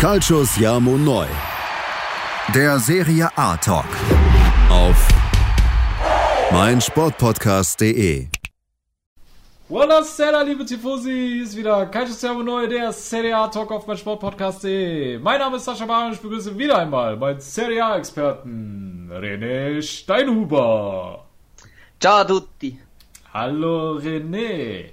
Calcius Jamo Neu. Der Serie A Talk. Auf meinsportpodcast.de. Buonasera, liebe Tifosi, hier ist wieder Calcius Jamo Neu, der Serie A Talk auf meinsportpodcast.de. Mein Name ist Sascha Bar und ich begrüße wieder einmal meinen Serie A Experten René Steinhuber. Ciao a tutti. Hallo René.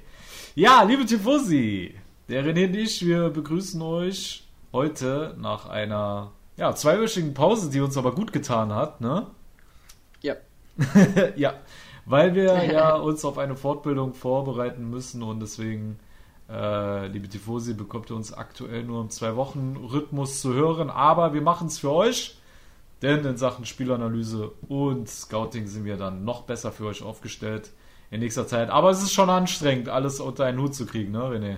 Ja, liebe Tifosi, der René und ich, wir begrüßen euch heute nach einer ja, zweiwöchigen Pause, die uns aber gut getan hat, ne? Ja. ja, weil wir ja uns auf eine Fortbildung vorbereiten müssen und deswegen, äh, liebe Tifosi, bekommt ihr uns aktuell nur im Zwei-Wochen-Rhythmus zu hören, aber wir machen es für euch, denn in Sachen Spielanalyse und Scouting sind wir dann noch besser für euch aufgestellt in nächster Zeit. Aber es ist schon anstrengend, alles unter einen Hut zu kriegen, ne, René?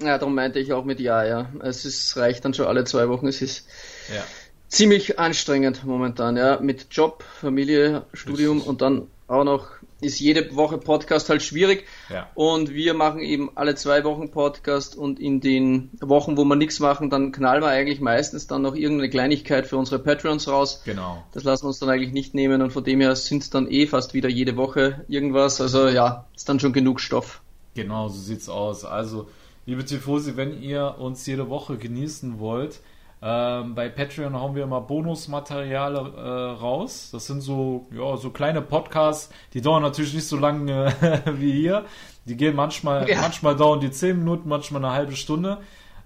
Ja, darum meinte ich auch mit Ja, ja. Es ist, reicht dann schon alle zwei Wochen. Es ist Ja. ziemlich anstrengend momentan, ja. Mit Job, Familie, Studium und dann auch noch ist jede Woche Podcast halt schwierig. Ja. Und wir machen eben alle zwei Wochen Podcast und in den Wochen, wo wir nichts machen, dann knallen wir eigentlich meistens dann noch irgendeine Kleinigkeit für unsere Patreons raus. Genau. Das lassen wir uns dann eigentlich nicht nehmen und von dem her sind es dann eh fast wieder jede Woche irgendwas. Also ja, ist dann schon genug Stoff. Genau, so sieht's aus. Also, liebe Tifosi, wenn ihr uns jede Woche genießen wollt, ähm, bei Patreon hauen wir immer Bonusmaterial äh, raus. Das sind so, ja, so kleine Podcasts, die dauern natürlich nicht so lange äh, wie hier. Die gehen manchmal, Ja. manchmal dauern die 10 Minuten, manchmal eine halbe Stunde.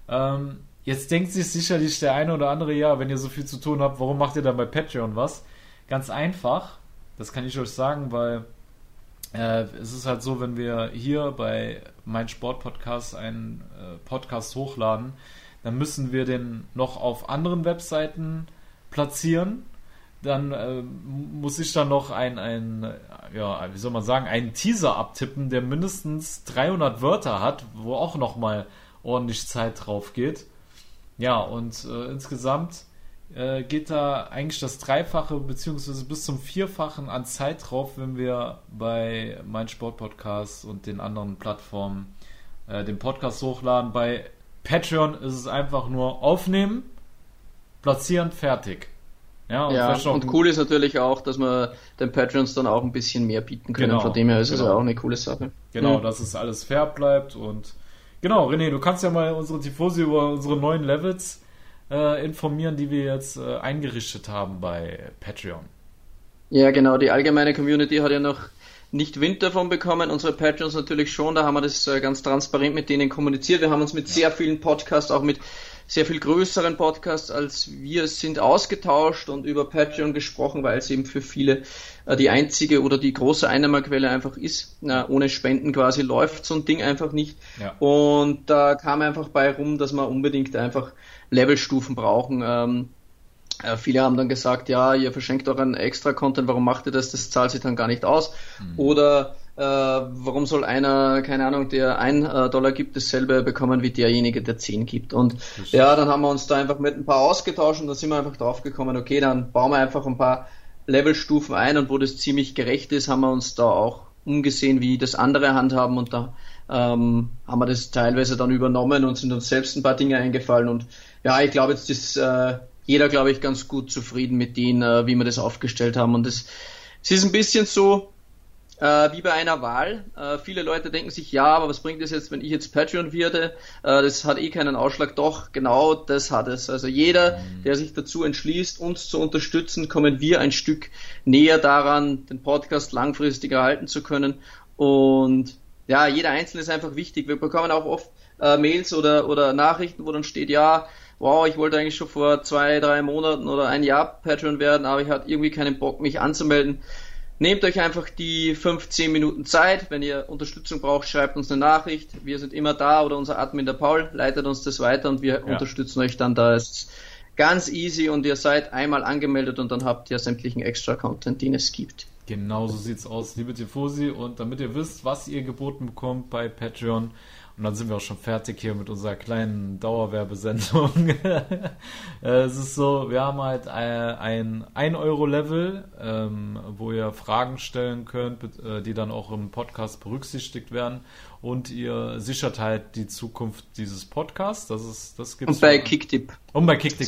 Ähm, jetzt denkt sich sicherlich der eine oder andere, ja, wenn ihr so viel zu tun habt, warum macht ihr dann bei Patreon was? Ganz einfach, das kann ich euch sagen, weil äh, es ist halt so, wenn wir hier bei mein Sportpodcast einen äh, Podcast hochladen, dann müssen wir den noch auf anderen Webseiten platzieren. Dann äh, muss ich dann noch ein, ein, ja, wie soll man sagen, einen Teaser abtippen, der mindestens 300 Wörter hat, wo auch noch mal ordentlich Zeit drauf geht. Ja, und äh, insgesamt äh, geht da eigentlich das Dreifache beziehungsweise bis zum Vierfachen an Zeit drauf, wenn wir bei mein Sportpodcast und den anderen Plattformen äh, den Podcast hochladen. Bei Patreon ist es einfach nur aufnehmen, platzieren, fertig. Ja, ja, vielleicht noch und cool ist natürlich auch, dass wir den Patreons dann auch ein bisschen mehr bieten können. Genau, Von dem her ist es genau. auch eine coole Sache. Genau, Ja. dass es alles fair bleibt und genau, René, du kannst ja mal unsere Tifosi über unsere neuen Levels äh, informieren, die wir jetzt äh, eingerichtet haben bei Patreon. Ja, genau. Die allgemeine Community hat ja noch nicht Wind davon bekommen. Unsere Patrons natürlich schon. Da haben wir das äh, ganz transparent mit denen kommuniziert. Wir haben uns mit sehr vielen Podcasts, auch mit sehr viel größeren Podcasts als wir sind, ausgetauscht und über Patreon gesprochen, weil es eben für viele äh, die einzige oder die große Einnahmequelle einfach ist. Na, ohne Spenden quasi läuft so ein Ding einfach nicht. Ja. Und da kam einfach bei rum, dass wir unbedingt einfach Levelstufen brauchen. Ähm, äh, viele haben dann gesagt, ja, ihr verschenkt euren Extra-Content, warum macht ihr das? Das zahlt sich dann gar nicht aus. Oder äh, warum soll einer, keine Ahnung, der ein äh, Dollar gibt, dasselbe bekommen wie derjenige, der 10 gibt? Und ja, dann haben wir uns da einfach mit ein paar ausgetauscht und da sind wir einfach drauf gekommen, okay, dann bauen wir einfach ein paar Levelstufen ein und wo das ziemlich gerecht ist, haben wir uns da auch umgesehen, wie das andere handhaben und da ähm, haben wir das teilweise dann übernommen und sind uns selbst ein paar Dinge eingefallen und ja, ich glaube jetzt ist äh, jeder, glaube ich, ganz gut zufrieden mit denen, äh, wie wir das aufgestellt haben und es, es ist ein bisschen so, äh, wie bei einer Wahl. Äh, viele Leute denken sich, ja, aber was bringt es jetzt, wenn ich jetzt Patreon werde? Äh, das hat eh keinen Ausschlag. Doch, genau das hat es. Also jeder, der sich dazu entschließt, uns zu unterstützen, kommen wir ein Stück näher daran, den Podcast langfristig erhalten zu können. Und ja, jeder Einzelne ist einfach wichtig. Wir bekommen auch oft äh, Mails oder, oder Nachrichten, wo dann steht, ja, wow, ich wollte eigentlich schon vor zwei, drei Monaten oder ein Jahr Patreon werden, aber ich hatte irgendwie keinen Bock, mich anzumelden. Nehmt euch einfach die 15 Minuten Zeit. Wenn ihr Unterstützung braucht, schreibt uns eine Nachricht. Wir sind immer da oder unser Admin der Paul leitet uns das weiter und wir Ja. unterstützen euch dann da. Es ist ganz easy und ihr seid einmal angemeldet und dann habt ihr sämtlichen Extra-Content, den es gibt. Genau so sieht's aus, liebe Tifosi. Und damit ihr wisst, was ihr geboten bekommt bei Patreon Und dann sind wir auch schon fertig hier mit unserer kleinen Dauerwerbesendung. es ist so, wir haben halt ein 1-Euro-Level, ähm, wo ihr Fragen stellen könnt, äh, die dann auch im Podcast berücksichtigt werden. Und ihr sichert halt die Zukunft dieses Podcasts. Das ist, das gibt's Und bei Kicktip. Und bei Kicktip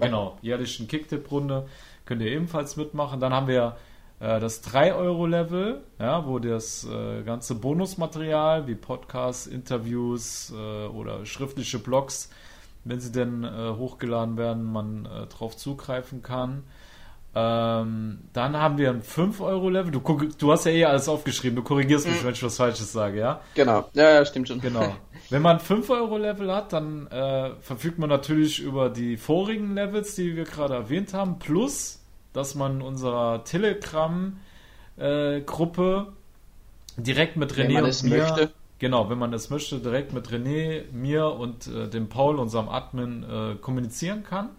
genau. Jährlichen Kicktip-Runde könnt ihr ebenfalls mitmachen. Dann haben wir äh, das 3-Euro-Level, ja, wo das äh, ganze Bonusmaterial wie Podcasts, Interviews äh, oder schriftliche Blogs, wenn sie denn äh, hochgeladen werden, man äh, drauf zugreifen kann. Ähm, dann haben wir ein 5-Euro-Level. Du, du hast ja eh alles aufgeschrieben, du korrigierst mich, mhm. wenn ich was Falsches sage, ja? Genau, ja, ja stimmt schon. Genau. Wenn man 5-Euro-Level hat, dann äh, verfügt man natürlich über die vorigen Levels, die wir gerade erwähnt haben, plus dass man unserer Telegram-Gruppe direkt mit René und mir, möchte. genau, wenn man es möchte, direkt mit René, mir und äh, dem Paul, unserem Admin, äh, kommunizieren kann.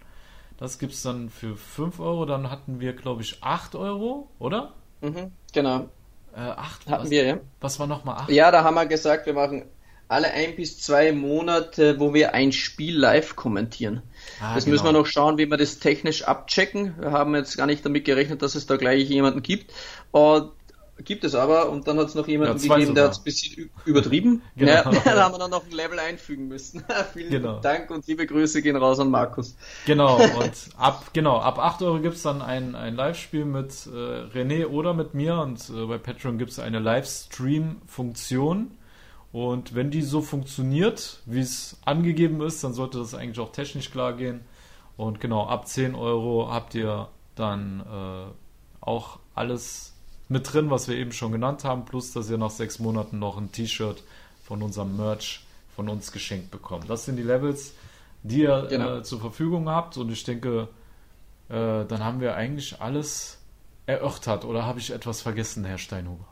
Das gibt es dann für 5 Euro. Dann hatten wir, glaube ich, 8 Euro, oder? Mhm, genau. Äh, 8 hatten was, wir, ja. Was war nochmal 8? Ja, da haben wir gesagt, wir machen alle ein bis zwei Monate, wo wir ein Spiel live kommentieren. Ah, das genau. müssen wir noch schauen, wie wir das technisch abchecken. Wir haben jetzt gar nicht damit gerechnet, dass es da gleich jemanden gibt. Und gibt es aber und dann hat es noch jemanden ja, gegeben, der hat es ein bisschen übertrieben. Genau. Ja, da haben wir dann noch ein Level einfügen müssen. Vielen genau. Dank und liebe Grüße gehen raus an Markus. Genau, und ab, genau, ab 8 Euro gibt es dann ein, ein Live-Spiel mit äh, René oder mit mir und äh, bei Patreon gibt es eine Livestream-Funktion und wenn die so funktioniert, wie es angegeben ist, dann sollte das eigentlich auch technisch klar gehen. Und genau, ab 10 Euro habt ihr dann äh, auch alles mit drin, was wir eben schon genannt haben, plus dass ihr nach sechs Monaten noch ein T-Shirt von unserem Merch von uns geschenkt bekommt. Das sind die Levels, die ihr genau. äh, zur Verfügung habt. Und ich denke, äh, dann haben wir eigentlich alles erörtert. Oder habe ich etwas vergessen, Herr Steinhuber?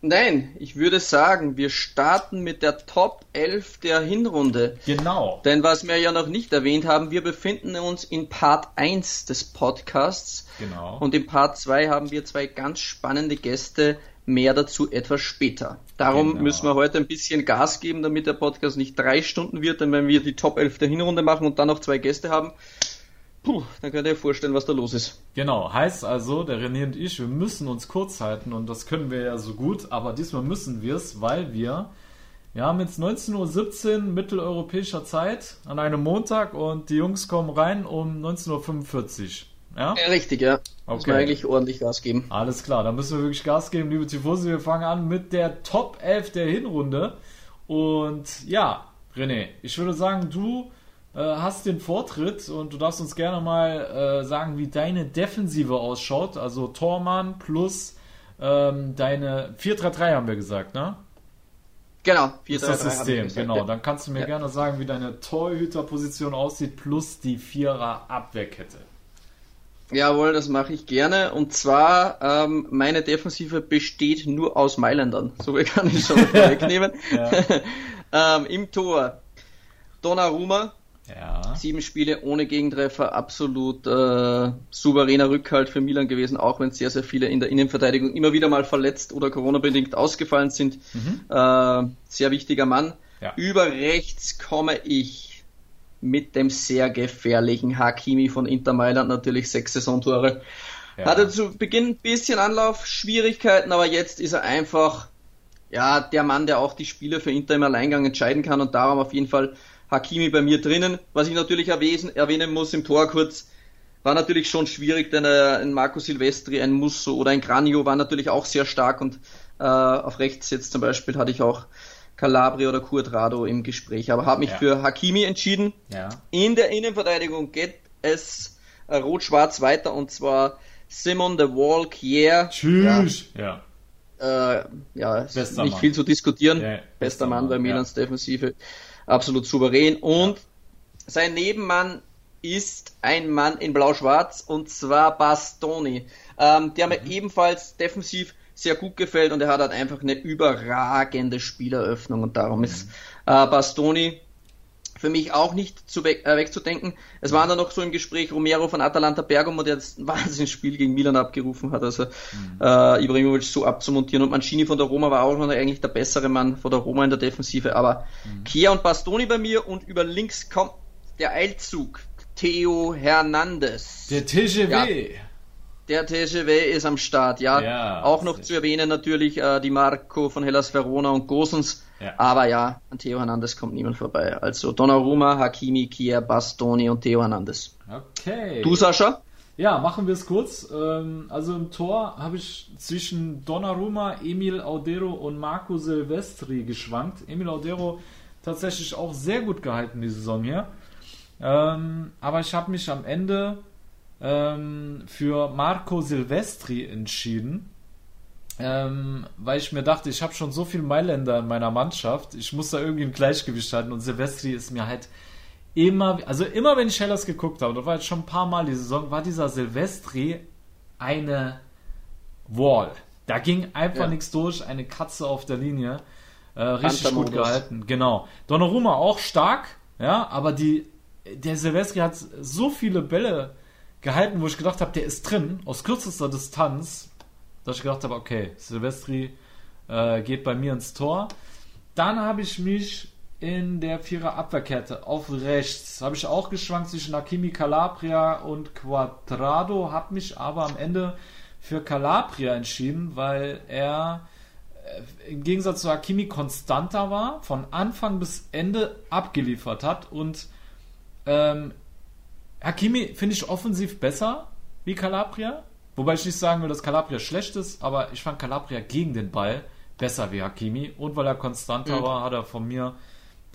Nein, ich würde sagen, wir starten mit der Top 11 der Hinrunde. Genau. Denn was wir ja noch nicht erwähnt haben, wir befinden uns in Part 1 des Podcasts. Genau. Und in Part 2 haben wir zwei ganz spannende Gäste, mehr dazu etwas später. Darum genau. müssen wir heute ein bisschen Gas geben, damit der Podcast nicht drei Stunden wird, denn wenn wir die Top 11 der Hinrunde machen und dann noch zwei Gäste haben, Puh, dann könnt ihr euch vorstellen, was da los ist. Genau, heißt also, der René und ich, wir müssen uns kurz halten und das können wir ja so gut, aber diesmal müssen wir es, weil wir, wir haben jetzt 19.17 Uhr mitteleuropäischer Zeit an einem Montag und die Jungs kommen rein um 19.45 Uhr. Ja? ja? richtig, ja. Okay. Müssen wir eigentlich ordentlich Gas geben. Alles klar, dann müssen wir wirklich Gas geben, liebe Tifosi. Wir fangen an mit der Top 11 der Hinrunde. Und ja, René, ich würde sagen, du hast den Vortritt und du darfst uns gerne mal äh, sagen, wie deine Defensive ausschaut. Also Tormann plus ähm, deine 4-3-3 haben wir gesagt, ne? Genau, 4 ist das System, genau. Dann kannst du mir ja. gerne sagen, wie deine Torhüterposition aussieht plus die Vierer Abwehrkette. Jawohl, das mache ich gerne. Und zwar, ähm, meine Defensive besteht nur aus Mailändern. So viel kann ich schon vorwegnehmen. ähm, Im Tor Donnarumma, ja. Sieben Spiele ohne Gegentreffer, absolut äh, souveräner Rückhalt für Milan gewesen, auch wenn sehr, sehr viele in der Innenverteidigung immer wieder mal verletzt oder Corona-bedingt ausgefallen sind. Mhm. Äh, sehr wichtiger Mann. Ja. Über rechts komme ich mit dem sehr gefährlichen Hakimi von Inter Mailand, natürlich sechs Saisontore. Ja. Hatte zu Beginn ein bisschen Anlaufschwierigkeiten, aber jetzt ist er einfach ja der Mann, der auch die Spiele für Inter im Alleingang entscheiden kann und darum auf jeden Fall Hakimi bei mir drinnen. Was ich natürlich erwähnen, erwähnen muss im Tor kurz, war natürlich schon schwierig, denn äh, ein Marco Silvestri, ein Musso oder ein Granio war natürlich auch sehr stark und äh, auf rechts jetzt zum Beispiel hatte ich auch Calabria oder Curtrado im Gespräch, aber habe mich ja. für Hakimi entschieden. Ja. In der Innenverteidigung geht es äh, rot-schwarz weiter und zwar Simon the Wall Kier. Tschüss. Ja. Ja, äh, ja nicht Mann. viel zu diskutieren. Bester, bester Mann, Mann bei Milans Defensive absolut souverän. Und sein Nebenmann ist ein Mann in Blau-Schwarz und zwar Bastoni, ähm, der mir mhm. ebenfalls defensiv sehr gut gefällt und er hat halt einfach eine überragende Spieleröffnung und darum ist mhm. äh, Bastoni für mich auch nicht zu weg, äh, wegzudenken. Es waren dann noch so im Gespräch Romero von Atalanta Bergamo, der das Wahnsinnsspiel gegen Milan abgerufen hat, also mhm. äh, Ibrahimovic so abzumontieren. Und Mancini von der Roma war auch noch eigentlich der bessere Mann von der Roma in der Defensive. Aber mhm. Kia und Bastoni bei mir und über links kommt der Eilzug. Theo Hernandez. Der TGW. Ja, der TGW ist am Start, ja. ja auch noch zu erwähnen natürlich äh, die Marco von Hellas Verona und Gosens ja. Aber ja, an Theo Hernandez kommt niemand vorbei. Also Donnarumma, Hakimi, Kier, Bastoni und Theo Hernandez. Okay. Du, Sascha? Ja, machen wir es kurz. Ähm, also im Tor habe ich zwischen Donnarumma, Emil Audero und Marco Silvestri geschwankt. Emil Audero tatsächlich auch sehr gut gehalten die Saison hier. Ähm, aber ich habe mich am Ende ähm, für Marco Silvestri entschieden ähm, weil ich mir dachte, ich habe schon so viel Mailänder in meiner Mannschaft, ich muss da irgendwie ein Gleichgewicht halten und Silvestri ist mir halt immer, also immer wenn ich Hellas geguckt habe, das war jetzt schon ein paar Mal die Saison, war dieser Silvestri eine Wall. Da ging einfach ja. nichts durch, eine Katze auf der Linie. Äh, richtig gut gehalten, genau. Donnarumma auch stark, ja, aber die, der Silvestri hat so viele Bälle gehalten, wo ich gedacht habe, der ist drin, aus kürzester Distanz, dass ich gedacht habe, okay, Silvestri äh, geht bei mir ins Tor. Dann habe ich mich in der Vierer Abwehrkette auf rechts habe ich auch geschwankt zwischen Akimi Calabria und Quadrado, habe mich aber am Ende für Calabria entschieden, weil er äh, im Gegensatz zu Hakimi konstanter war, von Anfang bis Ende abgeliefert hat und ähm, Hakimi finde ich offensiv besser wie Calabria, Wobei ich nicht sagen will, dass Calabria schlecht ist, aber ich fand Calabria gegen den Ball besser wie Hakimi. Und weil er konstanter mhm. war, hat er von mir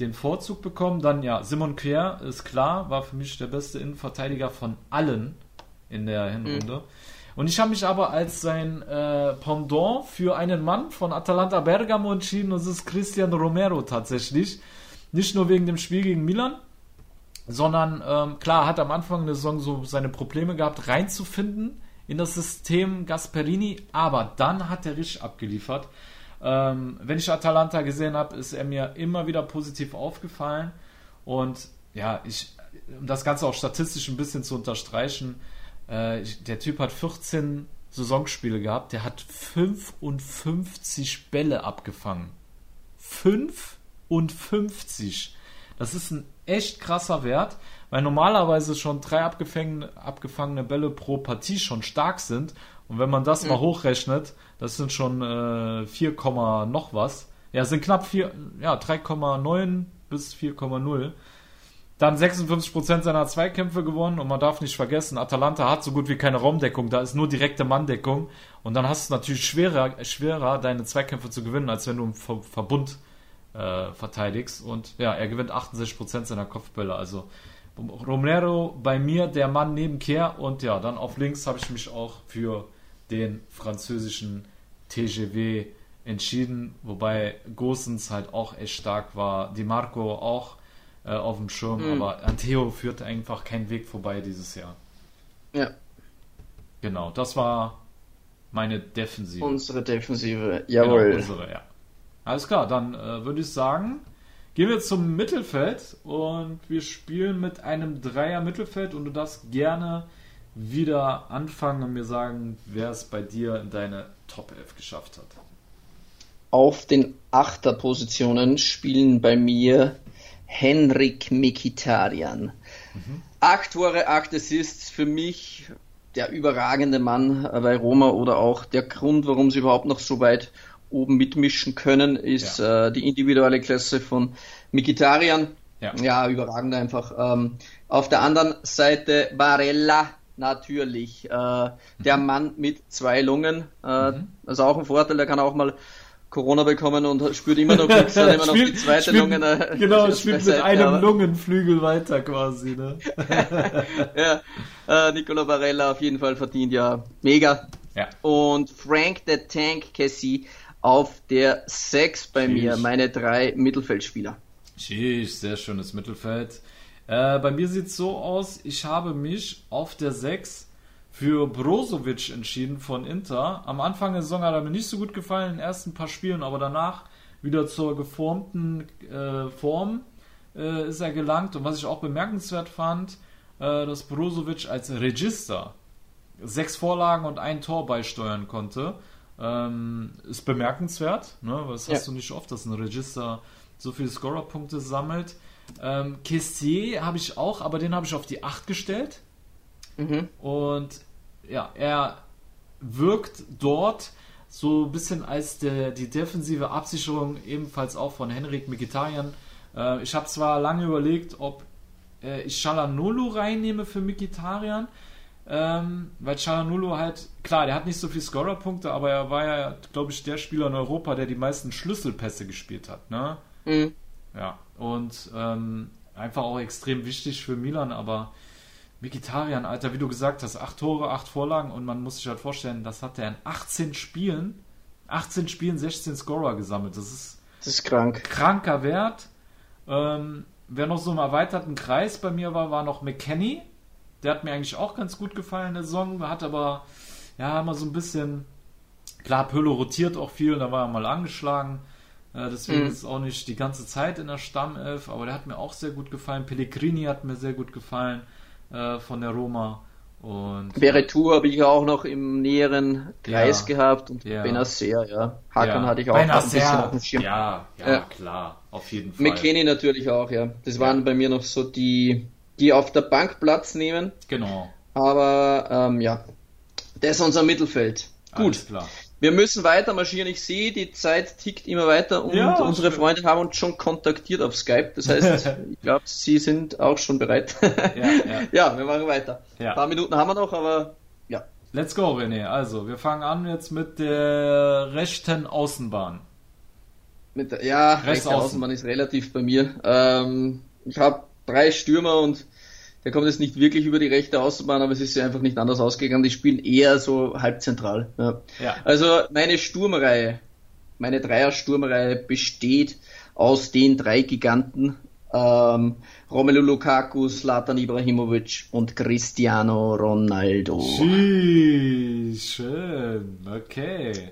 den Vorzug bekommen. Dann ja, Simon Quer ist klar, war für mich der beste Innenverteidiger von allen in der Hinrunde. Mhm. Und ich habe mich aber als sein äh, Pendant für einen Mann von Atalanta Bergamo entschieden, das ist Christian Romero tatsächlich. Nicht nur wegen dem Spiel gegen Milan, sondern ähm, klar, hat am Anfang der Saison so seine Probleme gehabt, reinzufinden in das System Gasperini, aber dann hat er richtig abgeliefert. Ähm, wenn ich Atalanta gesehen habe, ist er mir immer wieder positiv aufgefallen und ja, ich, um das Ganze auch statistisch ein bisschen zu unterstreichen, äh, ich, der Typ hat 14 Saisonspiele gehabt, der hat 55 Bälle abgefangen. 55! Das ist ein echt krasser Wert weil normalerweise schon drei abgefangene, abgefangene Bälle pro Partie schon stark sind. Und wenn man das mhm. mal hochrechnet, das sind schon äh, 4, noch was. Ja, sind knapp 4, ja, 3,9 bis 4,0. Dann 56% seiner Zweikämpfe gewonnen und man darf nicht vergessen, Atalanta hat so gut wie keine Raumdeckung, da ist nur direkte Manndeckung und dann hast du natürlich schwerer, schwerer deine Zweikämpfe zu gewinnen, als wenn du im Verbund äh, verteidigst und ja, er gewinnt 68% seiner Kopfbälle, also Romero bei mir der Mann neben Kehr und ja, dann auf links habe ich mich auch für den französischen TGW entschieden, wobei Gosens halt auch echt stark war, Di Marco auch äh, auf dem Schirm, mhm. aber an Theo führt einfach kein Weg vorbei dieses Jahr. Ja. Genau, das war meine Defensive. Unsere Defensive, jawohl. Genau, unsere, ja. Alles klar, dann äh, würde ich sagen, Gehen wir zum Mittelfeld und wir spielen mit einem Dreier Mittelfeld und du darfst gerne wieder anfangen und mir sagen, wer es bei dir in deine Top 11 geschafft hat. Auf den Achterpositionen spielen bei mir Henrik Mikitarian. Mhm. Acht Tore, acht Assists für mich der überragende Mann bei Roma oder auch der Grund, warum sie überhaupt noch so weit oben mitmischen können, ist ja. äh, die individuelle Klasse von Mikitarian. Ja, ja überragend einfach. Ähm, auf der anderen Seite Barella natürlich. Äh, mhm. Der Mann mit zwei Lungen. Äh, mhm. Das ist auch ein Vorteil, der kann auch mal Corona bekommen und spürt immer noch nichts, immer noch die zweite spielt, Lunge. Äh, genau, spielt mit einem aber. Lungenflügel weiter quasi. Ne? ja, äh, Nicola Barella auf jeden Fall verdient ja mega. Ja. Und Frank the Tank Cassie auf der 6 bei Sheesh. mir, meine drei Mittelfeldspieler. Sheesh, sehr schönes Mittelfeld. Äh, bei mir sieht es so aus, ich habe mich auf der 6 für Brozovic entschieden von Inter. Am Anfang der Saison hat er mir nicht so gut gefallen, in den ersten paar Spielen, aber danach wieder zur geformten äh, Form äh, ist er gelangt. Und was ich auch bemerkenswert fand, äh, dass Brozovic als Register sechs Vorlagen und ein Tor beisteuern konnte. Ähm, ist bemerkenswert. Ne? Das hast ja. du nicht oft, dass ein Register so viele Scorerpunkte sammelt. Ähm, Kessier habe ich auch, aber den habe ich auf die 8 gestellt. Mhm. Und ja, er wirkt dort so ein bisschen als der, die defensive Absicherung ebenfalls auch von Henrik Mikitarian. Äh, ich habe zwar lange überlegt, ob äh, ich Shalanulu reinnehme für Mikitarian, ähm, weil Chalanulu halt, klar, der hat nicht so viele Scorerpunkte, aber er war ja, glaube ich, der Spieler in Europa, der die meisten Schlüsselpässe gespielt hat, ne? Mhm. Ja, und ähm, einfach auch extrem wichtig für Milan, aber Vegetarian, Alter, wie du gesagt hast, acht Tore, acht Vorlagen und man muss sich halt vorstellen, das hat er in 18 Spielen, 18 Spielen 16 Scorer gesammelt. Das ist, das ist krank. Kranker Wert. Ähm, wer noch so im erweiterten Kreis bei mir war, war noch McKenny. Der hat mir eigentlich auch ganz gut gefallen in der Saison, hat aber ja immer so ein bisschen, klar, Pölo rotiert auch viel, da war er mal angeschlagen. Äh, deswegen mhm. ist es auch nicht die ganze Zeit in der Stammelf, aber der hat mir auch sehr gut gefallen. Pellegrini hat mir sehr gut gefallen äh, von der Roma. Und Beretou habe ich auch noch im näheren Kreis ja, gehabt und ja. Benacer, ja. Hakan ja. hatte ich auch Benacer, ein bisschen auf dem Schirm. Ja, ja, ja, klar, auf jeden Fall. McKenny natürlich auch, ja. Das waren bei mir noch so die, die auf der Bank Platz nehmen. Genau. Aber ähm, ja, das ist unser Mittelfeld. Gut. Wir müssen weiter marschieren. Ich sehe, die Zeit tickt immer weiter und ja, unsere. Freunde haben uns schon kontaktiert auf Skype. Das heißt, ich glaube, sie sind auch schon bereit. ja, ja. ja, wir machen weiter. Ja. Ein paar Minuten haben wir noch, aber ja. Let's go, René. Also, wir fangen an jetzt mit der rechten Außenbahn. Mit der, ja, rechte Außenbahn ist relativ bei mir. Ähm, ich habe drei Stürmer und der kommt jetzt nicht wirklich über die rechte Außenbahn, aber es ist ja einfach nicht anders ausgegangen. Die spielen eher so halbzentral. Ja. ja. Also meine Sturmreihe, meine Dreier-Sturmreihe besteht aus den drei Giganten ähm, Romelu Lukaku, Slatan Ibrahimovic und Cristiano Ronaldo. Schön, okay.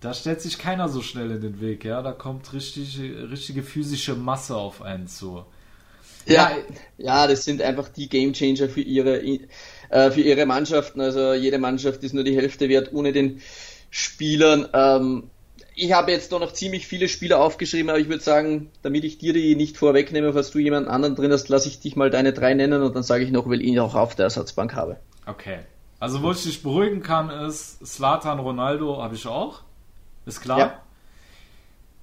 Da stellt sich keiner so schnell in den Weg, ja. Da kommt richtig, richtige physische Masse auf einen zu. Ja, ja, das sind einfach die Gamechanger für ihre, äh, für ihre Mannschaften. Also jede Mannschaft ist nur die Hälfte wert ohne den Spielern. Ähm, ich habe jetzt doch noch ziemlich viele Spieler aufgeschrieben, aber ich würde sagen, damit ich dir die nicht vorwegnehme, falls du jemanden anderen drin hast, lasse ich dich mal deine drei nennen und dann sage ich noch, weil ich ihn auch auf der Ersatzbank habe. Okay. Also wo ich dich beruhigen kann, ist Slatan Ronaldo habe ich auch. Ist klar. Ja.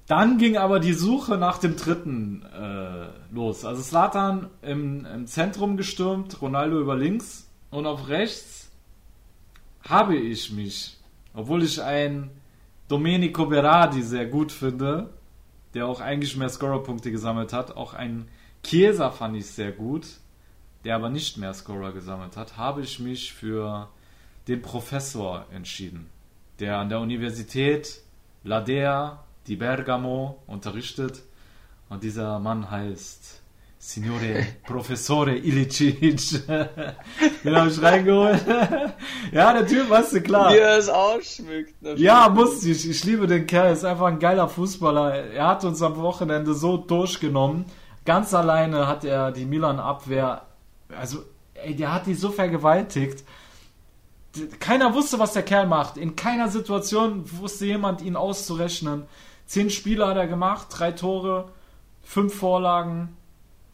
Dann ging aber die Suche nach dem dritten äh, los. Also Slatan im, im Zentrum gestürmt, Ronaldo über links und auf rechts habe ich mich, obwohl ich einen Domenico Berardi sehr gut finde, der auch eigentlich mehr Scorerpunkte gesammelt hat, auch einen Chiesa fand ich sehr gut, der aber nicht mehr Scorer gesammelt hat, habe ich mich für den Professor entschieden, der an der Universität Ladea die Bergamo unterrichtet und dieser Mann heißt Signore Professore Ilicic. Den habe ich reingeholt. ja, der Typ, weißt du, klar. Wie er es ausschmückt. Ja, muss ich. Ich liebe den Kerl. Ist einfach ein geiler Fußballer. Er hat uns am Wochenende so durchgenommen. Ganz alleine hat er die Milan-Abwehr, also, ey, der hat die so vergewaltigt. Keiner wusste, was der Kerl macht. In keiner Situation wusste jemand, ihn auszurechnen. Zehn Spiele hat er gemacht, drei Tore, fünf Vorlagen,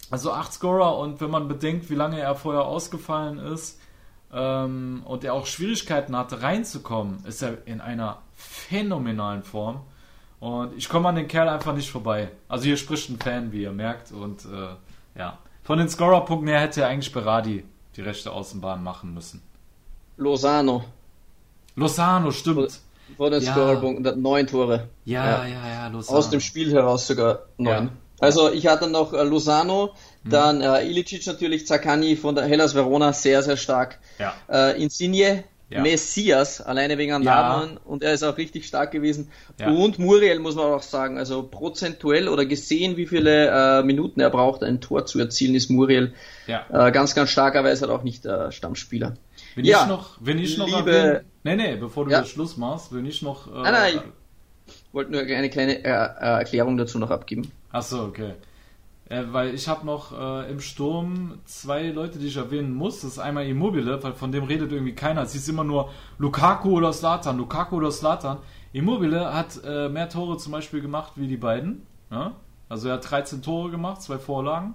also acht Scorer. Und wenn man bedenkt, wie lange er vorher ausgefallen ist ähm, und er auch Schwierigkeiten hatte, reinzukommen, ist er in einer phänomenalen Form. Und ich komme an den Kerl einfach nicht vorbei. Also hier spricht ein Fan, wie ihr merkt. Und äh, ja, von den Scorerpunkten her hätte er eigentlich Berardi die rechte Außenbahn machen müssen. Lozano. Lozano, stimmt. Vor den ja. Scorerpunkten, neun Tore. Ja, ja, ja, ja Lozano. Aus dem Spiel heraus sogar neun. Ja. Also ich hatte noch äh, Lozano, hm. dann äh, Ilicic natürlich, Zaccani von der Hellas Verona, sehr, sehr stark. Ja. Äh, Insigne, ja. Messias, alleine wegen einem ja. Und er ist auch richtig stark gewesen. Ja. Und Muriel muss man auch sagen, also prozentuell oder gesehen, wie viele äh, Minuten er braucht, ein Tor zu erzielen, ist Muriel ja. äh, ganz, ganz stark, aber er ist halt auch nicht äh, Stammspieler. Wenn ja, ich noch, wenn ich noch liebe, erwähnen, nee, nee, bevor du ja. Schluss machst, wenn ich noch. Äh, nein, nein, ich wollte nur eine kleine äh, äh, Erklärung dazu noch abgeben. Ach so, okay. Äh, weil ich habe noch äh, im Sturm zwei Leute, die ich erwähnen muss. Das ist einmal Immobile, weil von dem redet irgendwie keiner. Es ist immer nur Lukaku oder Slatan, Lukaku oder Slatan. Immobile hat äh, mehr Tore zum Beispiel gemacht wie die beiden. Ja? Also er hat 13 Tore gemacht, zwei Vorlagen.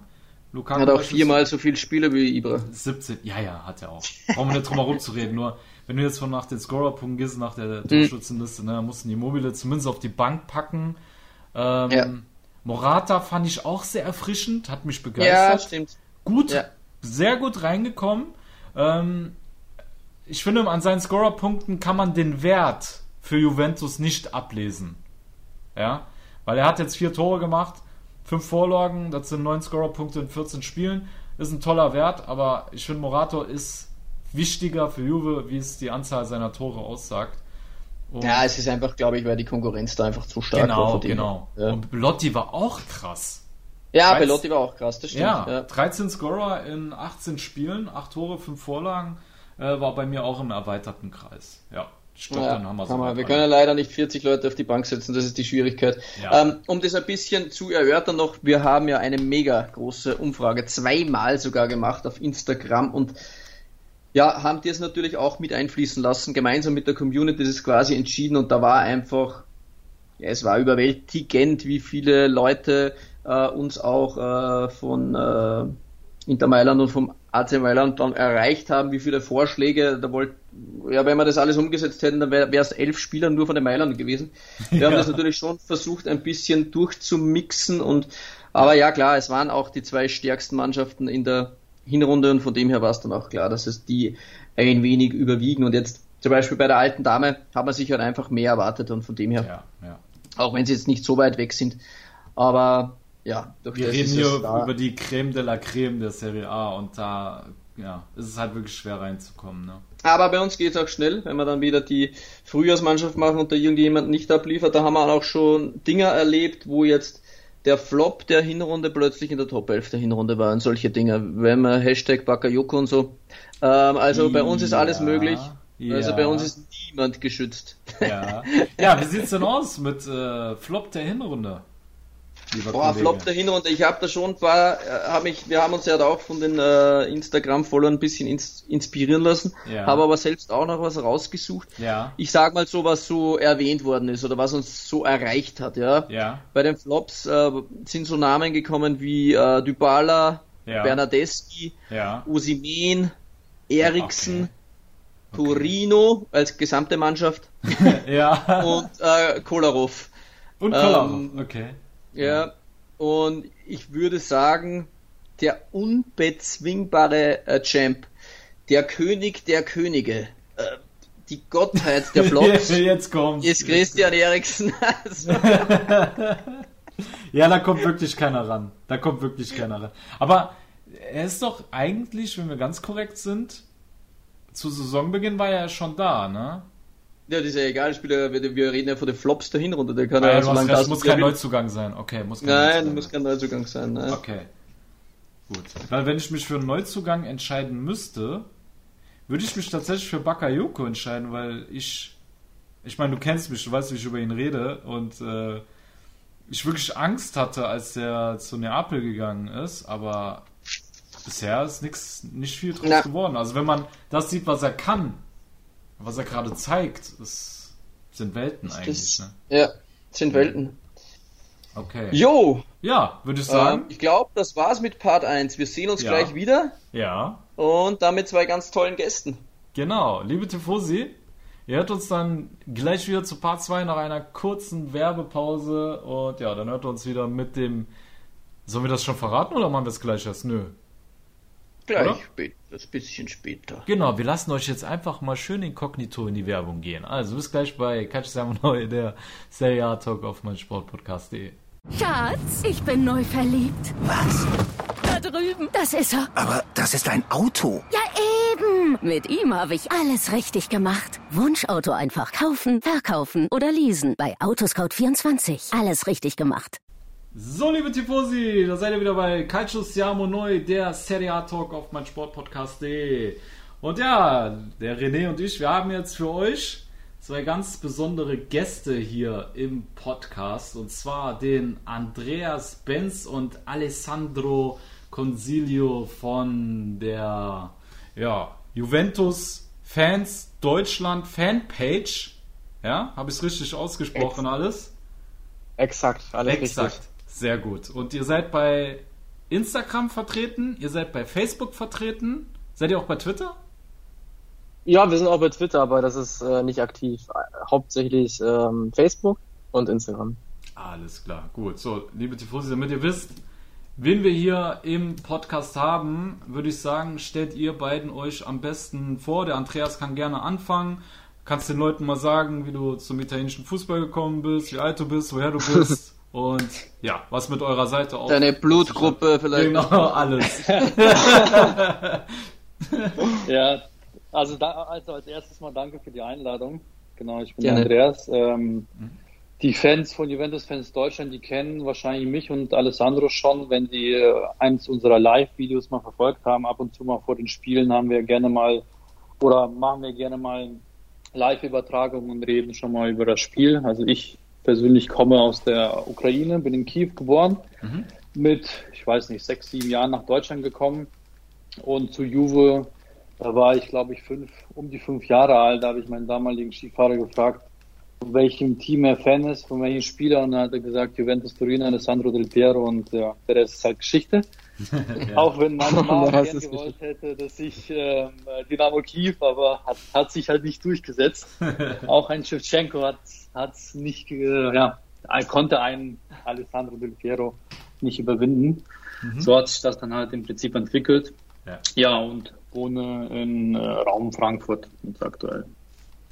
Lukaku hat auch viermal so viele Spiele wie Ibra. 17, ja, ja, hat er auch. Brauchen wir nicht drum herum zu reden. Nur, wenn du jetzt von nach den Scorerpunkten gehst, nach der Torschützenliste, ne, mussten die Immobile zumindest auf die Bank packen. Ähm, ja. Morata fand ich auch sehr erfrischend, hat mich begeistert. Ja, stimmt. Gut, ja. sehr gut reingekommen. Ähm, ich finde, an seinen Scorerpunkten kann man den Wert für Juventus nicht ablesen. Ja, weil er hat jetzt vier Tore gemacht, fünf Vorlagen, das sind neun Scorerpunkte in 14 Spielen. Ist ein toller Wert, aber ich finde, Morato ist wichtiger für Juve, wie es die Anzahl seiner Tore aussagt. Und ja, es ist einfach, glaube ich, weil die Konkurrenz da einfach zu stark genau, war. Genau, genau. Ja. Und Belotti war auch krass. Ja, 13, Belotti war auch krass, das stimmt. Ja, ja, 13 Scorer in 18 Spielen, 8 Tore, 5 Vorlagen, äh, war bei mir auch im erweiterten Kreis. Ja. Glaube, ja, haben wir so Wir können ja leider nicht 40 Leute auf die Bank setzen, das ist die Schwierigkeit. Ja. Ähm, um das ein bisschen zu erörtern noch, wir haben ja eine mega große Umfrage, zweimal sogar gemacht auf Instagram und ja, haben die es natürlich auch mit einfließen lassen. Gemeinsam mit der Community ist es quasi entschieden und da war einfach, ja, es war überwältigend, wie viele Leute äh, uns auch äh, von äh, Inter Mailand und vom AC Mailand dann erreicht haben, wie viele Vorschläge, da wollt, ja, wenn wir das alles umgesetzt hätten, dann wäre es elf Spieler nur von den Mailand gewesen. Wir ja. haben das natürlich schon versucht, ein bisschen durchzumixen und, aber ja, klar, es waren auch die zwei stärksten Mannschaften in der Hinrunde und von dem her war es dann auch klar, dass es die ein wenig überwiegen und jetzt zum Beispiel bei der alten Dame hat man sich halt einfach mehr erwartet und von dem her, ja, ja. auch wenn sie jetzt nicht so weit weg sind, aber ja, Wir reden hier über die Creme de la Creme der Serie A und da ja, ist es halt wirklich schwer reinzukommen. Ne? Aber bei uns geht es auch schnell, wenn wir dann wieder die Frühjahrsmannschaft machen und da irgendjemand nicht abliefert. Da haben wir auch schon Dinger erlebt, wo jetzt der Flop der Hinrunde plötzlich in der Top 11 der Hinrunde war und solche Dinge, wenn man Hashtag Bakayoko und so. Ähm, also bei uns ist alles möglich. Ja. Also bei uns ist niemand geschützt. Ja, ja wie sieht's denn aus mit äh, Flop der Hinrunde? Boah, Kollege. Flop der Hinrunde. Ich habe da schon ein paar, äh, hab ich, wir haben uns ja da auch von den äh, Instagram-Followern ein bisschen ins, inspirieren lassen, ja. habe aber selbst auch noch was rausgesucht. Ja. Ich sag mal so, was so erwähnt worden ist oder was uns so erreicht hat. Ja. ja. Bei den Flops äh, sind so Namen gekommen wie äh, Dybala, ja. Bernadeschi, ja. Osimen, Eriksen. Okay. Okay. Torino als gesamte Mannschaft ja. und äh, Kolarov. Und Kolarov, ähm, okay. Ja, und ich würde sagen, der unbezwingbare äh, Champ, der König der Könige, äh, die Gottheit der Vlogs, Jetzt kommt. ist Christian Eriksen. ja, da kommt wirklich keiner ran. Da kommt wirklich keiner ran. Aber er ist doch eigentlich, wenn wir ganz korrekt sind, zu Saisonbeginn war er ja schon da, ne? Ja, das ist ja egal, Spieler, wir reden ja von den Flops der Hinrunde. Der kann ah, ja, so lange das muss kein Neuzugang sein. Okay, muss kein Nein, Neuzugang muss kein Neuzugang sein. Nein. Okay. Gut. Weil wenn ich mich für einen Neuzugang entscheiden müsste, würde ich mich tatsächlich für Bakayoko entscheiden, weil ich, ich meine, du kennst mich, du weißt, wie ich über ihn rede und äh, ich wirklich Angst hatte, als der zu Neapel gegangen ist, aber bisher ist nichts, nicht viel draus Na. geworden. Also wenn man das sieht, was er kann, was er gerade zeigt, ist, sind Welten eigentlich. Das, ne? Ja, sind Welten. Okay. Jo! Ja, würde ich sagen. Ähm, ich glaube, das war's mit Part 1. Wir sehen uns ja. gleich wieder. Ja. Und damit zwei ganz tollen Gästen. Genau. Liebe Tifosi, ihr hört uns dann gleich wieder zu Part 2 nach einer kurzen Werbepause. Und ja, dann hört ihr uns wieder mit dem. Sollen wir das schon verraten oder machen wir es gleich erst? Nö. Gleich später, das bisschen später. Genau, wir lassen euch jetzt einfach mal schön inkognito in die Werbung gehen. Also bis gleich bei Catch Neu, der Serie A Talk auf mein Sportpodcast.de. Schatz, ich bin neu verliebt. Was? Da drüben. Das ist er. Aber das ist ein Auto. Ja, eben. Mit ihm habe ich alles richtig gemacht. Wunschauto einfach kaufen, verkaufen oder leasen. Bei Autoscout24. Alles richtig gemacht. So, liebe Tifosi, da seid ihr wieder bei Calcio Siamo Neu, der Serie A Talk auf mein Sportpodcast.de. Und ja, der René und ich, wir haben jetzt für euch zwei ganz besondere Gäste hier im Podcast und zwar den Andreas Benz und Alessandro Consilio von der ja, Juventus Fans Deutschland Fanpage. Ja, habe ich es richtig ausgesprochen Ex alles? Exakt, alles Exakt. richtig. Sehr gut. Und ihr seid bei Instagram vertreten, ihr seid bei Facebook vertreten. Seid ihr auch bei Twitter? Ja, wir sind auch bei Twitter, aber das ist äh, nicht aktiv. Hauptsächlich ähm, Facebook und Instagram. Alles klar, gut. So, liebe Tifosi, damit ihr wisst, wen wir hier im Podcast haben, würde ich sagen, stellt ihr beiden euch am besten vor. Der Andreas kann gerne anfangen. Kannst den Leuten mal sagen, wie du zum italienischen Fußball gekommen bist, wie alt du bist, woher du bist und ja, was mit eurer Seite auch. Deine Blutgruppe vielleicht. Genau, alles. Ja, also, da, also als erstes mal danke für die Einladung. Genau, ich bin Gerne. Andreas. Ähm, die Fans von Juventus Fans Deutschland, die kennen wahrscheinlich mich und Alessandro schon, wenn die äh, eins unserer Live-Videos mal verfolgt haben. Ab und zu mal vor den Spielen haben wir gerne mal oder machen wir gerne mal Live-Übertragungen und reden schon mal über das Spiel. Also ich persönlich komme aus der Ukraine, bin in Kiew geboren, mit, ich weiß nicht, sechs, sieben Jahren nach Deutschland gekommen. Und zu Juve, da war ich glaube ich fünf, um die fünf Jahre alt, da habe ich meinen damaligen Skifahrer gefragt, von welchem Team er Fan ist, von welchem Spieler. Und dann hat er gesagt, Juventus Turin, Alessandro Del Piero. Und ja, der Rest ist halt Geschichte. Auch wenn meine Mama Der Rest gern ist gewollt hätte, dass ich ähm, Dynamo Kiew, aber hat, hat sich halt nicht durchgesetzt. Auch ein Shevchenko hat hat's nicht, äh, ja, er konnte einen Alessandro Del Piero nicht überwinden. So hat sich das dann halt im Prinzip entwickelt. Ja. Ja, und wohne in äh, Raum Frankfurt jetzt aktuell.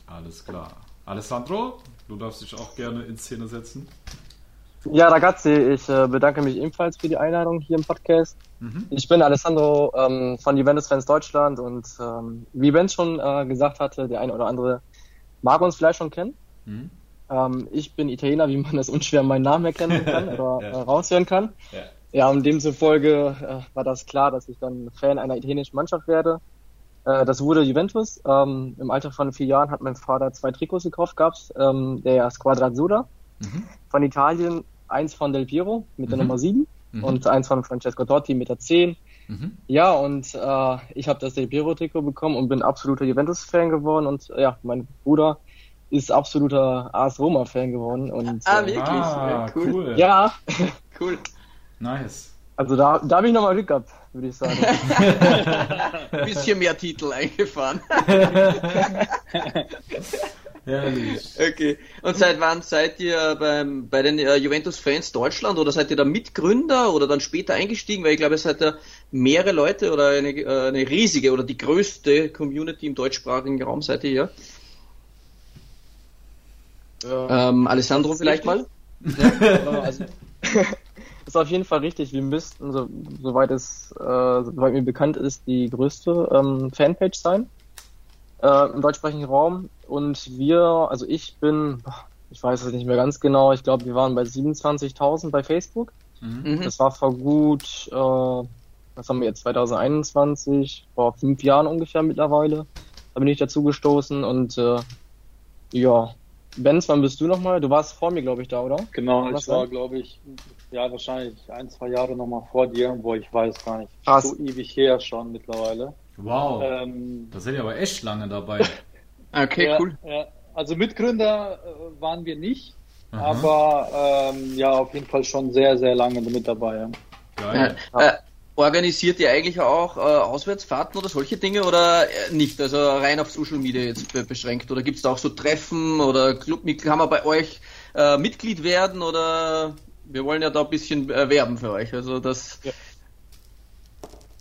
Alles klar. Alessandro, du darfst dich auch gerne in Szene setzen. Ja, ragazzi, ich äh, bedanke mich ebenfalls für die Einladung hier im Podcast. Ich bin Alessandro ähm, von Juventus Fans Deutschland und ähm, wie Ben schon äh, gesagt hatte, der eine oder andere mag uns vielleicht schon kennen. Mhm. Ähm, ich bin Italiener, wie man das unschwer meinen Namen erkennen kann oder Ja. äh, raushören kann. Ja. Ja, und demzufolge äh, war das klar, dass ich dann Fan einer italienischen Mannschaft werde. Äh, das wurde Juventus. Ähm, Im Alter von vier Jahren hat mein Vater zwei Trikots gekauft, gab's ähm, der Squadra Azzurra von Italien, eins von Del Piero mit der Mhm. Nummer 7 Mhm. und eins von Francesco Totti mit der 10. Mhm. Ja, und äh, ich habe das Del Piero Trikot bekommen und bin absoluter Juventus-Fan geworden und ja, mein Bruder ist absoluter AS Roma-Fan geworden und Ah, äh, wirklich? Ah, Ja, cool. cool. ja, Cool. Nice. also da, da habe ich nochmal Glück gehabt, würde ich sagen. Bisschen mehr Titel eingefahren. Herrlich. Okay. Und seit wann seid ihr beim, bei den äh, Juventus-Fans Deutschland oder seid ihr da Mitgründer oder dann später eingestiegen? Weil ich glaube, es seid ja mehrere Leute oder eine, äh, eine riesige oder die größte Community im deutschsprachigen Raum seid ihr ja. Ähm, Alessandro vielleicht mal? Ja, also, ist auf jeden Fall richtig. Wir müssten, so, soweit es, äh, soweit mir bekannt ist, die größte ähm, Fanpage sein äh, im deutschsprachigen Raum. Und wir, also ich bin, ich weiß es nicht mehr ganz genau, ich glaube, wir waren bei 27.000 bei Facebook. Mhm. Das war vor gut, äh, was haben wir jetzt, 2021, vor fünf Jahren ungefähr mittlerweile. Da bin ich dazu gestoßen und äh, ja, Benz, wann bist du nochmal? Du warst vor mir, glaube ich, da, oder? Genau, Was ich war, glaube ich, ja, wahrscheinlich ein, zwei Jahre nochmal vor dir, wo ich weiß gar nicht. Krass. So ewig her schon mittlerweile. Wow. Ähm, Da seid ihr aber echt lange dabei. Okay, ja, cool. Ja, also Mitgründer äh, waren wir nicht, Aha. aber ähm, ja, auf jeden Fall schon sehr, sehr lange mit dabei. Ja. Geil. Äh, äh, organisiert ihr eigentlich auch äh, Auswärtsfahrten oder solche Dinge oder äh, nicht? Also rein auf Social Media jetzt be beschränkt? Oder gibt es da auch so Treffen oder Clubmitglied? Kann man bei euch äh, Mitglied werden oder wir wollen ja da ein bisschen äh, werben für euch? Also das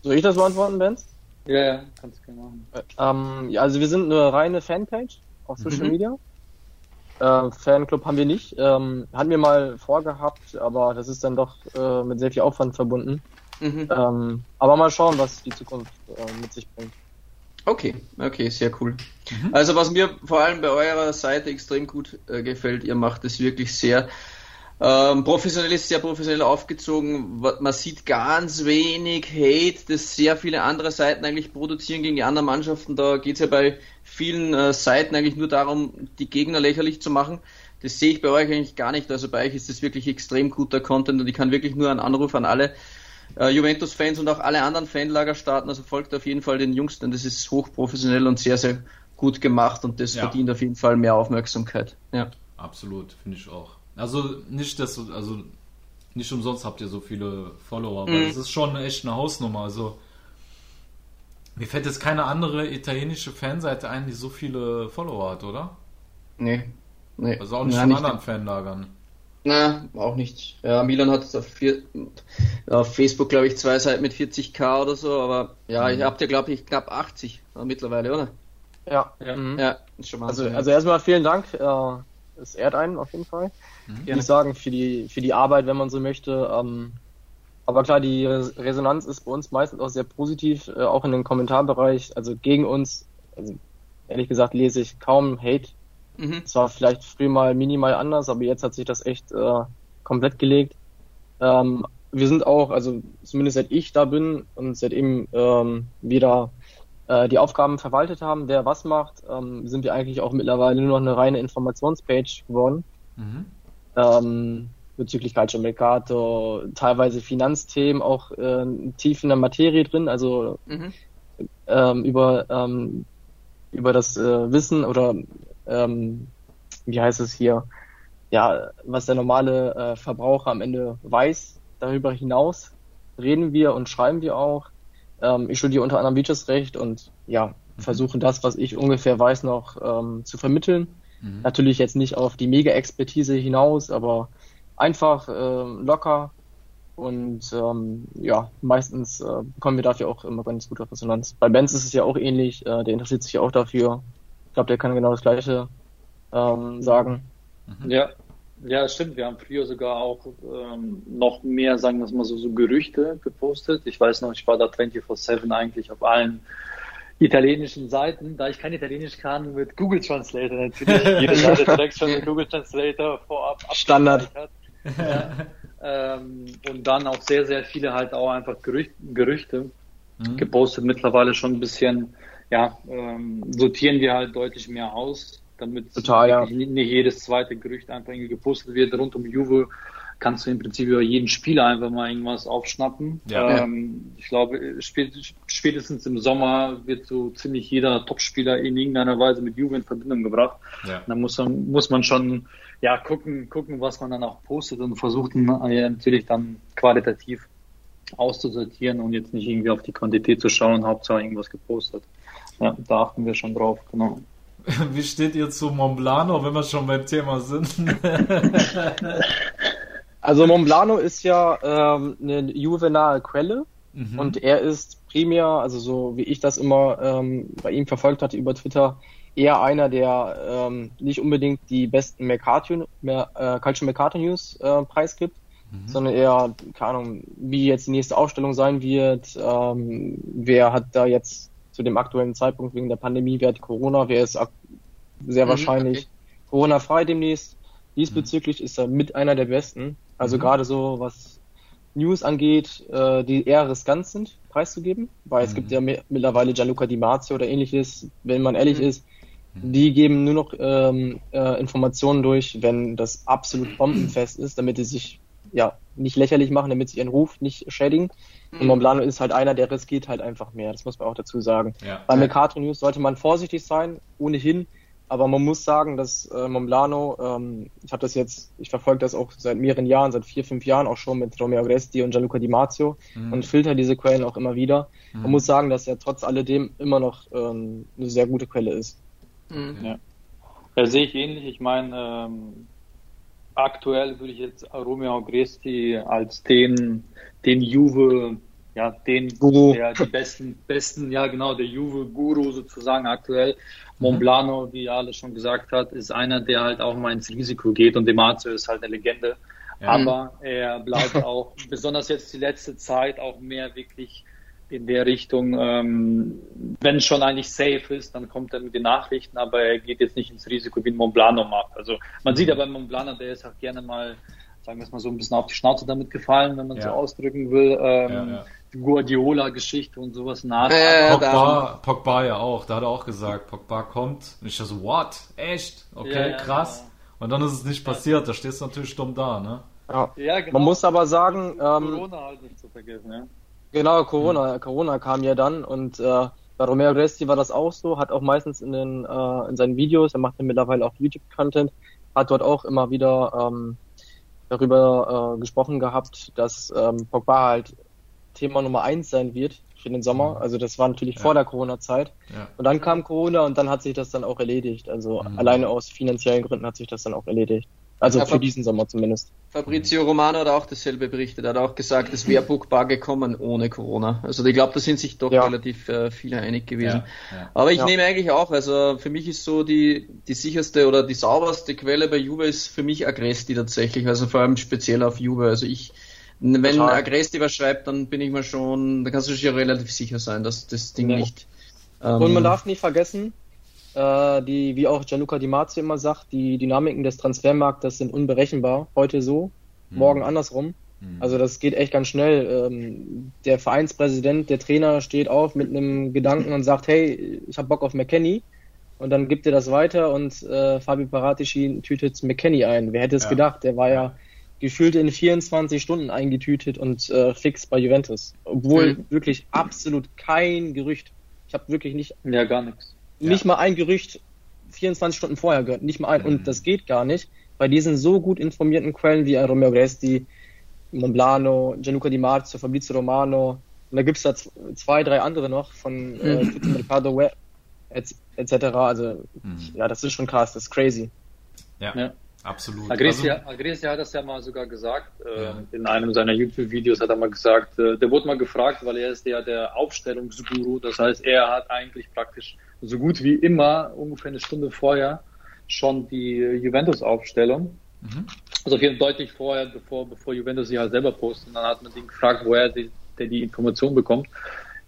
Soll ich das beantworten, Benz? Ja, ja, kannst du gerne machen. Ähm, ja, also wir sind eine reine Fanpage auf Social Mhm. Media. Äh, Fanclub haben wir nicht. Ähm, hatten wir mal vorgehabt, aber das ist dann doch äh, mit sehr viel Aufwand verbunden. Mhm. Ähm, aber mal schauen, was die Zukunft äh, mit sich bringt. Okay, okay, sehr cool. Also was mir vor allem bei eurer Seite extrem gut äh, gefällt, ihr macht es wirklich sehr Ähm, professionell ist sehr professionell aufgezogen. Man sieht ganz wenig Hate, das sehr viele andere Seiten eigentlich produzieren gegen die anderen Mannschaften. Da geht es ja bei vielen äh, Seiten eigentlich nur darum, die Gegner lächerlich zu machen. Das sehe ich bei euch eigentlich gar nicht. Also bei euch ist das wirklich extrem guter Content und ich kann wirklich nur einen Anruf an alle äh, Juventus-Fans und auch alle anderen Fanlager starten. Also folgt auf jeden Fall den Jungs, denn das ist hochprofessionell und sehr, sehr gut gemacht und das ja. verdient auf jeden Fall mehr Aufmerksamkeit. Ja. Absolut, finde ich auch. Also nicht, dass also nicht umsonst habt ihr so viele Follower, weil mhm. das ist schon echt eine Hausnummer. Also mir fällt jetzt keine andere italienische Fanseite ein, die so viele Follower hat, oder? Nee. nee. Also auch nicht ja, von nicht anderen Fanlagern. Na, auch nicht. Ja, Milan hat auf, vier, auf Facebook, glaube ich, zwei Seiten mit 40k oder so, aber ja, mhm. ich habt ja, glaube ich, knapp 80 mittlerweile, oder? Ja. Ja, mhm. ja ist schon mal also, also erstmal vielen Dank. Äh, es ehrt einen auf jeden Fall. Mhm. Ich sagen, für die, für die Arbeit, wenn man so möchte. Ähm, aber klar, die Resonanz ist bei uns meistens auch sehr positiv, äh, auch in den Kommentarbereich. Also gegen uns, also ehrlich gesagt, lese ich kaum Hate. Mhm. Es war vielleicht früher mal minimal anders, aber jetzt hat sich das echt äh, komplett gelegt. Ähm, wir sind auch, also zumindest seit ich da bin und seitdem ähm, wir da äh, die Aufgaben verwaltet haben, wer was macht, ähm, sind wir eigentlich auch mittlerweile nur noch eine reine Informationspage geworden. Mhm. Ähm, bezüglich Calcio Mercato, teilweise Finanzthemen, auch äh, tief in der Materie drin, also mhm. ähm, über, ähm, über das äh, Wissen oder ähm, wie heißt es hier, ja, was der normale äh, Verbraucher am Ende weiß. Darüber hinaus reden wir und schreiben wir auch. Ähm, ich studiere unter anderem Wirtschaftsrecht und ja, mhm. versuche das, was ich ungefähr weiß, noch ähm, zu vermitteln. Mhm. Natürlich jetzt nicht auf die Mega-Expertise hinaus, aber einfach äh, locker und ähm, ja, meistens äh, bekommen wir dafür auch immer ganz gute Resonanz. Bei Benz ist es ja auch ähnlich, äh, der interessiert sich ja auch dafür. Ich glaube, der kann genau das gleiche ähm, sagen. Mhm. Ja, ja, stimmt. Wir haben früher sogar auch ähm, noch mehr, sagen wir mal so, so Gerüchte gepostet. Ich weiß noch, ich war da 24-7 eigentlich auf allen italienischen Seiten, da ich kein Italienisch kann, mit Google Translator natürlich. Jeder Seite direkt schon mit Google Translator vorab Standard. Ja. ähm, und dann auch sehr, sehr viele halt auch einfach Gerüchte, Gerüchte mhm. gepostet. Mittlerweile schon ein bisschen, ja, ähm, sortieren wir halt deutlich mehr aus, damit Total, ja. nicht jedes zweite Gerücht einfach irgendwie gepostet wird rund um Juve kannst du im Prinzip über jeden Spieler einfach mal irgendwas aufschnappen. Ja. Ähm, ich glaube, spätestens im Sommer wird so ziemlich jeder Topspieler in irgendeiner Weise mit Juve in Verbindung gebracht. Ja. Da muss man, muss man schon ja, gucken, gucken, was man dann auch postet und versuchen ja, natürlich dann qualitativ auszusortieren und jetzt nicht irgendwie auf die Quantität zu schauen, Hauptsache irgendwas gepostet. Ja, da achten wir schon drauf, genau. Wie steht ihr zu Monblano, wenn wir schon beim Thema sind? Also Monblano ist ja ähm, eine juvenale Quelle mhm. und er ist primär, also so wie ich das immer ähm, bei ihm verfolgt hatte über Twitter, eher einer, der ähm, nicht unbedingt die besten Mercato, mehr, äh, Calcio Mercato News äh, preisgibt, mhm. sondern eher, keine Ahnung, wie jetzt die nächste Aufstellung sein wird, ähm, wer hat da jetzt zu dem aktuellen Zeitpunkt wegen der Pandemie, hat Corona, wer ist sehr mhm, wahrscheinlich okay. Corona-frei demnächst. Diesbezüglich mhm. ist er mit einer der besten. Also mhm. gerade so, was News angeht, äh, die eher riskant sind, preiszugeben, weil mhm. es gibt ja mittlerweile Gianluca Di Marzio oder ähnliches, wenn man ehrlich mhm. ist, mhm. die geben nur noch ähm, äh, Informationen durch, wenn das absolut bombenfest ist, damit sie sich ja nicht lächerlich machen, damit sie ihren Ruf nicht schädigen. Und mhm. Monblano ist halt einer, der riskiert halt einfach mehr. Das muss man auch dazu sagen. Ja. Bei Mercato News sollte man vorsichtig sein, ohnehin. Aber man muss sagen, dass äh, Momblano, ähm, ich habe das jetzt, ich verfolge das auch seit mehreren Jahren, seit vier, fünf Jahren auch schon mit Romeo Agresti und Gianluca Di Marzio mhm. und filter diese Quellen auch immer wieder. Mhm. Man muss sagen, dass er trotz alledem immer noch ähm, eine sehr gute Quelle ist. Mhm. Ja. ja, sehe ich ähnlich. Ich meine, ähm, aktuell würde ich jetzt Romeo Agresti als den, den Juve ja, den Guru. Der, die besten, besten, ja genau, der Juve-Guru sozusagen aktuell. Monblano, wie alle schon gesagt hat, ist einer, der halt auch mal ins Risiko geht und Demarzio ist halt eine Legende. Ja. Aber er bleibt auch, besonders jetzt die letzte Zeit, auch mehr wirklich in der Richtung, ähm, wenn schon eigentlich safe ist, dann kommt er mit den Nachrichten, aber er geht jetzt nicht ins Risiko, wie ein Monblano macht. Also man sieht ja bei Monblano, der ist auch gerne mal sagen wir es mal so, ein bisschen auf die Schnauze damit gefallen, wenn man ja. so ausdrücken will. Ähm, ja, ja. Guardiola-Geschichte und sowas nach. Äh, Pogba, Pogba ja auch, da hat er auch gesagt, Pogba kommt. Und ich so, what? Echt? Okay, krass. Und dann ist es nicht passiert, da stehst du natürlich dumm da, ne? Ja, ja genau. Man muss aber sagen, ähm, Corona halt nicht zu vergessen, ja. Genau, Corona, hm. Corona kam ja dann und äh, bei Romero Resti war das auch so, hat auch meistens in den äh, in seinen Videos, er macht ja mittlerweile auch YouTube-Content, hat dort auch immer wieder ähm, darüber äh, gesprochen gehabt, dass ähm, Pogba halt Thema Nummer eins sein wird für den Sommer. Mhm. Also das war natürlich ja. vor der Corona-Zeit. Ja. Und dann kam Corona und dann hat sich das dann auch erledigt. Also mhm. alleine aus finanziellen Gründen hat sich das dann auch erledigt. Also ja, für diesen Sommer zumindest. Fabrizio Romano hat auch dasselbe berichtet. Er hat auch gesagt, es wäre Bookbar gekommen ohne Corona. Also ich glaube, da sind sich doch ja. relativ äh, viele einig gewesen. Ja, Aber ich nehme eigentlich auch, also für mich ist so die, die sicherste oder die sauberste Quelle bei Juve ist für mich Agresti tatsächlich. Also vor allem speziell auf Juve. Also ich, wenn Total. Agresti was schreibt, dann bin ich mir schon, da kannst du dir relativ sicher sein, dass das Ding nicht. Ähm, Und man darf nicht vergessen, äh, die, wie auch Gianluca Di Marzio immer sagt, die Dynamiken des Transfermarktes sind unberechenbar. Heute so, mhm. morgen andersrum. Mhm. Also das geht echt ganz schnell. Ähm, der Vereinspräsident, der Trainer steht auf mit einem Gedanken und sagt, hey, ich habe Bock auf McKenny. Und dann gibt er das weiter und äh, Fabio Paratici tütet McKenny ein. Wer hätte es ja. gedacht? Der war ja gefühlt in 24 Stunden eingetütet und äh, fix bei Juventus. Obwohl mhm. wirklich absolut kein Gerücht. Ich habe wirklich nicht. Ja, gar nichts nicht mal ein Gerücht 24 Stunden vorher gehört, nicht mal ein. Mhm. Und das geht gar nicht, bei diesen so gut informierten Quellen wie Romeo Gresti, Monblano, Gianluca Di Marzio, Fabrizio Romano, und da gibt's da zwei, drei andere noch von äh, mhm. Mercado Web etc. Also mhm. ja, das ist schon krass, das ist crazy. Ja. ja. Absolut. Agresia, also, Agresia hat das ja mal sogar gesagt. Äh, ja. In einem seiner YouTube-Videos hat er mal gesagt, äh, der wurde mal gefragt, weil er ist ja der Aufstellungsguru. Das heißt, er hat eigentlich praktisch so gut wie immer ungefähr eine Stunde vorher schon die Juventus-Aufstellung. Mhm. Also auf jeden Fall deutlich vorher, bevor, bevor Juventus sie halt selber postet. Und dann hat man ihn gefragt, woher die, der die Information bekommt.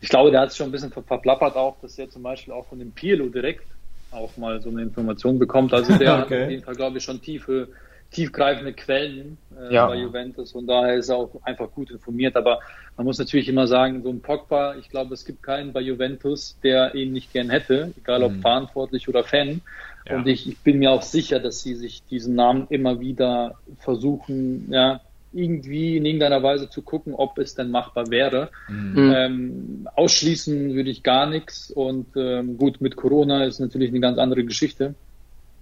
Ich glaube, der hat es schon ein bisschen verplappert auch, dass er zum Beispiel auch von dem Pirlo direkt auch mal so eine Information bekommt. Also der okay. hat auf jeden Fall, glaube ich, schon tiefe, tiefgreifende Quellen äh, ja. bei Juventus und daher ist er auch einfach gut informiert. Aber man muss natürlich immer sagen, so ein Pogba, ich glaube, es gibt keinen bei Juventus, der ihn nicht gern hätte, egal ob mhm. verantwortlich oder Fan. Ja. Und ich, ich bin mir auch sicher, dass sie sich diesen Namen immer wieder versuchen, ja, irgendwie in irgendeiner Weise zu gucken, ob es denn machbar wäre. Mhm. Ähm, ausschließen würde ich gar nichts und ähm, gut, mit Corona ist natürlich eine ganz andere Geschichte.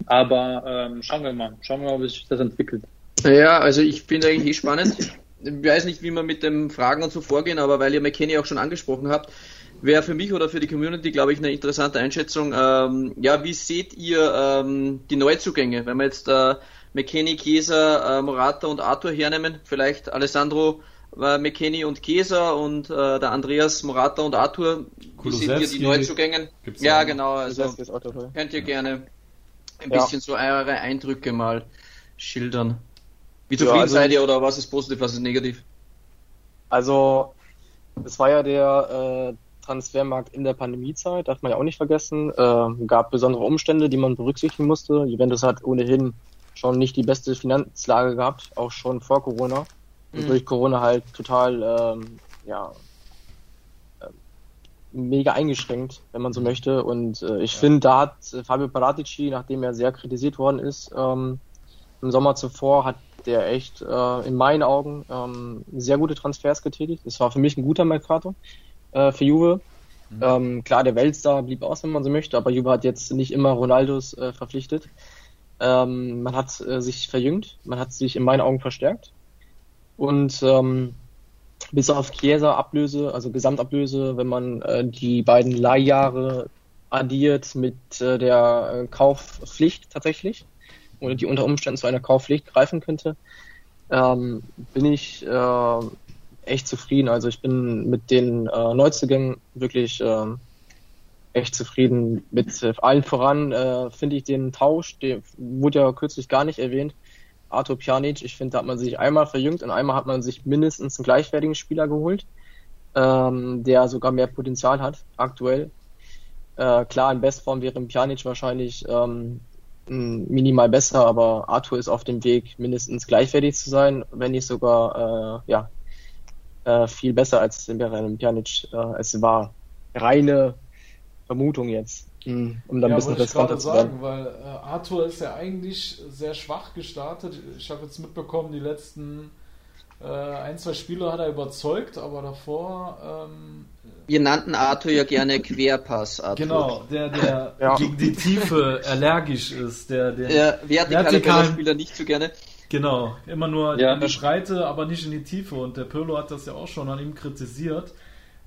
Aber ähm, schauen wir mal, schauen wir mal, wie sich das entwickelt. Ja, also ich finde eigentlich eh spannend. Ich weiß nicht, wie wir mit den Fragen und so vorgehen, aber weil ihr McKenny auch schon angesprochen habt, wäre für mich oder für die Community, glaube ich, eine interessante Einschätzung. Ähm, ja, wie seht ihr ähm, die Neuzugänge? Wenn wir jetzt äh, McKenny, Kieser, äh, Morata und Arthur hernehmen, vielleicht Alessandro äh, McKenny und Kieser und äh, der Andreas, Morata und Arthur. Wie seht ihr die Neuzugänge? Ja, genau. Also könnt ihr gerne ein ja. bisschen so eure Eindrücke mal schildern. Wie zufrieden ja, also seid ihr oder was ist positiv, was ist negativ? Also, es war ja der äh, Transfermarkt in der Pandemiezeit, darf man ja auch nicht vergessen. Äh, gab besondere Umstände, die man berücksichtigen musste. Juventus hat ohnehin schon nicht die beste Finanzlage gehabt, auch schon vor Corona. Und mhm. durch Corona halt total, ähm, ja, mega eingeschränkt, wenn man so möchte. Und äh, ich ja. finde, da hat Fabio Paratici, nachdem er sehr kritisiert worden ist, ähm, im Sommer zuvor, hat der echt äh, in meinen Augen ähm, sehr gute Transfers getätigt. Es war für mich ein guter Mercato äh, für Juve. Mhm. Ähm, klar, der Weltstar blieb aus, wenn man so möchte, aber Juve hat jetzt nicht immer Ronaldos äh, verpflichtet. Ähm, man hat äh, sich verjüngt, man hat sich in meinen Augen verstärkt. Und ähm, bis auf Chiesa Ablöse, also Gesamtablöse, wenn man äh, die beiden Leihjahre addiert mit äh, der äh, Kaufpflicht tatsächlich, oder die unter Umständen zu einer Kaufpflicht greifen könnte, ähm, bin ich äh, echt zufrieden. Also ich bin mit den äh, Neuzugängen wirklich äh, echt zufrieden mit äh, allen voran. Äh, finde ich den Tausch, der wurde ja kürzlich gar nicht erwähnt. Arthur Pjanic, ich finde, da hat man sich einmal verjüngt und einmal hat man sich mindestens einen gleichwertigen Spieler geholt, ähm, der sogar mehr Potenzial hat aktuell. Äh, klar, in Bestform wäre Pjanic wahrscheinlich ähm, minimal besser, aber Arthur ist auf dem Weg, mindestens gleichwertig zu sein, wenn nicht sogar äh, ja, äh, viel besser als Beren Pjanic. Äh, es war reine Vermutung jetzt, um dann ja, ein bisschen riskanter zu sagen, weil äh, Arthur ist ja eigentlich sehr schwach gestartet. Ich habe jetzt mitbekommen, die letzten äh, ein, zwei Spiele hat er überzeugt, aber davor. Ähm, Wir nannten Arthur ja gerne Querpass. Arthur. Genau, der, der ja. gegen die Tiefe allergisch ist. Der, der ja, vertikale vertikalen, Spieler nicht so gerne. Genau, immer nur ja. in die Breite, aber nicht in die Tiefe. Und der Pirlo hat das ja auch schon an ihm kritisiert.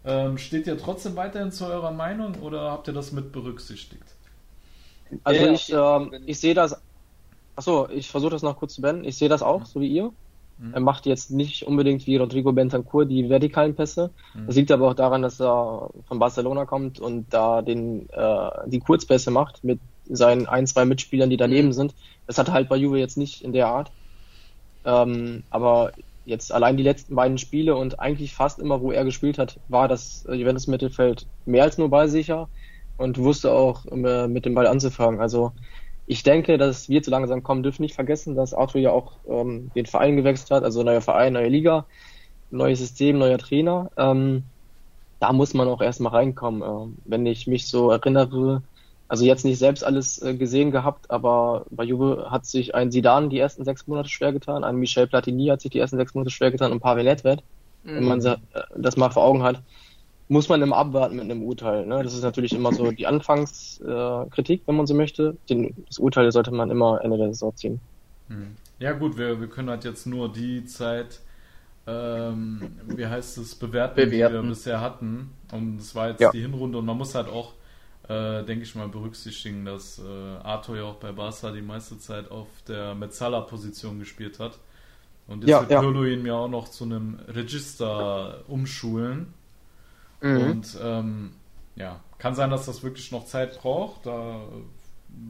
Ähm, steht ihr trotzdem weiterhin zu eurer Meinung oder habt ihr das mit berücksichtigt? Also ich, äh, ich sehe das. Achso, ich versuche das noch kurz zu beenden. Ich sehe das auch, so wie ihr. Mhm. Er macht jetzt nicht unbedingt wie Rodrigo Bentancur die vertikalen Pässe. Mhm. Das liegt aber auch daran, dass er von Barcelona kommt und da den, äh, die Kurzpässe macht mit seinen ein, zwei Mitspielern, die daneben mhm. sind. Das hat er halt bei Juve jetzt nicht in der Art. Ähm, aber jetzt allein die letzten beiden Spiele und eigentlich fast immer, wo er gespielt hat, war das Juventus Mittelfeld mehr als nur ballsicher und wusste auch äh, mit dem Ball anzufangen. Also ich denke, dass wir zu langsam kommen dürfen nicht vergessen, dass Arthur ja auch ähm, den Verein gewechselt hat, also neuer Verein, neue Liga, neues System, neuer Trainer. Ähm, da muss man auch erstmal reinkommen. Ähm, wenn ich mich so erinnere, also jetzt nicht selbst alles äh, gesehen gehabt, aber bei Juve hat sich ein Sidan die ersten sechs Monate schwer getan, ein Michel Platini hat sich die ersten sechs Monate schwer getan und Pavel Nedved, mhm. wenn man mhm. äh, das mal vor Augen hat muss man immer abwarten mit einem Urteil. Ne? Das ist natürlich immer so die Anfangskritik, äh, wenn man so möchte. Den, das Urteil sollte man immer Ende der Saison ziehen. Hm. Ja gut, wir, wir können halt jetzt nur die Zeit, ähm, wie heißt es, bewerten, bewerten, die wir bisher hatten. Und es war jetzt ja. die Hinrunde und man muss halt auch, äh, denke ich mal, berücksichtigen, dass äh, Arthur ja auch bei Barca die meiste Zeit auf der Metzala-Position gespielt hat. Und jetzt ja, wird ja. Pirlo ihn ja auch noch zu einem Register umschulen. Mhm. Und ähm, ja, kann sein, dass das wirklich noch Zeit braucht. Da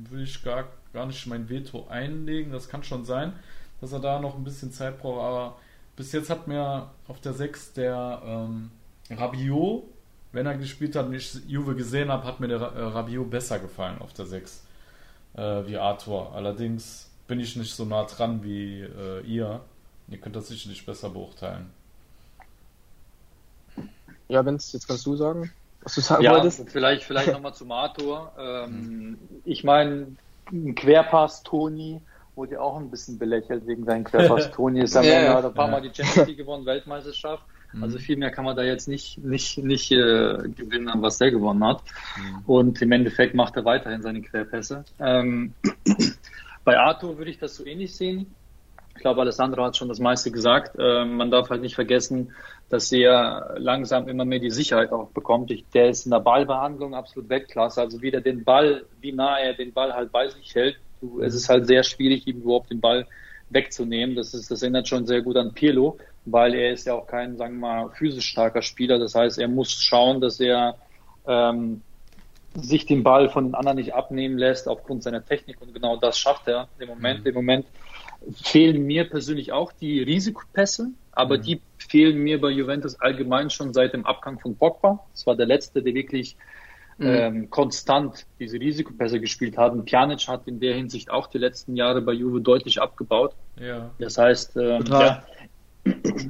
will ich gar, gar nicht mein Veto einlegen. Das kann schon sein, dass er da noch ein bisschen Zeit braucht. Aber bis jetzt hat mir auf der 6 der ähm, Rabiot, wenn er gespielt hat und ich Juve gesehen habe, hat mir der äh, Rabiot besser gefallen auf der 6 äh, wie Arthur. Allerdings bin ich nicht so nah dran wie äh, ihr. Ihr könnt das sicherlich besser beurteilen. Ja, Benz, jetzt kannst du sagen, was du sagen ja, wolltest. Vielleicht, vielleicht nochmal zum Arthur. Ähm, ich meine, ein Querpass Toni wurde ja auch ein bisschen belächelt wegen seinem Querpass. Toni ist am Ende, hat ein paar Mal die Champions League gewonnen, Weltmeisterschaft. Mhm. Also viel mehr kann man da jetzt nicht, nicht, nicht äh, gewinnen, was der gewonnen hat. Mhm. Und im Endeffekt macht er weiterhin seine Querpässe. Ähm, bei Arthur würde ich das so ähnlich sehen. Ich glaube, Alessandro hat schon das meiste gesagt. Äh, man darf halt nicht vergessen, dass er langsam immer mehr die Sicherheit auch bekommt. Ich, der ist in der Ballbehandlung absolut Weltklasse. Also wie der den Ball, wie nah er den Ball halt bei sich hält. Du, es ist halt sehr schwierig, ihm überhaupt den Ball wegzunehmen. Das ist, das erinnert schon sehr gut an Pirlo, weil er ist ja auch kein, sagen wir mal, physisch starker Spieler. Das heißt, er muss schauen, dass er ähm, sich den Ball von den anderen nicht abnehmen lässt aufgrund seiner Technik und genau das schafft er im Moment. Mhm. Im Moment fehlen mir persönlich auch die Risikopässe, aber mhm. die fehlen mir bei Juventus allgemein schon seit dem Abgang von Pogba. Das war der letzte, der wirklich mhm. ähm, konstant diese Risikopässe gespielt hat. Und Pjanic hat in der Hinsicht auch die letzten Jahre bei Juve deutlich abgebaut. Ja. Das heißt, ähm, ja,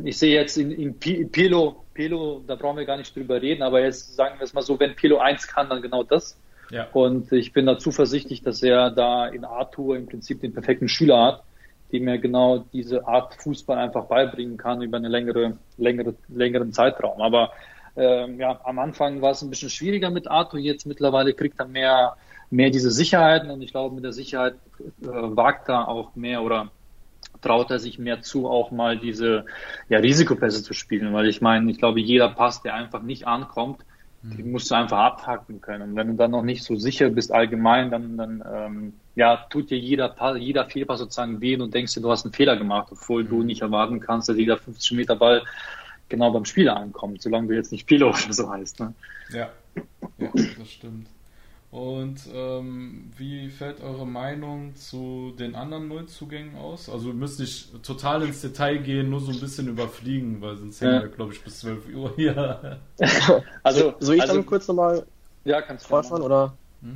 ich sehe jetzt in, in Pilo, Pilo, da brauchen wir gar nicht drüber reden, aber jetzt sagen wir es mal so, wenn Pilo eins kann, dann genau das. Ja. Und ich bin da zuversichtlich, dass er da in Arthur im Prinzip den perfekten Schüler hat die mir genau diese Art Fußball einfach beibringen kann über einen längere, längere, längeren Zeitraum. Aber ähm, ja, am Anfang war es ein bisschen schwieriger mit Arthur. Jetzt mittlerweile kriegt er mehr, mehr diese Sicherheiten und ich glaube, mit der Sicherheit äh, wagt er auch mehr oder traut er sich mehr zu, auch mal diese ja, Risikopässe zu spielen. Weil ich meine, ich glaube, jeder Pass, der einfach nicht ankommt, die musst du einfach abhaken können. Und wenn du dann noch nicht so sicher bist allgemein, dann, dann ähm, ja, tut dir jeder, jeder Fehlpass sozusagen weh und denkst dir, du hast einen Fehler gemacht, obwohl du mhm. nicht erwarten kannst, dass jeder 50 Meter Ball genau beim Spieler ankommt, solange du jetzt nicht Pilo oder so heißt. Ne? Ja. ja, das stimmt. Und ähm, wie fällt eure Meinung zu den anderen Neuzugängen aus? Also ihr müsst nicht total ins Detail gehen, nur so ein bisschen überfliegen, weil sonst hängen ja. wir, glaube ich, bis 12 Uhr hier. also, soll ich also, dann kurz nochmal ja, kannst vorfahren oder?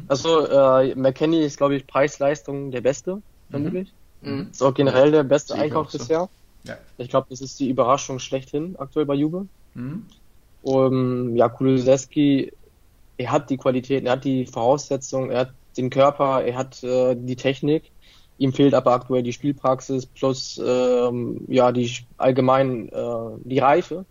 Also äh, McKenny ist, glaube ich, Preis-Leistung der Beste, vermutlich. Mhm. Ist auch generell der beste ich Einkauf so. bisher. Ja. Ich glaube, das ist die Überraschung schlechthin aktuell bei Juve. Mhm. Um, ja, Kulusewski, er hat die Qualitäten, er hat die Voraussetzungen, er hat den Körper, er hat äh, die Technik. Ihm fehlt aber aktuell die Spielpraxis plus ähm, ja die allgemein äh, die Reife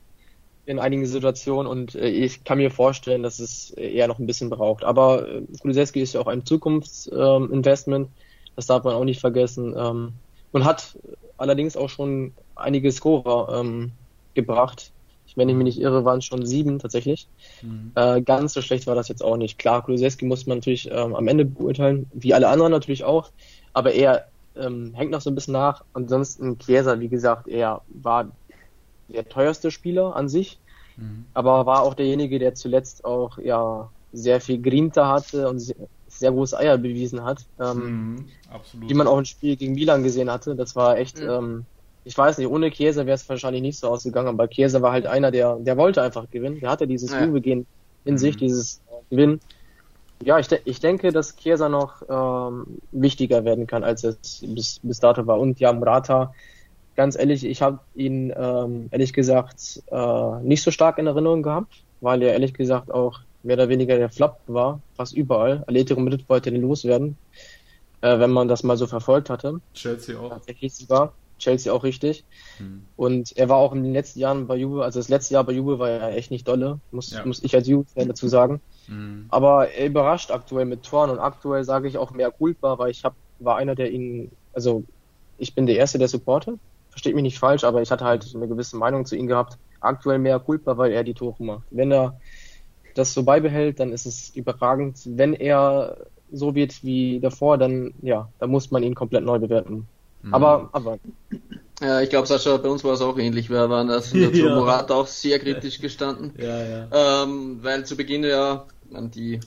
in einigen Situationen und äh, ich kann mir vorstellen, dass es eher noch ein bisschen braucht. Aber äh, Kulusewski ist ja auch ein Zukunftsinvestment, ähm, das darf man auch nicht vergessen. Ähm, und hat allerdings auch schon einige Scorer ähm, gebracht. Wenn ich mich nicht irre, waren es schon sieben tatsächlich. Mhm. Äh, ganz so schlecht war das jetzt auch nicht. Klar, Kulusewski muss man natürlich ähm, am Ende beurteilen, wie alle anderen natürlich auch, aber er ähm, hängt noch so ein bisschen nach. Ansonsten Chiesa, wie gesagt, er war der teuerste Spieler an sich, Mhm. aber war auch derjenige, der zuletzt auch ja sehr viel Grinta hatte und sehr, sehr große Eier bewiesen hat. Ähm, Mhm. Absolut. die man auch im Spiel gegen Milan gesehen hatte. Das war echt, Mhm. ähm, ich weiß nicht, ohne Chiesa wäre es wahrscheinlich nicht so ausgegangen, aber Chiesa war halt einer, der, der wollte einfach gewinnen. Der hatte dieses Ja. Juve-Gehen in Mhm. sich, dieses äh, Gewinnen. Ja, ich, de ich denke, dass Chiesa noch ähm, wichtiger werden kann, als es bis, bis dato war. Und ja, Murata, ganz ehrlich, ich habe ihn ähm, ehrlich gesagt äh, nicht so stark in Erinnerung gehabt, weil er ehrlich gesagt auch mehr oder weniger der Flop war, fast überall. Atletico Madrid wollte den loswerden, äh, wenn man das mal so verfolgt hatte. Chelsea auch. Tatsächlich sogar. Chelsea auch richtig. Mhm. Und er war auch in den letzten Jahren bei Juve, also das letzte Jahr bei Juve war er echt nicht dolle, muss, Ja. muss ich als Juve-Fan dazu sagen. Mhm. Aber er überrascht aktuell mit Toren und aktuell sage ich auch mehr Culpa, weil ich hab, war einer, der ihn, also ich bin der Erste, der Supporter. Versteht mich nicht falsch, aber ich hatte halt eine gewisse Meinung zu ihm gehabt. Aktuell mehr Culpa, weil er die Tore macht. Wenn er das so beibehält, dann ist es überragend. Wenn er so wird wie davor, dann ja, dann muss man ihn komplett neu bewerten. Mhm. Aber, aber Ja, ich glaube, Sascha, bei uns war es auch ähnlich. Wir waren da sind wir zu Ja. Morata auch sehr kritisch gestanden. Ja, ja. Ähm, weil zu Beginn ja die,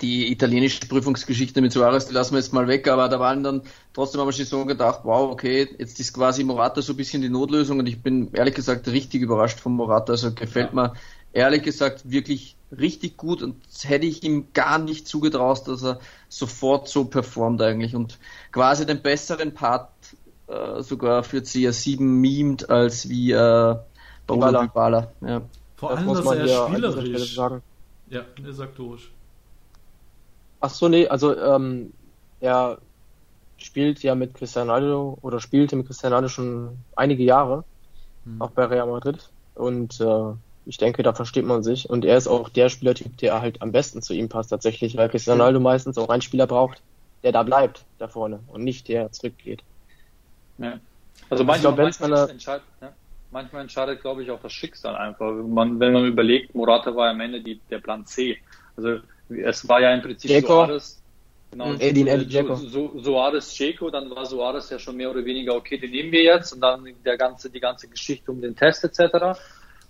die italienische Prüfungsgeschichte mit Suarez, die lassen wir jetzt mal weg, aber da waren dann trotzdem haben wir schon so gedacht, wow, okay, jetzt ist quasi Morata so ein bisschen die Notlösung und ich bin ehrlich gesagt richtig überrascht von Morata. Also gefällt mir ehrlich gesagt wirklich richtig gut und hätte ich ihm gar nicht zugetraut, dass er sofort so performt eigentlich und quasi den besseren Part äh, sogar für CR7 mimt als wie äh, Paulo Dybala. Dybala. Ja. Vor das allem, muss dass man er Stelle spielerisch. sagen. Ja, er sagt durch. Ach so, nee, also ähm, er spielt ja mit Cristiano Ronaldo oder spielte mit Cristiano Ronaldo schon einige Jahre, Hm. auch bei Real Madrid. Und äh, ich denke, da versteht man sich. Und er ist auch der Spielertyp, der halt am besten zu ihm passt tatsächlich, weil Cristiano Ronaldo meistens auch einen Spieler braucht, der da bleibt, da vorne und nicht der zurückgeht. Ja. Also Ich manchmal, glaub, manchmal, entscheidet, ja, manchmal entscheidet, glaube ich, auch das Schicksal einfach. Man, wenn man überlegt, Morata war am Ende die, der Plan C. Also es war ja im Prinzip Dzeko. Suarez, genau, Mhm. Edin, Edin so, so, Suarez, Dzeko, dann war Suarez ja schon mehr oder weniger, okay, den nehmen wir jetzt und dann der ganze, die ganze Geschichte um den Test etc.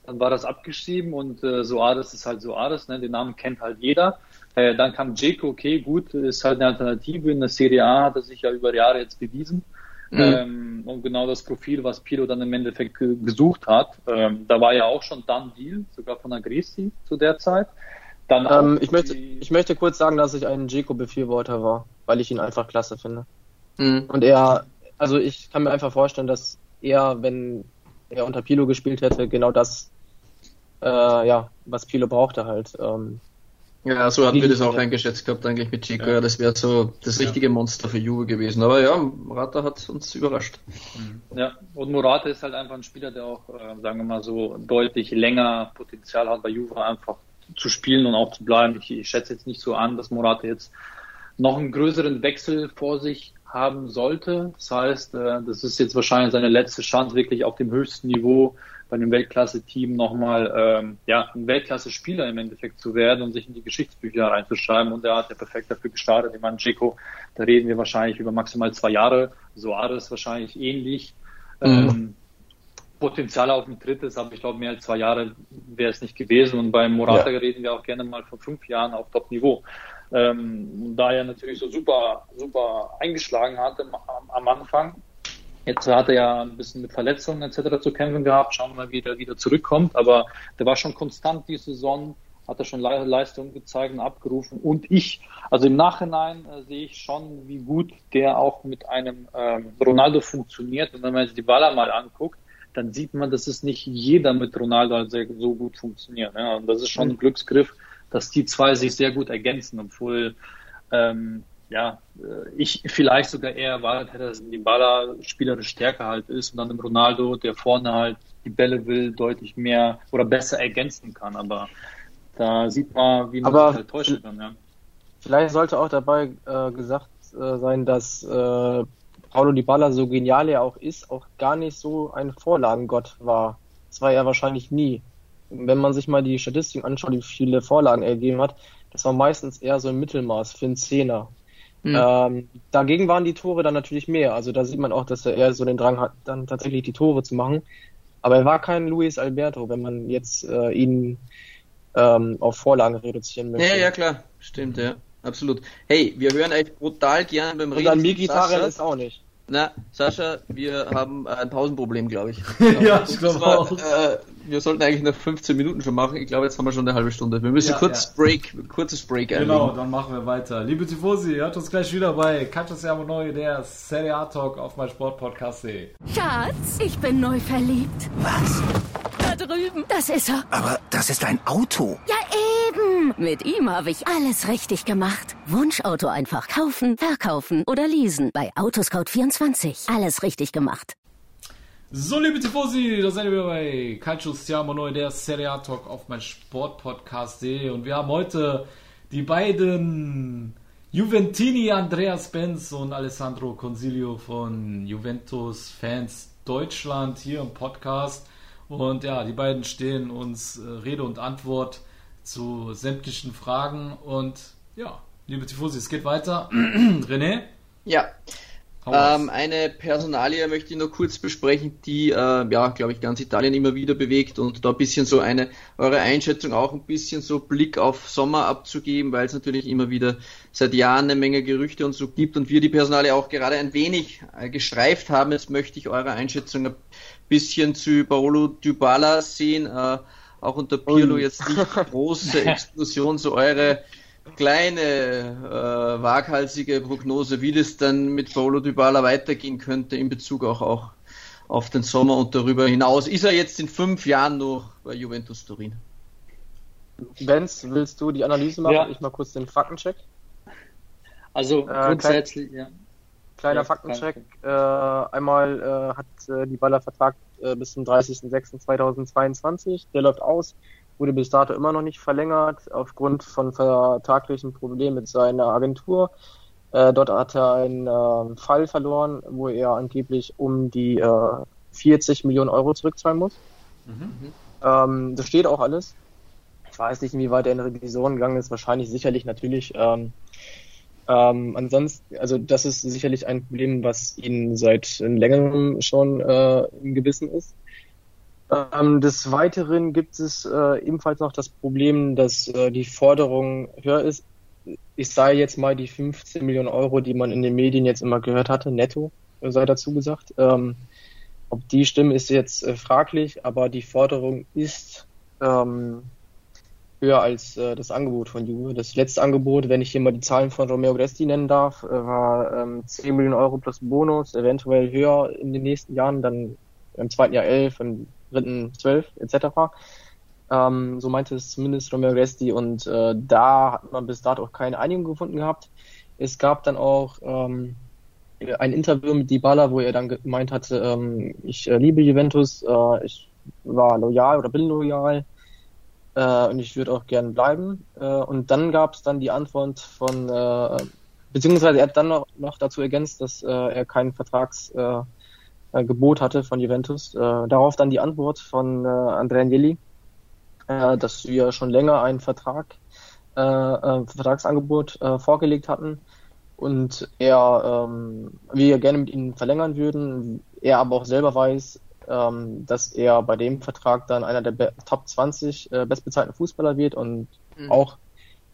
Dann war das abgeschrieben und äh, Suarez ist halt Suarez, ne? den Namen kennt halt jeder. Äh, dann kam Dzeko, okay, gut, ist halt eine Alternative. In der Serie A hat er sich ja über Jahre jetzt bewiesen. Mhm. Ähm, und genau das Profil, was Piro dann im Endeffekt ge- gesucht hat. Ähm, da war ja auch schon dann Deal, sogar von Agresti zu der Zeit. Dann Ähm, ich, möchte, ich möchte kurz sagen, dass ich ein Dzeko-Befürworter war, weil ich ihn einfach klasse finde. Mhm. Und er, also ich kann mir einfach vorstellen, dass er, wenn er unter Pilo gespielt hätte, genau das, äh, ja, was Pilo brauchte halt. Ähm, Ja, so hatten wir das auch Ja. eingeschätzt gehabt eigentlich mit Chico. Ja. Ja. das wäre so das richtige Monster für Juve gewesen. Aber ja, Morata hat uns überrascht. Ja, und Morata ist halt einfach ein Spieler, der auch, äh, sagen wir mal so, deutlich länger Potenzial hat bei Juve einfach zu spielen und auch zu bleiben. Ich, ich schätze jetzt nicht so an, dass Morata jetzt noch einen größeren Wechsel vor sich haben sollte. Das heißt, äh, das ist jetzt wahrscheinlich seine letzte Chance, wirklich auf dem höchsten Niveau bei einem Weltklasse-Team nochmal ähm, ja, ein Weltklasse-Spieler im Endeffekt zu werden und sich in die Geschichtsbücher reinzuschreiben. Und er hat ja perfekt dafür gestartet. Ich meine, Dzeko, da reden wir wahrscheinlich über maximal zwei Jahre. Soares wahrscheinlich ähnlich. Ähm, Potenzial auf dem drittes, aber ich glaube, mehr als zwei Jahre wäre es nicht gewesen. Und beim Morata reden wir auch gerne mal von fünf Jahren auf Top-Niveau. Ähm, da er natürlich so super, super eingeschlagen hatte am, am Anfang. Jetzt hat er ja ein bisschen mit Verletzungen etc. zu kämpfen gehabt. Schauen wir mal, wie er wieder zurückkommt. Aber der war schon konstant die Saison hat er schon Le Leistung gezeigt und abgerufen. Und ich, also im Nachhinein äh, sehe ich schon, wie gut der auch mit einem ähm, Ronaldo funktioniert. Und wenn man sich die Baller mal anguckt, dann sieht man, dass es nicht jeder mit Ronaldo so gut funktioniert. Ja. Und das ist schon ein Glücksgriff, dass die zwei sich sehr gut ergänzen, obwohl ähm, ja, äh, ich vielleicht sogar eher erwartet hätte, dass die Baller spielerisch stärker halt ist und dann im Ronaldo, der vorne halt die Bälle will, deutlich mehr oder besser ergänzen kann. Aber da sieht man, wie man sich halt täuschen kann. Ja. Vielleicht sollte auch dabei äh, gesagt äh, sein, dass äh, Paulo Dybala, so genial er auch ist, auch gar nicht so ein Vorlagengott war. Das war er wahrscheinlich nie. Wenn man sich mal die Statistiken anschaut, wie viele Vorlagen er gegeben hat, das war meistens eher so ein Mittelmaß für einen Zehner. Mhm. Ähm, dagegen waren die Tore dann natürlich mehr. Also da sieht man auch, dass er eher so den Drang hat, dann tatsächlich die Tore zu machen. Aber er war kein Luis Alberto, wenn man jetzt äh, ihn ähm, auf Vorlagen reduzieren möchte. Ja, ja, klar. Stimmt, ja. Absolut. Hey, wir hören euch brutal gerne beim Und Reden. Und an Mkhitaryan ist auch nicht. Na, Sascha, wir haben ein Pausenproblem, glaube ich. ja, ich glaube auch. Äh, wir sollten eigentlich noch 15 Minuten schon machen. Ich glaube, jetzt haben wir schon eine halbe Stunde. Wir müssen ja, kurz ja. Break, kurzes Break einlegen. Genau, dann machen wir weiter. Liebe Tifosi, hört uns gleich wieder bei Calcio Siamo Neu, der Serie A Talk auf mein Sportpodcast.de. Schatz, ich bin neu verliebt. Was? Da drüben. Das ist er. Aber das ist ein Auto. Ja, eben. Mit ihm habe ich alles richtig gemacht. Wunschauto einfach kaufen, verkaufen oder leasen. Bei Autoscout24. Alles richtig gemacht. So, liebe Tifosi, da seid ihr wieder bei Calcio Stiamo Neu, der Serie A Talk auf mein Sportpodcast.de. Und wir haben heute die beiden Juventini, Andreas Benz und Alessandro Consilio von Juventus Fans Deutschland hier im Podcast. Und ja, die beiden stehen uns äh, Rede und Antwort zu sämtlichen Fragen. Und ja, liebe Tifosi, es geht weiter. René? Ja. Ähm, eine Personalie möchte ich noch kurz besprechen, die, äh, ja, glaube ich, ganz Italien immer wieder bewegt und da ein bisschen so eine, eure Einschätzung auch ein bisschen so Blick auf Sommer abzugeben, weil es natürlich immer wieder seit Jahren eine Menge Gerüchte und so gibt und wir die Personalie auch gerade ein wenig äh, gestreift haben. Jetzt möchte ich eure Einschätzung ein bisschen zu Paolo Dybala sehen, äh, auch unter Pirlo jetzt nicht große Explosion, so eure kleine, äh, waghalsige Prognose, wie das dann mit Paulo Dybala weitergehen könnte in Bezug auch, auch auf den Sommer und darüber hinaus. Ist er jetzt in fünf Jahren noch bei Juventus Turin? Benz, willst du die Analyse machen? Ja. Ich mal kurz den Faktencheck. Also äh, grundsätzlich, klein, ja. Kleiner ja, Faktencheck. Äh, einmal äh, hat äh, die Baller Vertrag äh, bis zum 30.06.2022. Der läuft aus wurde bis dato immer noch nicht verlängert, aufgrund von vertraglichen Problemen mit seiner Agentur. Äh, dort hat er einen äh, Fall verloren, wo er angeblich um die äh, 40 Millionen Euro zurückzahlen muss. Mhm. Ähm, das steht auch alles. Ich weiß nicht, inwieweit er in Revision gegangen ist. Wahrscheinlich, sicherlich, natürlich. Ähm, ähm, ansonsten, also das ist sicherlich ein Problem, was ihn seit längerem schon äh, im Gewissen ist. Ähm, des Weiteren gibt es äh, ebenfalls noch das Problem, dass äh, die Forderung höher ist. Ich sei jetzt mal die 15 Millionen Euro, die man in den Medien jetzt immer gehört hatte, netto, äh, sei dazu gesagt. Ähm, ob die stimmen, ist jetzt äh, fraglich, aber die Forderung ist ähm, höher als äh, das Angebot von Juve. Das letzte Angebot, wenn ich hier mal die Zahlen von Romeo Gresti nennen darf, äh, war ähm, 10 Millionen Euro plus Bonus, eventuell höher in den nächsten Jahren, dann im zweiten Jahr 11, im dritten 12 etc. Ähm, so meinte es zumindest Romeo Resti und äh, da hat man bis dato auch keine Einigung gefunden gehabt. Es gab dann auch ähm, ein Interview mit Dybala, wo er dann gemeint hatte, ähm, ich äh, liebe Juventus, äh, ich war loyal oder bin loyal äh, und ich würde auch gern bleiben. Äh, und dann gab es dann die Antwort von, äh, beziehungsweise er hat dann noch, noch dazu ergänzt, dass äh, er keinen Vertrags äh, äh, Gebot hatte von Juventus. Äh, darauf dann die Antwort von äh, Andrea Agnelli, äh, dass wir schon länger einen Vertrag, äh, äh, Vertragsangebot äh, vorgelegt hatten und er, ähm, wir gerne mit ihnen verlängern würden. Er aber auch selber weiß, ähm, dass er bei dem Vertrag dann einer der Top 20 äh, bestbezahlten Fußballer wird und mhm. auch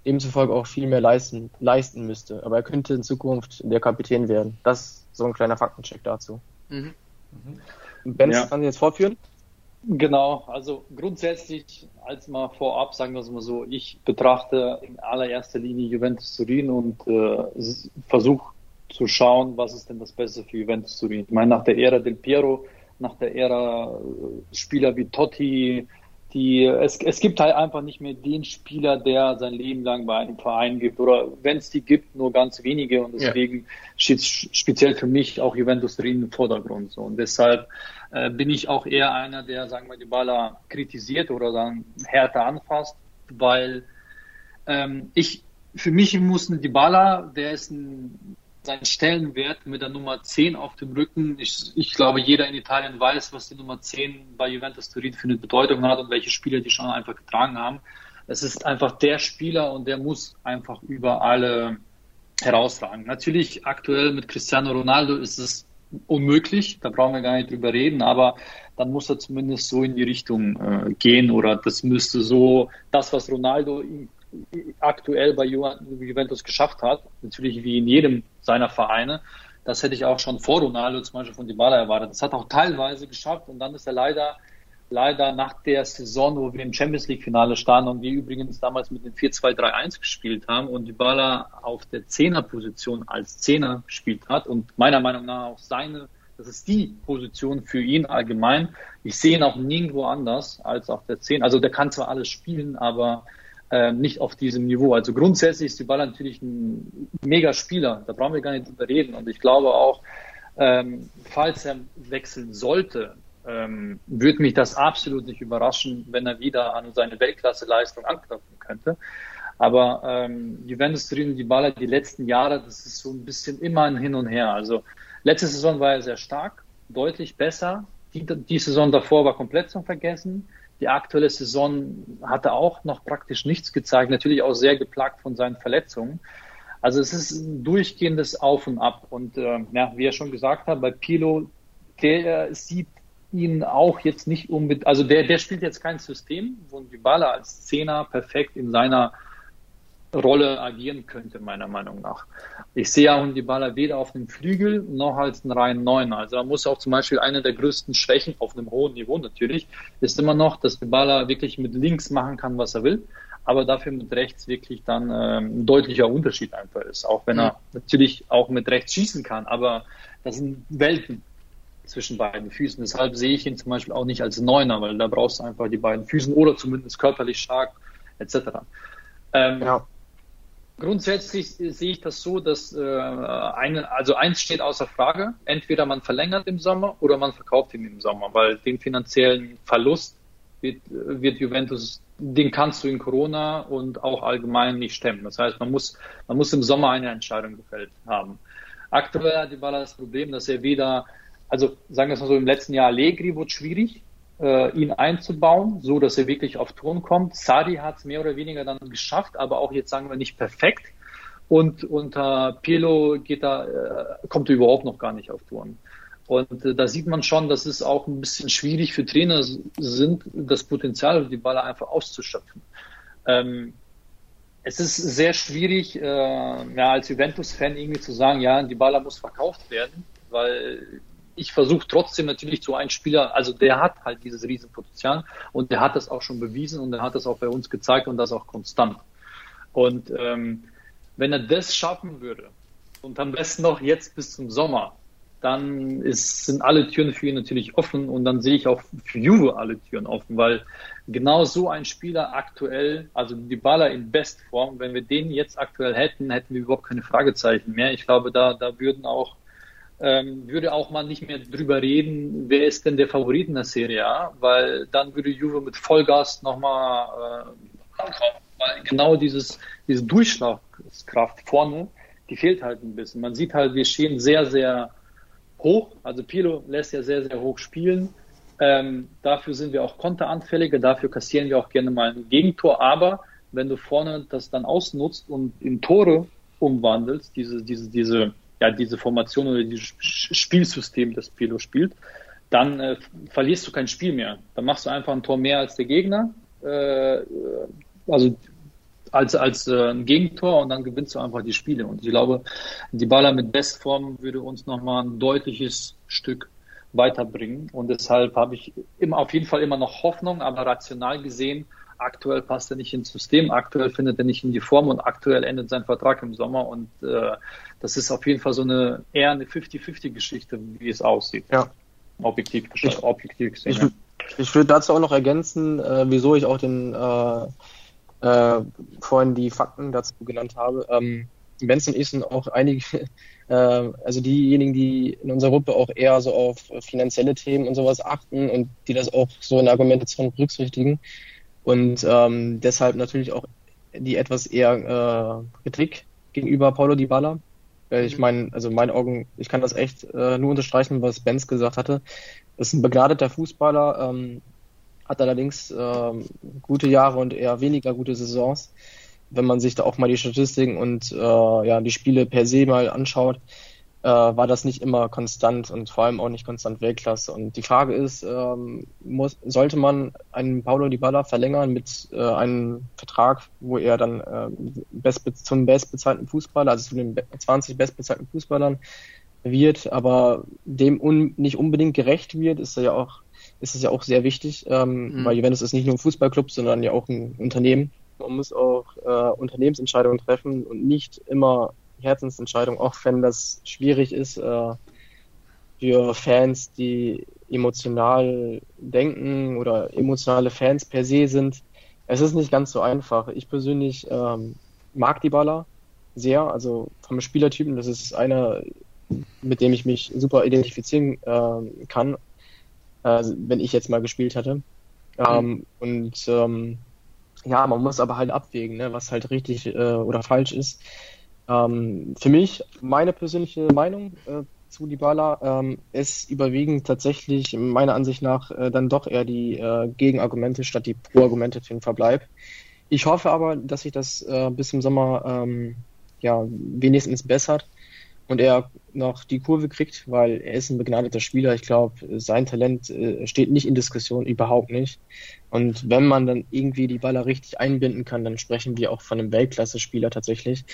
demzufolge auch viel mehr leisten, leisten müsste. Aber er könnte in Zukunft der Kapitän werden. Das ist so ein kleiner Faktencheck dazu. Mhm. Mhm. Benz, ja. kann ich jetzt fortführen? Genau, also grundsätzlich, als mal vorab, sagen wir es mal so, ich betrachte in allererster Linie Juventus Turin und äh, versuche zu schauen, was ist denn das Beste für Juventus Turin. Ich meine, nach der Ära del Piero, nach der Ära äh, Spieler wie Totti, die, es, es gibt halt einfach nicht mehr den Spieler, der sein Leben lang bei einem Verein gibt oder wenn es die gibt, nur ganz wenige und deswegen ja. steht speziell für mich auch Juventus Turin im Vordergrund. So. Und deshalb äh, bin ich auch eher einer, der, sagen wir, die Baller kritisiert oder dann härter anfasst, weil ähm, ich, für mich muss ein Dybala, der ist ein seinen Stellenwert mit der Nummer 10 auf dem Rücken. Ich, ich glaube, jeder in Italien weiß, was die Nummer 10 bei Juventus Turin für eine Bedeutung hat und welche Spieler die schon einfach getragen haben. Es ist einfach der Spieler und der muss einfach über alle herausragen. Natürlich aktuell mit Cristiano Ronaldo ist es unmöglich, da brauchen wir gar nicht drüber reden, aber dann muss er zumindest so in die Richtung äh, gehen oder das müsste so das, was Ronaldo aktuell bei Juventus geschafft hat, natürlich wie in jedem seiner Vereine. Das hätte ich auch schon vor Ronaldo zum Beispiel von Dybala erwartet. Das hat auch teilweise geschafft und dann ist er leider, leider nach der Saison, wo wir im Champions League Finale standen und wir übrigens damals mit dem 4-2-3-1 gespielt haben und Dybala auf der Zehnerposition als Zehner gespielt hat und meiner Meinung nach auch seine das ist die Position für ihn allgemein. Ich sehe ihn auch nirgendwo anders als auf der 10. Also der kann zwar alles spielen, aber äh, nicht auf diesem Niveau. Also grundsätzlich ist Dybala natürlich ein mega Spieler, da brauchen wir gar nicht drüber reden. Und ich glaube auch, ähm, falls er wechseln sollte, ähm, würde mich das absolut nicht überraschen, wenn er wieder an seine Weltklasse-Leistung anknüpfen könnte. Aber ähm, Juventus Turin und Dybala die letzten Jahre, das ist so ein bisschen immer ein Hin und Her. Also letzte Saison war er sehr stark, deutlich besser. Die, die Saison davor war komplett zum Vergessen. Die aktuelle Saison hatte auch noch praktisch nichts gezeigt, natürlich auch sehr geplagt von seinen Verletzungen. Also es ist ein durchgehendes Auf und Ab. Und äh, ja, wie er schon gesagt hat, bei Pilo, der sieht ihn auch jetzt nicht unbedingt, also der, der spielt jetzt kein System, wo Dybala als Zehner perfekt in seiner Rolle agieren könnte, meiner Meinung nach. Ich sehe auch Dybala weder auf dem Flügel noch als einen reinen Neuner. Also da muss auch zum Beispiel eine der größten Schwächen auf einem hohen Niveau natürlich, ist immer noch, dass Dybala wirklich mit links machen kann, was er will, aber dafür mit rechts wirklich dann ähm, ein deutlicher Unterschied einfach ist. Auch wenn er mhm. natürlich auch mit rechts schießen kann, aber das sind Welten zwischen beiden Füßen. Deshalb sehe ich ihn zum Beispiel auch nicht als Neuner, weil da brauchst du einfach die beiden Füßen oder zumindest körperlich stark etc. Ähm, ja. Grundsätzlich sehe ich das so, dass äh, eine, also eins steht außer Frage. Entweder man verlängert im Sommer oder man verkauft ihn im Sommer, weil den finanziellen Verlust wird, wird Juventus, den kannst du in Corona und auch allgemein nicht stemmen. Das heißt, man muss, man muss im Sommer eine Entscheidung gefällt haben. Aktuell hat die Baller das Problem, dass er wieder, also sagen wir es mal so, im letzten Jahr Allegri wurde schwierig, äh, ihn einzubauen, so dass er wirklich auf Touren kommt. Sadi hat es mehr oder weniger dann geschafft, aber auch jetzt sagen wir nicht perfekt. Und unter Pirlo geht da, äh, kommt er überhaupt noch gar nicht auf Touren. Und äh, da sieht man schon, dass es auch ein bisschen schwierig für Trainer sind, das Potenzial, die Baller einfach auszuschöpfen. Ähm, es ist sehr schwierig, äh, ja, als Juventus-Fan irgendwie zu sagen, ja, die Baller muss verkauft werden, weil ich versuche trotzdem natürlich zu einem Spieler, also der hat halt dieses Riesenpotenzial und der hat das auch schon bewiesen und der hat das auch bei uns gezeigt und das auch konstant. Und ähm, wenn er das schaffen würde und am besten noch jetzt bis zum Sommer, dann ist, sind alle Türen für ihn natürlich offen und dann sehe ich auch für Juve alle Türen offen, weil genau so ein Spieler aktuell, also die Baller in Bestform, wenn wir den jetzt aktuell hätten, hätten wir überhaupt keine Fragezeichen mehr. Ich glaube, da, da würden auch ähm, würde auch mal nicht mehr drüber reden, wer ist denn der Favorit in der Serie A, weil dann würde Juve mit Vollgas nochmal äh, ankommen, weil genau dieses, diese Durchschlagskraft vorne, die fehlt halt ein bisschen. Man sieht halt, wir stehen sehr, sehr hoch, also Pilo lässt ja sehr, sehr hoch spielen. Ähm, dafür sind wir auch konteranfälliger, dafür kassieren wir auch gerne mal ein Gegentor, aber wenn du vorne das dann ausnutzt und in Tore umwandelst, diese, diese, diese ja, diese Formation oder dieses Spielsystem, das Pilo spielt, dann äh, verlierst du kein Spiel mehr. Dann machst du einfach ein Tor mehr als der Gegner, äh, also als, als äh, ein Gegentor und dann gewinnst du einfach die Spiele. Und ich glaube, die Baller mit Bestform würde uns nochmal ein deutliches Stück weiterbringen. Und deshalb habe ich immer, auf jeden Fall immer noch Hoffnung, aber rational gesehen, aktuell passt er nicht ins System, aktuell findet er nicht in die Form und aktuell endet sein Vertrag im Sommer. Und äh, das ist auf jeden Fall so eine eher eine 50-50-Geschichte, wie es aussieht. Ja. Objektiv, ich, objektiv gesehen. Ich, ja. ich würde dazu auch noch ergänzen, äh, wieso ich auch den äh, äh, vorhin die Fakten dazu genannt habe. Ähm, Benson ist auch einige, äh, also diejenigen, die in unserer Gruppe auch eher so auf finanzielle Themen und sowas achten und die das auch so in Argumentation berücksichtigen und ähm, deshalb natürlich auch die etwas eher äh, Kritik gegenüber Paulo Di Balla. Äh, ich meine, also in meinen Augen, ich kann das echt äh, nur unterstreichen, was Benz gesagt hatte. Ist ein begnadeter Fußballer, ähm, hat allerdings ähm, gute Jahre und eher weniger gute Saisons wenn man sich da auch mal die Statistiken und äh, ja, die Spiele per se mal anschaut, äh, war das nicht immer konstant und vor allem auch nicht konstant Weltklasse. Und die Frage ist, ähm, muss, sollte man einen Paulo Dybala verlängern mit äh, einem Vertrag, wo er dann äh, best, zum bestbezahlten Fußballer, also zu den 20 bestbezahlten Fußballern wird, aber dem un, nicht unbedingt gerecht wird, ist er ja auch ist es ja auch sehr wichtig, ähm, mhm. weil Juventus ist nicht nur ein Fußballclub, sondern ja auch ein Unternehmen man muss auch äh, Unternehmensentscheidungen treffen und nicht immer Herzensentscheidungen, auch wenn das schwierig ist äh, für Fans, die emotional denken oder emotionale Fans per se sind. Es ist nicht ganz so einfach. Ich persönlich ähm, mag die Baller sehr, also vom Spielertypen. Das ist einer, mit dem ich mich super identifizieren äh, kann, äh, wenn ich jetzt mal gespielt hatte. Ähm, und ähm, ja, man muss aber halt abwägen, ne, was halt richtig äh, oder falsch ist. Ähm, für mich, meine persönliche Meinung äh, zu Dybala ähm, ist überwiegend tatsächlich meiner Ansicht nach äh, dann doch eher die äh, Gegenargumente statt die Pro-Argumente für den Verbleib. Ich hoffe aber, dass sich das äh, bis zum Sommer ähm, ja wenigstens bessert und er noch die Kurve kriegt, weil er ist ein begnadeter Spieler. Ich glaube, sein Talent äh, steht nicht in Diskussion, überhaupt nicht. Und wenn man dann irgendwie die Baller richtig einbinden kann, dann sprechen wir auch von einem Weltklasse-Spieler tatsächlich.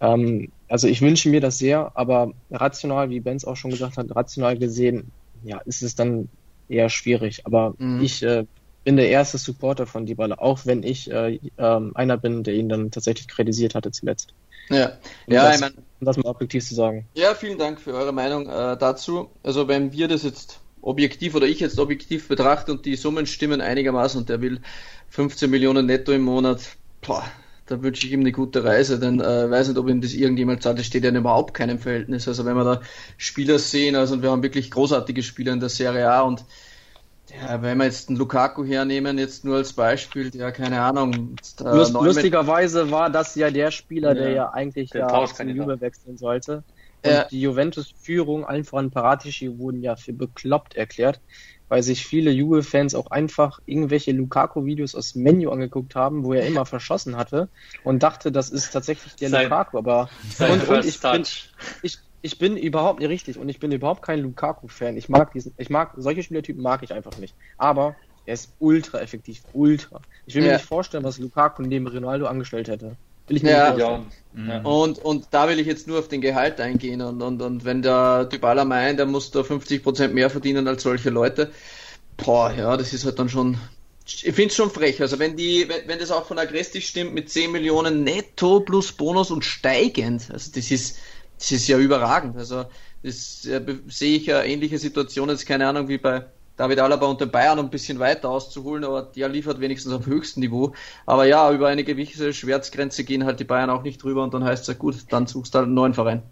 Ähm, also ich wünsche mir das sehr, aber rational, wie Benz auch schon gesagt hat, rational gesehen, ja, ist es dann eher schwierig. Aber mhm. ich äh, bin der erste Supporter von Dybala, auch wenn ich äh, äh, einer bin, der ihn dann tatsächlich kritisiert hatte zuletzt. Ja, ja, das, ich meine, um das mal objektiv zu sagen. Ja, vielen Dank für eure Meinung äh, dazu. Also wenn wir das jetzt objektiv oder ich jetzt objektiv betrachte und die Summen stimmen einigermaßen und der will 15 Millionen netto im Monat, boah, da wünsche ich ihm eine gute Reise, denn äh, weiß nicht, ob ihm das irgendjemand sagt, das steht ja in überhaupt keinem Verhältnis. Also wenn wir da Spieler sehen, also wir haben wirklich großartige Spieler in der Serie A und ja, wenn wir jetzt einen Lukaku hernehmen, jetzt nur als Beispiel, ja, keine Ahnung. Jetzt, äh, Lust, lustigerweise war das ja der Spieler, ja, der ja eigentlich der ja zum Juve wechseln sollte. Und äh, die Juventus-Führung, allen voran Paratici, wurden ja für bekloppt erklärt, weil sich viele Juve-Fans auch einfach irgendwelche Lukaku-Videos aus Menu angeguckt haben, wo er immer verschossen hatte und dachte, das ist tatsächlich der sein, Lukaku. Aber und, und ich, bin, ich, ich bin überhaupt nicht richtig und ich bin überhaupt kein Lukaku-Fan. Ich mag diesen, ich mag solche Spielertypen mag ich einfach nicht. Aber er ist ultra effektiv, ultra. Ich will ja. mir nicht vorstellen, was Lukaku neben Ronaldo angestellt hätte. Will ich mir ja, ja. Mhm. Und, und da will ich jetzt nur auf den Gehalt eingehen und, und, und wenn der Dybala meint, er muss da 50% mehr verdienen als solche Leute, boah, ja, das ist halt dann schon, ich finde es schon frech. Also wenn die, wenn, wenn das auch von Aggresti stimmt mit 10 Millionen netto plus Bonus und steigend, also das ist, das ist ja überragend. Also das äh, sehe ich ja ähnliche Situationen, jetzt keine Ahnung wie bei David Alaba und den Bayern, um ein bisschen weiter auszuholen, aber der liefert wenigstens auf höchstem Niveau. Aber ja, über eine gewisse Schmerzgrenze gehen halt die Bayern auch nicht drüber und dann heißt es ja gut, dann suchst du halt einen neuen Verein.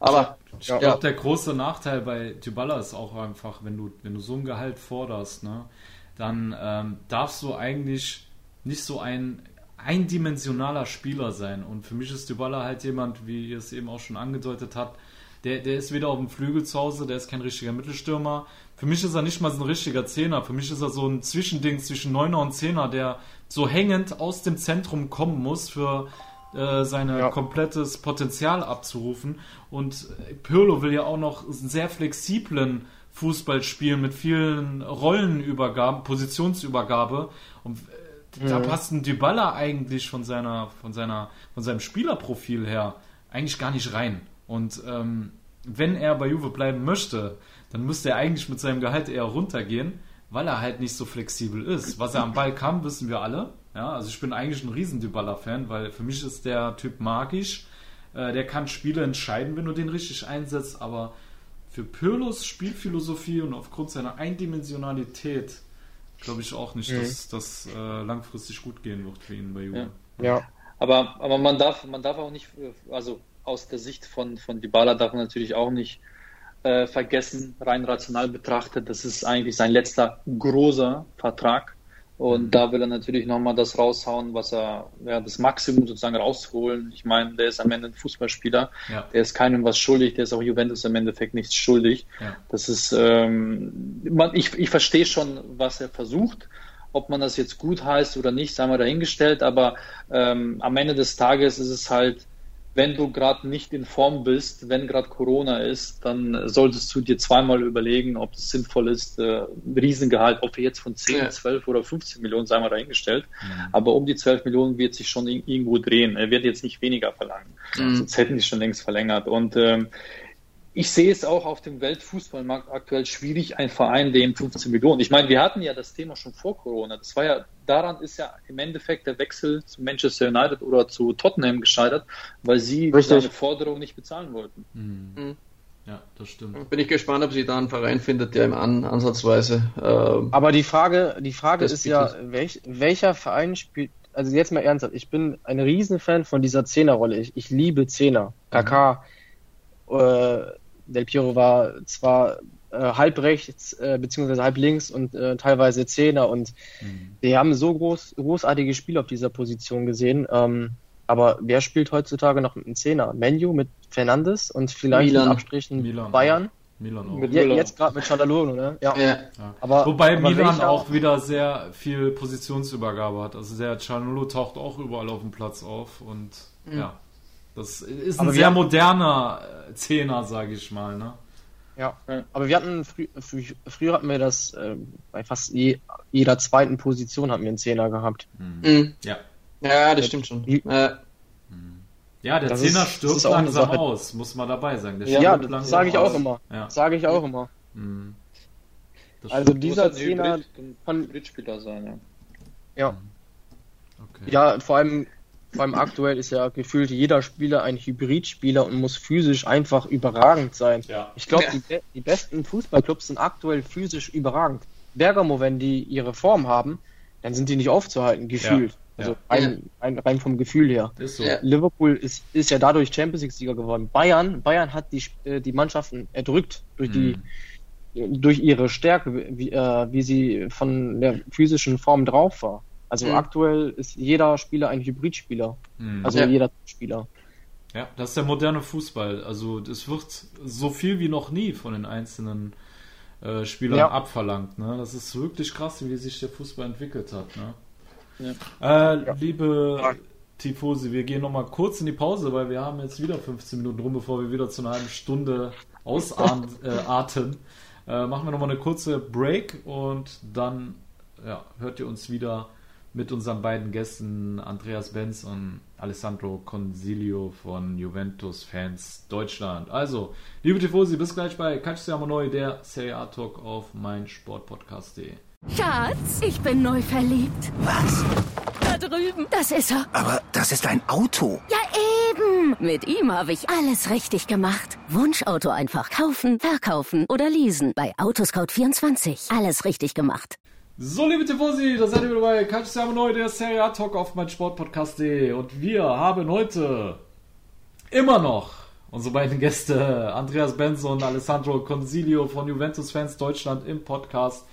Aber ich ja. glaube, der große Nachteil bei Dybala ist auch einfach, wenn du, wenn du so ein Gehalt forderst, ne, dann ähm, darfst du eigentlich nicht so ein eindimensionaler Spieler sein. Und für mich ist Dybala halt jemand, wie ihr es eben auch schon angedeutet habt, der, der ist weder auf dem Flügel zu Hause, der ist kein richtiger Mittelstürmer. Für mich ist er nicht mal so ein richtiger Zehner. Für mich ist er so ein Zwischending zwischen Neuner und Zehner, der so hängend aus dem Zentrum kommen muss für äh, sein ja. komplettes Potenzial abzurufen. Und Pirlo will ja auch noch einen sehr flexiblen Fußball spielen mit vielen Rollenübergaben, Positionsübergabe. Und äh, da passt ein Dybala eigentlich von seiner, von seiner, von seinem Spielerprofil her eigentlich gar nicht rein. Und ähm, wenn er bei Juve bleiben möchte, dann müsste er eigentlich mit seinem Gehalt eher runtergehen, weil er halt nicht so flexibel ist. Was er am Ball kann, wissen wir alle. Ja, also ich bin eigentlich ein riesen Dybala-Fan, weil für mich ist der Typ magisch. Äh, der kann Spiele entscheiden, wenn du den richtig einsetzt, aber für Pirlos Spielphilosophie und aufgrund seiner Eindimensionalität glaube ich auch nicht, mhm. dass das äh, langfristig gut gehen wird für ihn bei Juve. Ja. ja. Aber, aber man darf, man darf auch nicht, also aus der Sicht von, von Dybala darf man natürlich auch nicht äh, vergessen, rein rational betrachtet, das ist eigentlich sein letzter großer Vertrag. Und mhm. da will er natürlich nochmal das raushauen, was er, ja, das Maximum sozusagen rausholen. Ich meine, der ist am Ende ein Fußballspieler, ja. der ist keinem was schuldig, der ist auch Juventus im Endeffekt nichts schuldig. Ja. Das ist, ähm, man, ich, ich verstehe schon, was er versucht. Ob man das jetzt gut heißt oder nicht, sei mal dahingestellt, aber ähm, am Ende des Tages ist es halt, wenn du gerade nicht in Form bist, wenn gerade Corona ist, dann solltest du dir zweimal überlegen, ob es sinnvoll ist, äh, Riesengehalt, ob wir jetzt von 10, ja. 12 oder 15 Millionen, sei mal dahingestellt. Mhm. Aber um die 12 Millionen wird sich schon irgendwo drehen. Er wird jetzt nicht weniger verlangen. Mhm. Sonst hätten die schon längst verlängert. Und ähm, ich sehe es auch auf dem Weltfußballmarkt aktuell schwierig, ein Verein, dem 15 Millionen. Ich meine, wir hatten ja das Thema schon vor Corona. Das war ja, daran ist ja im Endeffekt der Wechsel zu Manchester United oder zu Tottenham gescheitert, weil sie Richtig. seine Forderung nicht bezahlen wollten. Mhm. mhm. Ja, das stimmt. Bin ich gespannt, ob sie da einen Verein findet, der im An Ansatzweise. Ähm, Aber die Frage, die Frage ist ja, welch, welcher Verein spielt, also jetzt mal ernsthaft, ich bin ein Riesenfan von dieser Zehnerrolle. Ich, ich liebe Zehner. KK, mhm. äh, Del Piero war zwar äh, halb rechts äh, beziehungsweise halb links und äh, teilweise Zehner und mhm. wir haben so groß, großartige Spiele auf dieser Position gesehen. Ähm, aber wer spielt heutzutage noch mit einem Zehner? Menu mit Fernandes und vielleicht Milan. mit Abstrichen Milan. Bayern? Milan auch. Mit ja, jetzt gerade mit Chandalone, ne? Ja. ja. Aber, Wobei aber Milan auch wieder sehr viel Positionsübergabe hat. Also der Cianolo taucht auch überall auf dem Platz auf und mhm. ja. Das ist ein sehr moderner äh, Zehner, sage ich mal. Ne? Ja, aber wir hatten frü frü früher hatten wir das äh, bei fast je, jeder zweiten Position hatten wir einen Zehner gehabt. Mhm. Mhm. Ja. Ja, das stimmt schon. Äh, ja, der das Zehner ist, stirbt langsam aus, muss man dabei sagen. Der ja, das sage ich auch immer. Ja. Sage ich auch immer. Mhm. Also dieser Zehner kann Hybridspieler sein, ja. Ja. Mhm. Okay. Ja, vor allem vor allem aktuell ist ja gefühlt jeder Spieler ein Hybridspieler und muss physisch einfach überragend sein. Ja. Ich glaube, die, die, besten Fußballclubs sind aktuell physisch überragend. Bergamo, wenn die ihre Form haben, dann sind die nicht aufzuhalten, gefühlt. Ja. Also ja. Rein, rein, rein, vom Gefühl her. Ist so. Liverpool ist, ist ja dadurch Champions League-Sieger geworden. Bayern, Bayern hat die, äh, die Mannschaften erdrückt durch die mhm. durch ihre Stärke, wie, äh, wie sie von der physischen Form drauf war. Also mhm. aktuell ist jeder Spieler ein Hybridspieler. Mhm. Also ja. jeder Spieler. Ja, das ist der moderne Fußball. Also es wird so viel wie noch nie von den einzelnen äh, Spielern ja. abverlangt. Ne? Das ist wirklich krass, wie sich der Fußball entwickelt hat. Ne? Ja. Äh, liebe Tifosi, wir gehen nochmal kurz in die Pause, weil wir haben jetzt wieder 15 Minuten rum, bevor wir wieder zu einer halben Stunde ausarten. Äh, äh, machen wir nochmal eine kurze Break und dann ja, hört ihr uns wieder mit unseren beiden Gästen Andreas Benz und Alessandro Consilio von Juventus Fans Deutschland. Also, liebe Tifosi, bis gleich bei Calcio Neu, der Serie A Talk auf meinsportpodcast.de. Schatz, ich bin neu verliebt. Was? Da drüben. Das ist er. Aber das ist ein Auto. Ja, eben. Mit ihm habe ich alles richtig gemacht. Wunschauto einfach kaufen, verkaufen oder leasen. Bei Autoscout24. Alles richtig gemacht. So, liebe Tifosi, da seid ihr wieder bei Calcio Neu, der Serie A Talk auf mein Sportpodcast.de. Und wir haben heute immer noch unsere beiden Gäste, Andreas Benzo und Alessandro Consilio von Juventus Fans Deutschland im Podcast,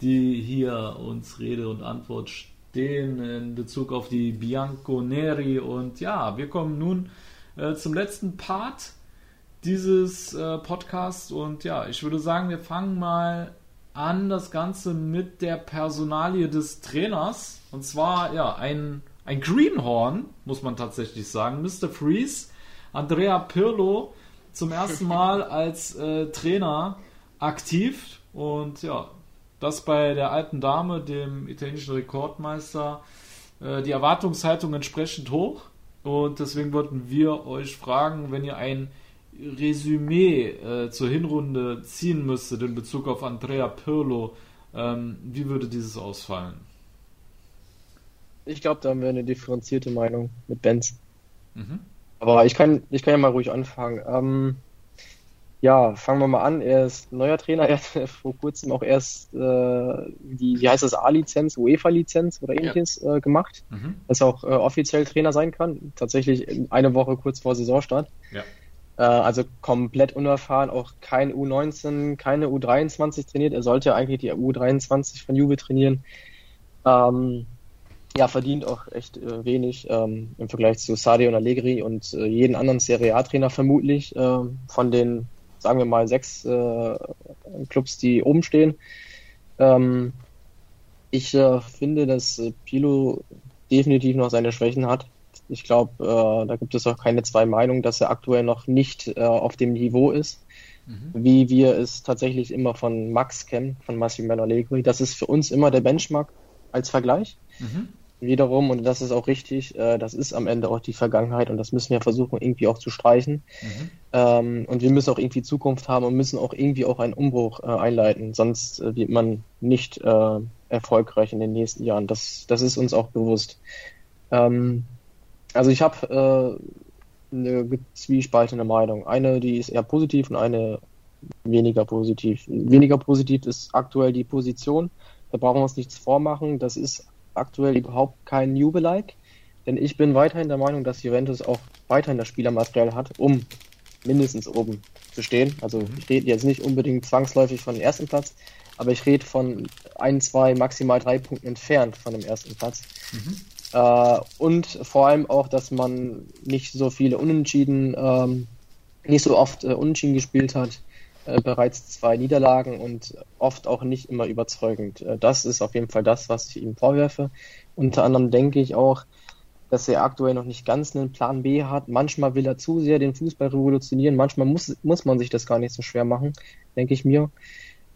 die hier uns Rede und Antwort stehen in Bezug auf die Bianco Neri. Und ja, wir kommen nun äh, zum letzten Part dieses äh, Podcasts. Und ja, ich würde sagen, wir fangen mal an das Ganze mit der Personalie des Trainers. Und zwar, ja, ein, ein Greenhorn, muss man tatsächlich sagen. Mr. Freeze, Andrea Pirlo, zum ersten Mal als äh, Trainer aktiv. Und ja, das bei der alten Dame, dem italienischen Rekordmeister, äh, die Erwartungshaltung entsprechend hoch. Und deswegen wollten wir euch fragen, wenn ihr ein Resümee äh, zur Hinrunde ziehen müsstet in Bezug auf Andrea Pirlo, ähm, wie würde dieses ausfallen? Ich glaube, da haben wir eine differenzierte Meinung mit Benz. Mhm. Aber ich kann, ich kann ja mal ruhig anfangen. Ähm, ja, fangen wir mal an. Er ist neuer Trainer. Er hat vor kurzem auch erst äh, die, wie heißt das, A-Lizenz, UEFA-Lizenz oder ähnliches ja. äh, gemacht, mhm. dass er auch äh, offiziell Trainer sein kann. Tatsächlich eine Woche kurz vor Saisonstart. Ja. Äh, also komplett unerfahren, auch kein U19, keine U23 trainiert. Er sollte eigentlich die U23 von Juve trainieren. Ähm, ja, verdient auch echt äh, wenig ähm, im Vergleich zu Sadio und Allegri und äh, jeden anderen Serie A-Trainer vermutlich äh, von den sagen wir mal, sechs äh, Clubs, die oben stehen. Ähm, ich äh, finde, dass Pilo definitiv noch seine Schwächen hat. Ich glaube, äh, da gibt es auch keine zwei Meinungen, dass er aktuell noch nicht äh, auf dem Niveau ist, mhm. wie wir es tatsächlich immer von Max kennen, von Massimiliano Allegri. Das ist für uns immer der Benchmark als Vergleich. Mhm wiederum, und das ist auch richtig, äh, das ist am Ende auch die Vergangenheit und das müssen wir versuchen irgendwie auch zu streichen. Mhm. Ähm, und wir müssen auch irgendwie Zukunft haben und müssen auch irgendwie auch einen Umbruch äh, einleiten, sonst äh, wird man nicht äh, erfolgreich in den nächsten Jahren. Das, das ist uns auch bewusst. Ähm, also ich habe äh, eine zwiespaltende Meinung. Eine, die ist eher positiv und eine weniger positiv. Weniger positiv ist aktuell die Position. Da brauchen wir uns nichts vormachen. Das ist aktuell überhaupt kein Juve-like, denn ich bin weiterhin der Meinung, dass Juventus auch weiterhin das Spielermaterial hat, um mindestens oben zu stehen. Also mhm. ich rede jetzt nicht unbedingt zwangsläufig von dem ersten Platz, aber ich rede von ein, zwei, maximal drei Punkten entfernt von dem ersten Platz. Mhm. Äh, und vor allem auch, dass man nicht so viele Unentschieden, ähm, nicht so oft äh, Unentschieden gespielt hat, äh, bereits zwei Niederlagen und oft auch nicht immer überzeugend. Äh, das ist auf jeden Fall das, was ich ihm vorwerfe. Unter anderem denke ich auch, dass er aktuell noch nicht ganz einen Plan B hat. Manchmal will er zu sehr den Fußball revolutionieren, manchmal muss, muss man sich das gar nicht so schwer machen, denke ich mir.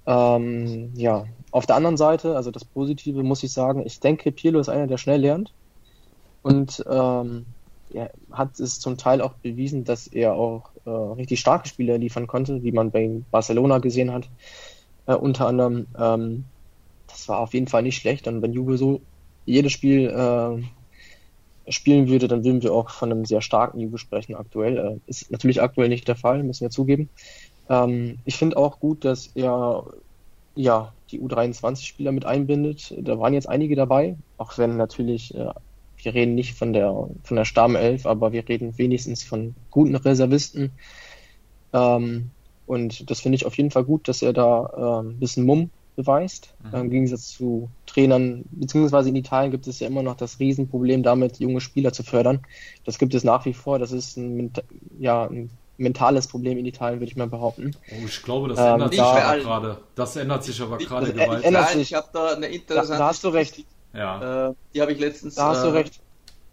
Ähm, ja, auf der anderen Seite, also das Positive muss ich sagen, ich denke, Pirlo ist einer, der schnell lernt. Und ähm, er hat es zum Teil auch bewiesen, dass er auch äh, richtig starke Spiele liefern konnte, wie man bei Barcelona gesehen hat. Äh, unter anderem, ähm, das war auf jeden Fall nicht schlecht. Und wenn Juve so jedes Spiel äh, spielen würde, dann würden wir auch von einem sehr starken Juve sprechen aktuell. Äh, ist natürlich aktuell nicht der Fall, müssen wir zugeben. Ähm, ich finde auch gut, dass er ja die U23-Spieler mit einbindet. Da waren jetzt einige dabei, auch wenn natürlich äh, wir reden nicht von der, von der Stammelf, aber wir reden wenigstens von guten Reservisten. Ähm, und das finde ich auf jeden Fall gut, dass er da äh, ein bisschen Mumm beweist. Mhm. Im Gegensatz zu Trainern, beziehungsweise in Italien gibt es ja immer noch das Riesenproblem damit, junge Spieler zu fördern. Das gibt es nach wie vor. Das ist ein, ja, ein mentales Problem in Italien, würde ich mal behaupten. Oh, ich glaube, das ähm, ändert sich da, aber gerade. Das ändert sich aber gerade gewaltig. Ändert sich. Ich habe da eine interessante. Da, da hast du recht. Ja. Äh, die habe ich letztens. Da hast du äh, recht.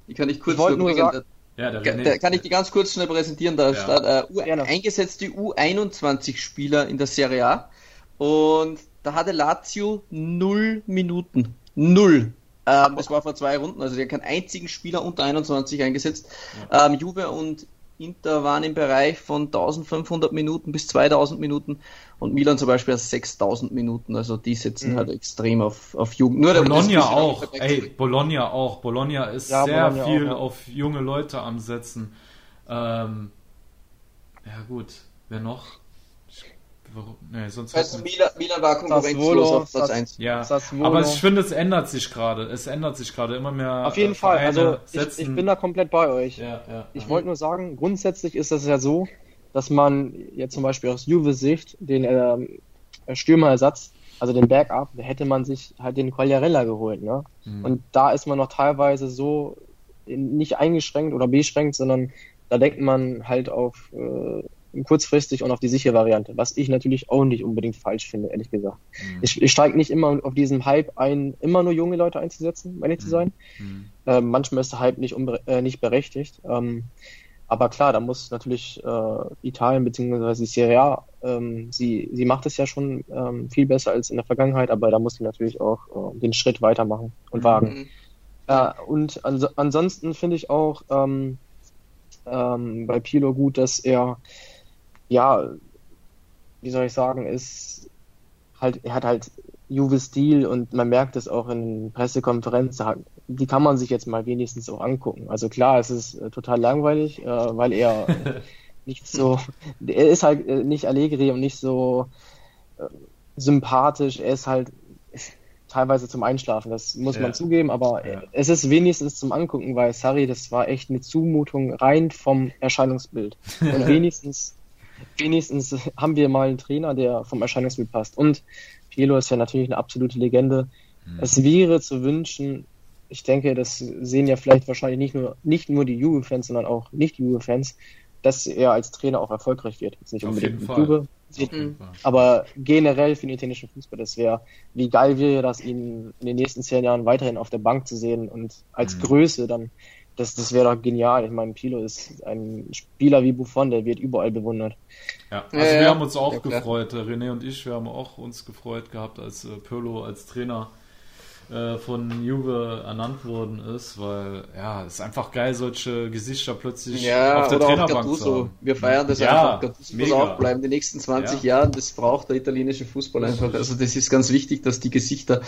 Die kann ich kurz ich nur sagen. Ja, da, kann ich die ganz kurz schnell präsentieren. Da ja. steht äh, eingesetzte U21-Spieler in der Serie A. Und da hatte Lazio null Minuten. Null. Ähm, das war vor zwei Runden, also der hat keinen einzigen Spieler unter 21 eingesetzt. Ja. Ähm, Juve und Inter waren im Bereich von 1500 Minuten bis 2000 Minuten und Milan zum Beispiel 6000 Minuten. Also die setzen mhm. halt extrem auf, auf Jugend. Nur Bologna auch. Ey, Bologna auch. Bologna ist ja, sehr Bologna viel auch, ja. auf junge Leute am Setzen. Ähm, ja gut, wer noch? Warum? Nee, sonst also Milan, Milan war konkurrenzlos auf Platz 1. Ja, aber ich finde, es ändert sich gerade. Es ändert sich gerade immer mehr. Auf jeden Fall. Also ich, ich, bin da komplett bei euch. Ja, ja, ich wollte nur sagen, grundsätzlich ist es ja so, dass man jetzt zum Beispiel aus Juve-Sicht den äh, Stürmerersatz, also den Backup, da hätte man sich halt den Quagliarella geholt. Ne? Mhm. Und da ist man noch teilweise so nicht eingeschränkt oder beschränkt, sondern da denkt man halt auf äh, kurzfristig und auf die sichere Variante, was ich natürlich auch nicht unbedingt falsch finde, ehrlich gesagt. Mhm. Ich, ich steige nicht immer auf diesen Hype ein, immer nur junge Leute einzusetzen, meine ich mhm. zu sein. Mhm. Äh, manchmal ist der Hype nicht, äh, nicht berechtigt. Ähm, aber klar, da muss natürlich äh, Italien bzw. die Serie A, ähm, sie, sie macht es ja schon ähm, viel besser als in der Vergangenheit, aber da muss sie natürlich auch äh, den Schritt weitermachen und mhm. wagen. Äh, und ans ansonsten finde ich auch ähm, ähm, bei Pilo gut, dass er ja, wie soll ich sagen, ist halt, er hat halt Juve-Stil und man merkt es auch in Pressekonferenzen, die kann man sich jetzt mal wenigstens auch angucken. Also klar, es ist äh, total langweilig, äh, weil er nicht so, er ist halt äh, nicht Allegri und nicht so sympathisch, er ist halt teilweise zum Einschlafen, das muss ja. man zugeben, aber ja. es ist wenigstens zum Angucken, weil Sari, das war echt eine Zumutung rein vom Erscheinungsbild. Und wenigstens, wenigstens haben wir mal einen Trainer, der vom Erscheinungsbild passt. Und Pielo ist ja natürlich eine absolute Legende. Mhm. Es wäre zu wünschen, ich denke, das sehen ja vielleicht wahrscheinlich nicht nur, nicht nur die Juve-Fans, sondern auch Nicht-Juve-Fans, dass er als Trainer auch erfolgreich wird. Jetzt nicht Auf unbedingt mit Juve, aber generell für den italienischen Fußball. Das wäre, wie geil wäre das, ihn in den nächsten zehn Jahren weiterhin auf der Bank zu sehen und als mhm. Größe dann. Das, das wäre doch genial. Ich meine, Pilo ist ein Spieler wie Buffon, der wird überall bewundert. Ja, also ja, wir ja. haben uns auch ja, gefreut, René und ich, wir haben auch uns gefreut gehabt, als äh, Pirlo als Trainer äh, von Juve ernannt worden ist, weil ja, es ist einfach geil, solche Gesichter plötzlich ja, auf der Trainerbank zu haben. Wir feiern das ja, einfach. Gattuso muss auch bleiben die nächsten 20 ja. Jahren. Das braucht der italienische Fußball einfach. Also das ist ganz wichtig, dass die Gesichter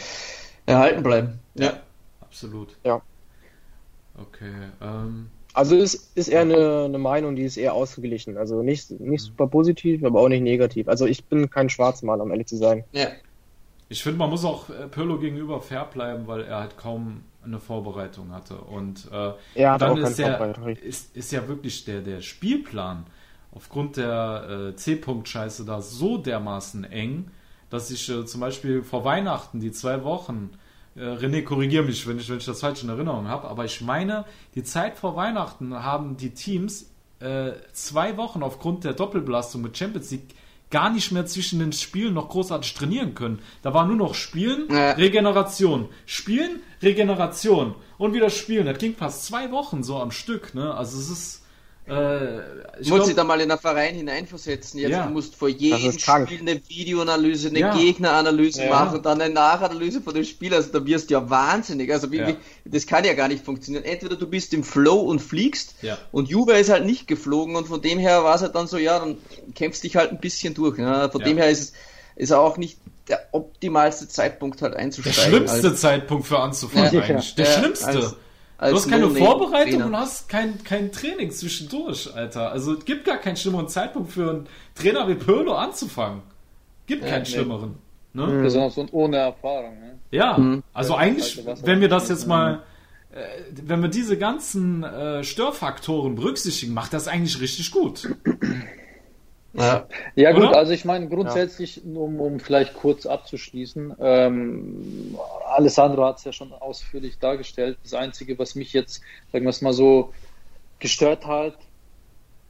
erhalten bleiben. Ja, absolut. Ja. Okay. Ähm, also ist, ist eher eine, eine Meinung, die ist eher ausgeglichen. Also nicht, nicht super positiv, aber auch nicht negativ. Also ich bin kein Schwarzmaler, um ehrlich zu sein. Ja. Ich finde, man muss auch äh, Pirlo gegenüber fair bleiben, weil er halt kaum eine Vorbereitung hatte. Und äh, ja, dann ist, der, ist, ist ja wirklich der, der Spielplan aufgrund der äh, C-Punkt-Scheiße da so dermaßen eng, dass ich äh, zum Beispiel vor Weihnachten die zwei Wochen, äh, René, korrigiere mich, wenn ich, wenn ich das falsch in Erinnerung habe, aber ich meine, die Zeit vor Weihnachten haben die Teams äh, zwei Wochen aufgrund der Doppelbelastung mit Champions League gar nicht mehr zwischen den Spielen noch großartig trainieren können. Da war nur noch Spielen, ja. Regeneration. Spielen, Regeneration und wieder Spielen. Das ging fast zwei Wochen so am Stück. Ne? Also es ist äh, ich muss dich da mal in einen Verein hineinversetzen. Jetzt ja. du musst vor jedem Spiel eine Videoanalyse, eine ja. Gegneranalyse ja. machen, dann eine Nachanalyse von dem Spiel. Also da wirst du ja wahnsinnig. Also wie, wie, das kann ja gar nicht funktionieren. Entweder du bist im Flow und fliegst und Juve ist halt nicht geflogen und von dem her war es halt dann so, ja, dann kämpfst dich halt ein bisschen durch. Ne? Von dem her ist es ist auch nicht der optimalste Zeitpunkt halt einzusteigen. Der schlimmste also. Zeitpunkt für anzufangen eigentlich. Der schlimmste. Also, du hast keine Vorbereitung und hast kein, kein Training zwischendurch, Alter. Also es gibt gar keinen schlimmeren Zeitpunkt für einen Trainer wie Pirlo anzufangen. Gibt ja, keinen nee. schlimmeren. Ne? Mhm. Besonders und ohne Erfahrung. Ne? Ja, mhm. also eigentlich, wenn wir das jetzt mal, äh, wenn wir diese ganzen äh, Störfaktoren berücksichtigen, macht das eigentlich richtig gut. Ja, ja gut, also ich meine grundsätzlich, ja. um, um vielleicht kurz abzuschließen, ähm, Alessandro hat es ja schon ausführlich dargestellt. Das Einzige, was mich jetzt, sagen wir es mal so, gestört hat,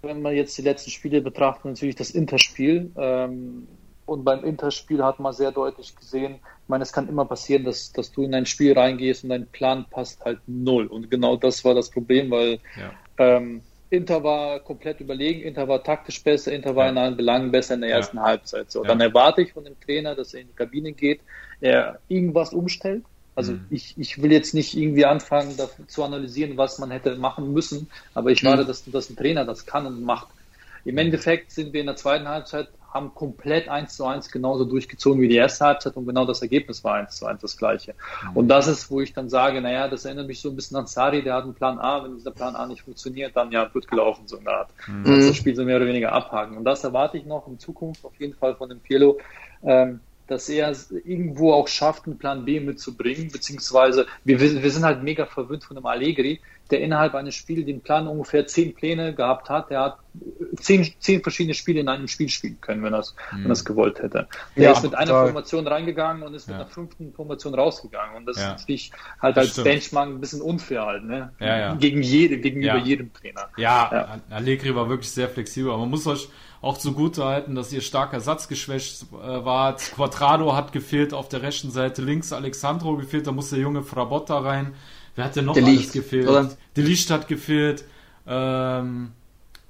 wenn man jetzt die letzten Spiele betrachtet, natürlich das Interspiel. Ähm, und beim Interspiel hat man sehr deutlich gesehen, ich meine, es kann immer passieren, dass, dass du in ein Spiel reingehst und dein Plan passt halt null. Und genau das war das Problem, weil ja. ähm, Inter war komplett überlegen, Inter war taktisch besser, Inter war ja. in allen Belangen besser in der ersten ja. Halbzeit. So, ja. dann erwarte ich von dem Trainer, dass er in die Kabine geht, er irgendwas umstellt. Also mhm. ich, ich will jetzt nicht irgendwie anfangen, zu analysieren, was man hätte machen müssen, aber ich mhm. warte, dass, dass ein Trainer das kann und macht. Im Endeffekt sind wir in der zweiten Halbzeit haben komplett eins zu eins genauso durchgezogen wie die erste Halbzeit und genau das Ergebnis war eins zu eins das gleiche. Mhm. Und das ist, wo ich dann sage, naja, das erinnert mich so ein bisschen an Sari, der hat einen Plan A, wenn dieser Plan A nicht funktioniert, dann ja, wird gelaufen, so eine Art. Mhm. Das Spiel so mehr oder weniger abhaken. Und das erwarte ich noch in Zukunft auf jeden Fall von dem Pielo, ähm, dass er irgendwo auch schafft, einen Plan B mitzubringen, beziehungsweise wir, wir sind halt mega verwöhnt von einem Allegri, der innerhalb eines Spiels den Plan ungefähr zehn Pläne gehabt hat. Der hat zehn, zehn verschiedene Spiele in einem Spiel spielen können, wenn er es mhm. wenn das gewollt hätte. Der ja, ist mit einer Formation reingegangen und ist mit ja. einer fünften Formation rausgegangen. Und das ja. ist ich halt als stimmt. Benchmark ein bisschen unfair halt, ne? Ja, ja. Gegen jede, gegenüber jedem Trainer. Ja, ja, Allegri war wirklich sehr flexibel, aber man muss euch auch zugute halten, dass ihr stark ersatzgeschwächt äh, wart. Quadrado hat gefehlt auf der rechten Seite, links Alexandro gefehlt, da muss der junge Frabotta rein. Wer hat denn noch der alles Licht, gefehlt? Oder? Der Licht hat gefehlt. Ähm,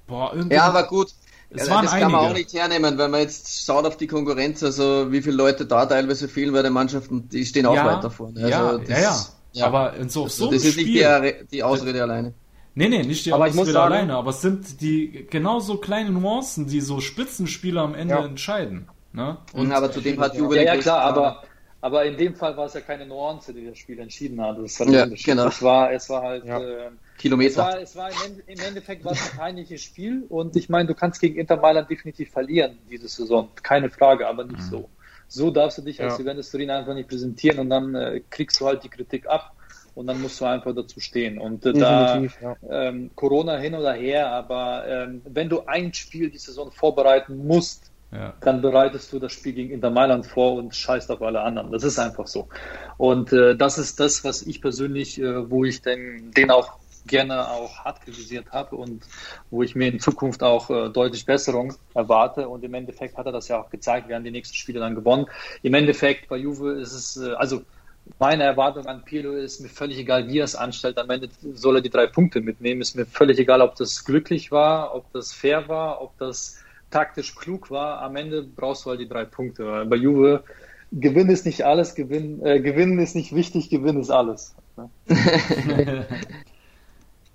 boah, irgendwie. Ja, aber gut. Es ja, waren das einige. kann man auch nicht hernehmen, wenn man jetzt schaut auf die Konkurrenz, also wie viele Leute da teilweise fehlen bei den Mannschaften, die stehen auch ja, weiter vorne. Also ja, das, ja, ja, ja. Aber in so, also, so das ist Spiel, nicht die, die Ausrede das, alleine. Nee, nee, nicht die Aber ich muss Ausrede sagen- alleine, aber es sind die genauso kleine Nuancen, die so Spitzenspieler am Ende Ja. entscheiden. Ne? Und aber zudem hat Juve Ja, ja klar, aber, aber in dem Fall war es ja keine Nuance, die das Spiel entschieden hat. Das war Ja, genau. Es war, es war halt, Ja. äh, es Kilometer. war, es war im, Ende, im Endeffekt war es ein peinliches Spiel und ich meine, du kannst gegen Inter Mailand definitiv verlieren diese Saison, keine Frage, aber nicht so. So darfst du dich als Ja. Juventus Turin einfach nicht präsentieren und dann äh, kriegst du halt die Kritik ab und dann musst du einfach dazu stehen. Und äh, da ja. ähm, Corona hin oder her, aber ähm, wenn du ein Spiel die Saison vorbereiten musst, Ja. dann bereitest du das Spiel gegen Inter Mailand vor und scheißt auf alle anderen. Das ist einfach so. Und äh, das ist das, was ich persönlich, äh, wo ich den, den auch gerne auch hart kritisiert habe und wo ich mir in Zukunft auch äh, deutlich Besserung erwarte. Und im Endeffekt hat er das ja auch gezeigt. Wir haben die nächsten Spiele dann gewonnen. Im Endeffekt bei Juve ist es, äh, also meine Erwartung an Pirlo ist mir völlig egal, wie er es anstellt. Am Ende soll er die drei Punkte mitnehmen. Ist mir völlig egal, ob das glücklich war, ob das fair war, ob das taktisch klug war. Am Ende brauchst du halt die drei Punkte. Weil Bei Juve Gewinn ist nicht alles, Gewinn, äh, Gewinnen ist nicht wichtig, Gewinn ist alles.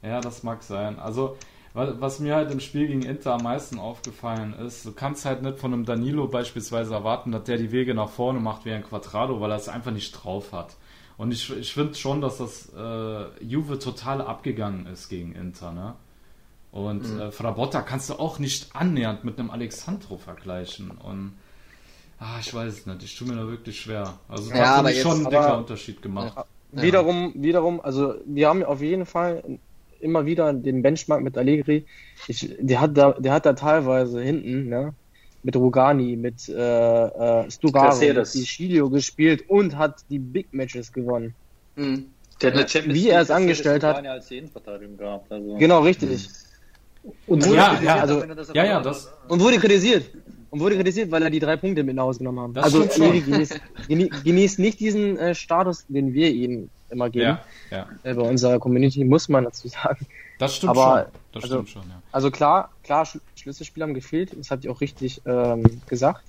Ja, das mag sein. Also, wa- was mir halt im Spiel gegen Inter am meisten aufgefallen ist, du kannst halt nicht von einem Danilo beispielsweise erwarten, dass der die Wege nach vorne macht wie ein Quadrado, weil er es einfach nicht drauf hat. Und ich, ich finde schon, dass das äh, Juve total abgegangen ist gegen Inter, ne? Und äh, Frabotta kannst du auch nicht annähernd mit einem Alexandro vergleichen. Und ah, ich weiß es nicht, ich tue mir da wirklich schwer. Also, das Ja, hat jetzt- schon einen aber- dicker Unterschied gemacht. Wiederum, wiederum, also wir haben auf jeden Fall immer wieder den Benchmark mit Allegri. Ich, der hat da, der hat da teilweise hinten, ne, mit Rugani, mit äh, äh, Sturaro, Caceres. mit Chilio gespielt und hat die Big Matches gewonnen. Mhm. Der hat eine Champions Wie er es angestellt hat. Spanien als die Innenverteidigung gehabt. Also. Genau, richtig. Und wurde Ja, kritisiert, ja, also, Ja, ja, das, und wurde kritisiert. Und wurde kritisiert, weil er die drei Punkte mit nach Hause genommen haben. Das also. Allegri genießt, genie- genießt nicht diesen äh, Status, den wir ihm immer geben. ja, ja. Äh, bei unserer Community muss man dazu sagen. Das stimmt Aber, schon. Das also- stimmt schon, ja. Also klar, klar, Schl Schlüsselspieler haben gefehlt, das habt ihr auch richtig ähm, gesagt.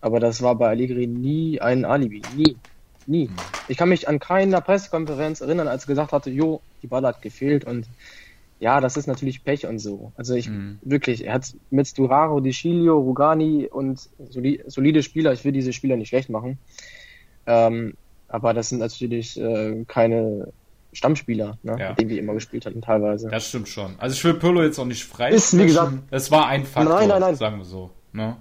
Aber das war bei Allegri nie ein Alibi. Nie. Nie. Ich kann mich an keiner Pressekonferenz erinnern, als er gesagt hatte, jo, die Ball hat gefehlt und ja, das ist natürlich Pech und so. Also ich Mhm. wirklich, er hat mit Sturaro, Di Chilio, Rugani und soli solide Spieler, ich will diese Spieler nicht schlecht machen. Ähm, aber das sind natürlich äh, keine Stammspieler, ne, Ja. mit denen wir immer gespielt hatten teilweise. Das stimmt schon. Also ich will Pirlo jetzt auch nicht frei. Ist, wie gesagt- es war ein Faktor, Nein, nein, nein. sagen wir so. Ne?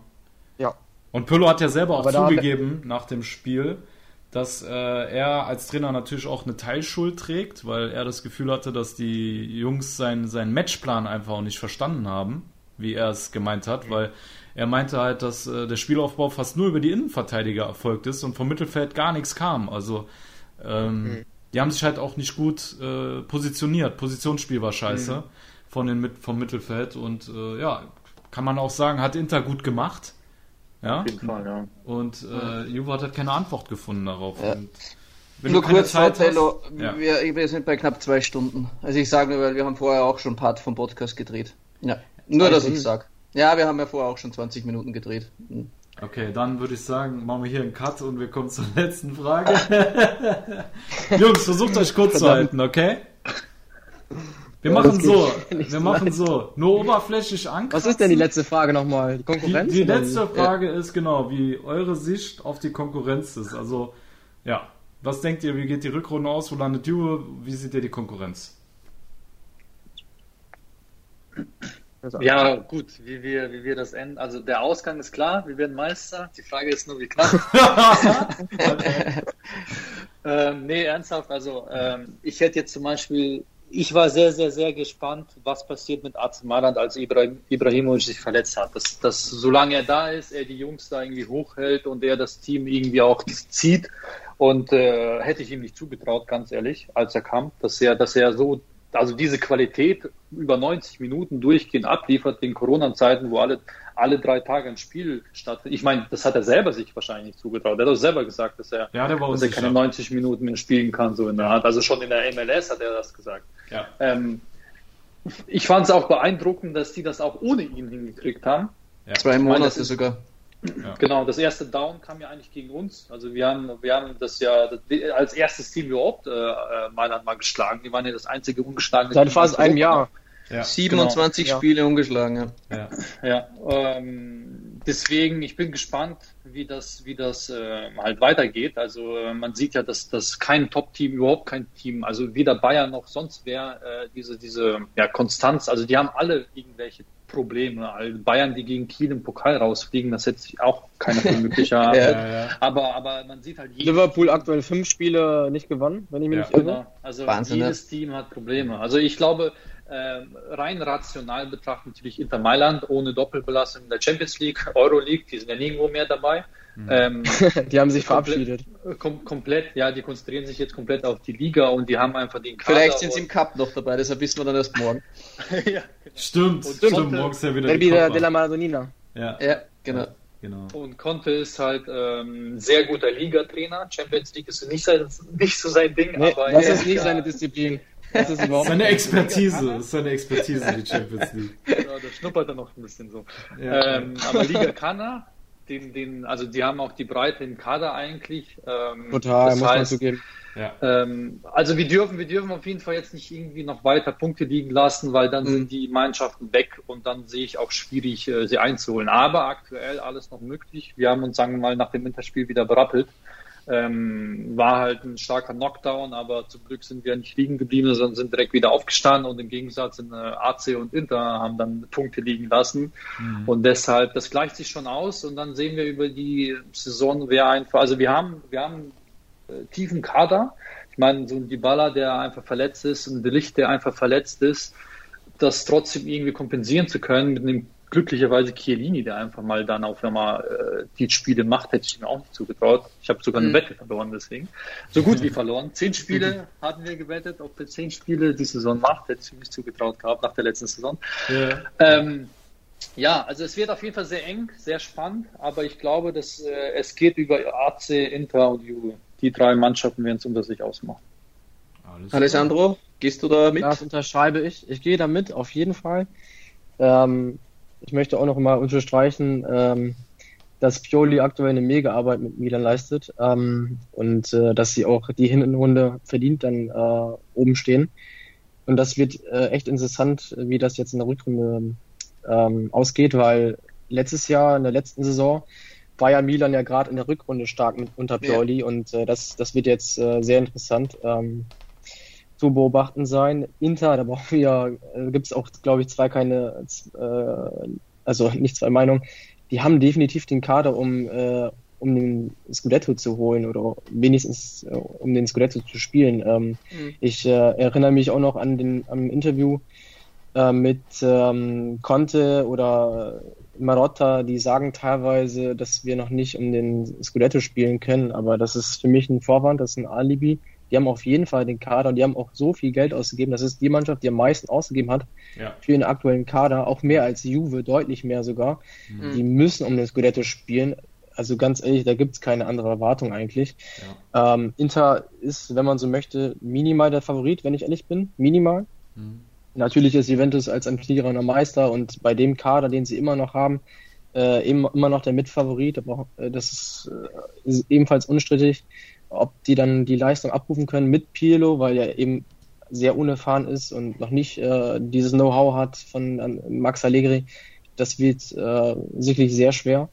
Ja. Und Pirlo hat ja selber auch Aber zugegeben nach dem Spiel, dass äh, er als Trainer natürlich auch eine Teilschuld trägt, weil er das Gefühl hatte, dass die Jungs seinen, seinen Matchplan einfach auch nicht verstanden haben, wie er es gemeint hat, weil er meinte halt, dass äh, der Spielaufbau fast nur über die Innenverteidiger erfolgt ist und vom Mittelfeld gar nichts kam. Also ähm, die haben sich halt auch nicht gut äh, positioniert. Positionsspiel war scheiße von den vom Mittelfeld und äh, ja, kann man auch sagen, hat Inter gut gemacht. Ja. Auf jeden Fall, ja. Und äh, Juve hat halt keine Antwort gefunden darauf. Ja. Und wenn Nur kurz, Zeit hast, ja. wir, wir sind bei knapp zwei Stunden. Also ich sage nur, weil wir haben vorher auch schon Part vom Podcast gedreht. Ja, nur dass ich sag. Ja, wir haben ja vorher auch schon 20 Minuten gedreht. Hm. Okay, dann würde ich sagen, machen wir hier einen Cut und wir kommen zur letzten Frage. Jungs, versucht euch kurz zu halten, okay? Wir Ja, machen so, wir so machen so, nur oberflächlich ankratzen. Was ist denn die letzte Frage nochmal? Die Die, Konkurrenz? die oder letzte wie? Frage ist genau, wie eure Sicht auf die Konkurrenz ist. Also, ja, was denkt ihr, wie geht die Rückrunde aus? Wo landet Juve? Wie seht ihr die Konkurrenz? Ja, gut, wie wir, wie wir das enden. Also der Ausgang ist klar, wir werden Meister. Die Frage ist nur, wie knapp. ähm, nee, ernsthaft, also ähm, ich hätte jetzt zum Beispiel, ich war sehr, sehr, sehr gespannt, was passiert mit AC Mailand, als Ibrahim, Ibrahimovic sich verletzt hat. Dass, dass solange er da ist, er die Jungs da irgendwie hochhält und er das Team irgendwie auch zieht. Und äh, hätte ich ihm nicht zugetraut, ganz ehrlich, als er kam, dass er, dass er so, also diese Qualität über 90 Minuten durchgehend abliefert in Corona-Zeiten, wo alle, alle drei Tage ein Spiel stattfindet. Ich meine, das hat er selber sich wahrscheinlich nicht zugetraut. Er hat auch selber gesagt, dass er, Ja, dass er keine 90 Minuten mehr spielen kann, so in der Art. Also schon in der MLS hat er das gesagt. Ja. Ähm, ich fand es auch beeindruckend, dass die das auch ohne ihn hingekriegt haben. Ja. Zwei meine, Monate das ist- sogar. Ja. Genau, das erste Down kam ja eigentlich gegen uns. Also wir haben, wir haben das ja als erstes Team überhaupt äh, äh Mailand mal geschlagen. Die waren ja das einzige ungeschlagene Seit fast einem Jahr. Ja, 27 genau. Spiele ungeschlagen. Ja, ja. ähm, deswegen, ich bin gespannt, wie das, wie das äh, halt weitergeht. Also äh, man sieht ja, dass, dass kein Top-Team, überhaupt kein Team, also weder Bayern noch sonst wer, äh, diese, diese ja, Konstanz, also die haben alle irgendwelche Probleme. Also Bayern, die gegen Kiel im Pokal rausfliegen, das hätte auch keiner für möglich ja, ja. Aber, aber man sieht halt Liverpool aktuell fünf Spiele nicht gewonnen, wenn ich mich nicht irre. Genau. Also Wahnsinn, jedes ne? Team hat Probleme. Also ich glaube, äh, rein rational betrachtet natürlich Inter Mailand ohne Doppelbelastung in der Champions League, Euro League, die sind ja nirgendwo mehr dabei. Mhm. Ähm, die haben sich verabschiedet. Kom komplett, ja, die konzentrieren sich jetzt komplett auf die Liga und die haben einfach den Kader Vielleicht sind sie im Cup noch dabei, deshalb wissen wir dann erst morgen. ja, genau. Stimmt, und stimmt, Conte, morgens ja wieder Derby der Della Madonnina. Ja, ja genau. Genau. Und Conte ist halt ähm, sehr guter Liga-Trainer. Champions League ist nicht, sein, nicht so sein Ding, nee, aber das ist nicht seine Disziplin. Das ist überhaupt seine Expertise, das ist seine Expertise, die Champions League. Genau, da schnuppert er noch ein bisschen so. Ja. Ähm, aber Liga kann er. Den, den, also die haben auch die Breite im Kader eigentlich. Ähm, Total, muss heißt, man zugeben. Ja. Ähm, also wir dürfen, wir dürfen auf jeden Fall jetzt nicht irgendwie noch weiter Punkte liegen lassen, weil dann mhm. sind die Mannschaften weg und dann sehe ich auch schwierig, äh, sie einzuholen. Aber aktuell alles noch möglich. Wir haben uns, sagen wir mal, nach dem Winterspiel wieder berappelt. Ähm, war halt ein starker Knockdown, aber zum Glück sind wir nicht liegen geblieben, sondern sind direkt wieder aufgestanden und im Gegensatz in äh, AC und Inter haben dann Punkte liegen lassen. Mhm. Und deshalb, das gleicht sich schon aus und dann sehen wir über die Saison, wer einfach, also wir haben, wir haben äh, tiefen Kader. Ich meine, so ein Dybala, der einfach verletzt ist, und ein Licht, der einfach verletzt ist, das trotzdem irgendwie kompensieren zu können mit einem glücklicherweise Chiellini, der einfach mal dann auf einmal äh, die Spiele macht, hätte ich mir auch nicht zugetraut. Ich habe sogar eine mhm. Wette verloren deswegen. So gut wie verloren. Zehn Spiele mhm. hatten wir gewettet, ob er zehn Spiele die Saison macht, hätte ich mir nicht zugetraut gehabt nach der letzten Saison. Ja. Ähm, ja, also es wird auf jeden Fall sehr eng, sehr spannend, aber ich glaube, dass äh, es geht über AC, Inter und Juve. Die drei Mannschaften werden es unter sich ausmachen. Alles Alessandro, gehst du da mit? Das unterschreibe ich. Ich gehe da mit, auf jeden Fall. Ähm, ich möchte auch noch mal unterstreichen, ähm, dass Pioli aktuell eine Mega-Arbeit mit Milan leistet ähm, und äh, dass sie auch die Hinrunde verdient dann äh, oben stehen. Und das wird äh, echt interessant, wie das jetzt in der Rückrunde ähm, ausgeht, weil letztes Jahr, in der letzten Saison, war ja Milan ja gerade in der Rückrunde stark mit unter Pioli ja. und äh, das, das wird jetzt äh, sehr interessant. Ähm, zu beobachten sein. Inter, da brauchen wir, äh, gibt es auch, glaube ich, zwei keine, äh, also nicht zwei Meinungen. Die haben definitiv den Kader, um, äh, um den Scudetto zu holen oder wenigstens äh, um den Scudetto zu spielen. Ähm, mhm. Ich äh, erinnere mich auch noch an den am Interview äh, mit ähm, Conte oder Marotta, die sagen teilweise, dass wir noch nicht um den Scudetto spielen können, aber das ist für mich ein Vorwand, das ist ein Alibi. Die haben auf jeden Fall den Kader und die haben auch so viel Geld ausgegeben. Das ist die Mannschaft, die am meisten ausgegeben hat ja. für den aktuellen Kader, auch mehr als Juve, deutlich mehr sogar. Mhm. Die müssen um den Scudetto spielen. Also ganz ehrlich, da gibt es keine andere Erwartung eigentlich. Ja. Ähm, Inter ist, wenn man so möchte, minimal der Favorit, wenn ich ehrlich bin. Minimal. Mhm. Natürlich ist Juventus als amtierender Meister und bei dem Kader, den sie immer noch haben, äh, immer noch der Mitfavorit. Äh, das ist, äh, ist ebenfalls unstrittig ob die dann die Leistung abrufen können mit Pirlo, weil er eben sehr unerfahren ist und noch nicht äh, dieses Know-how hat von äh, Max Allegri, das wird äh, sicherlich sehr schwer.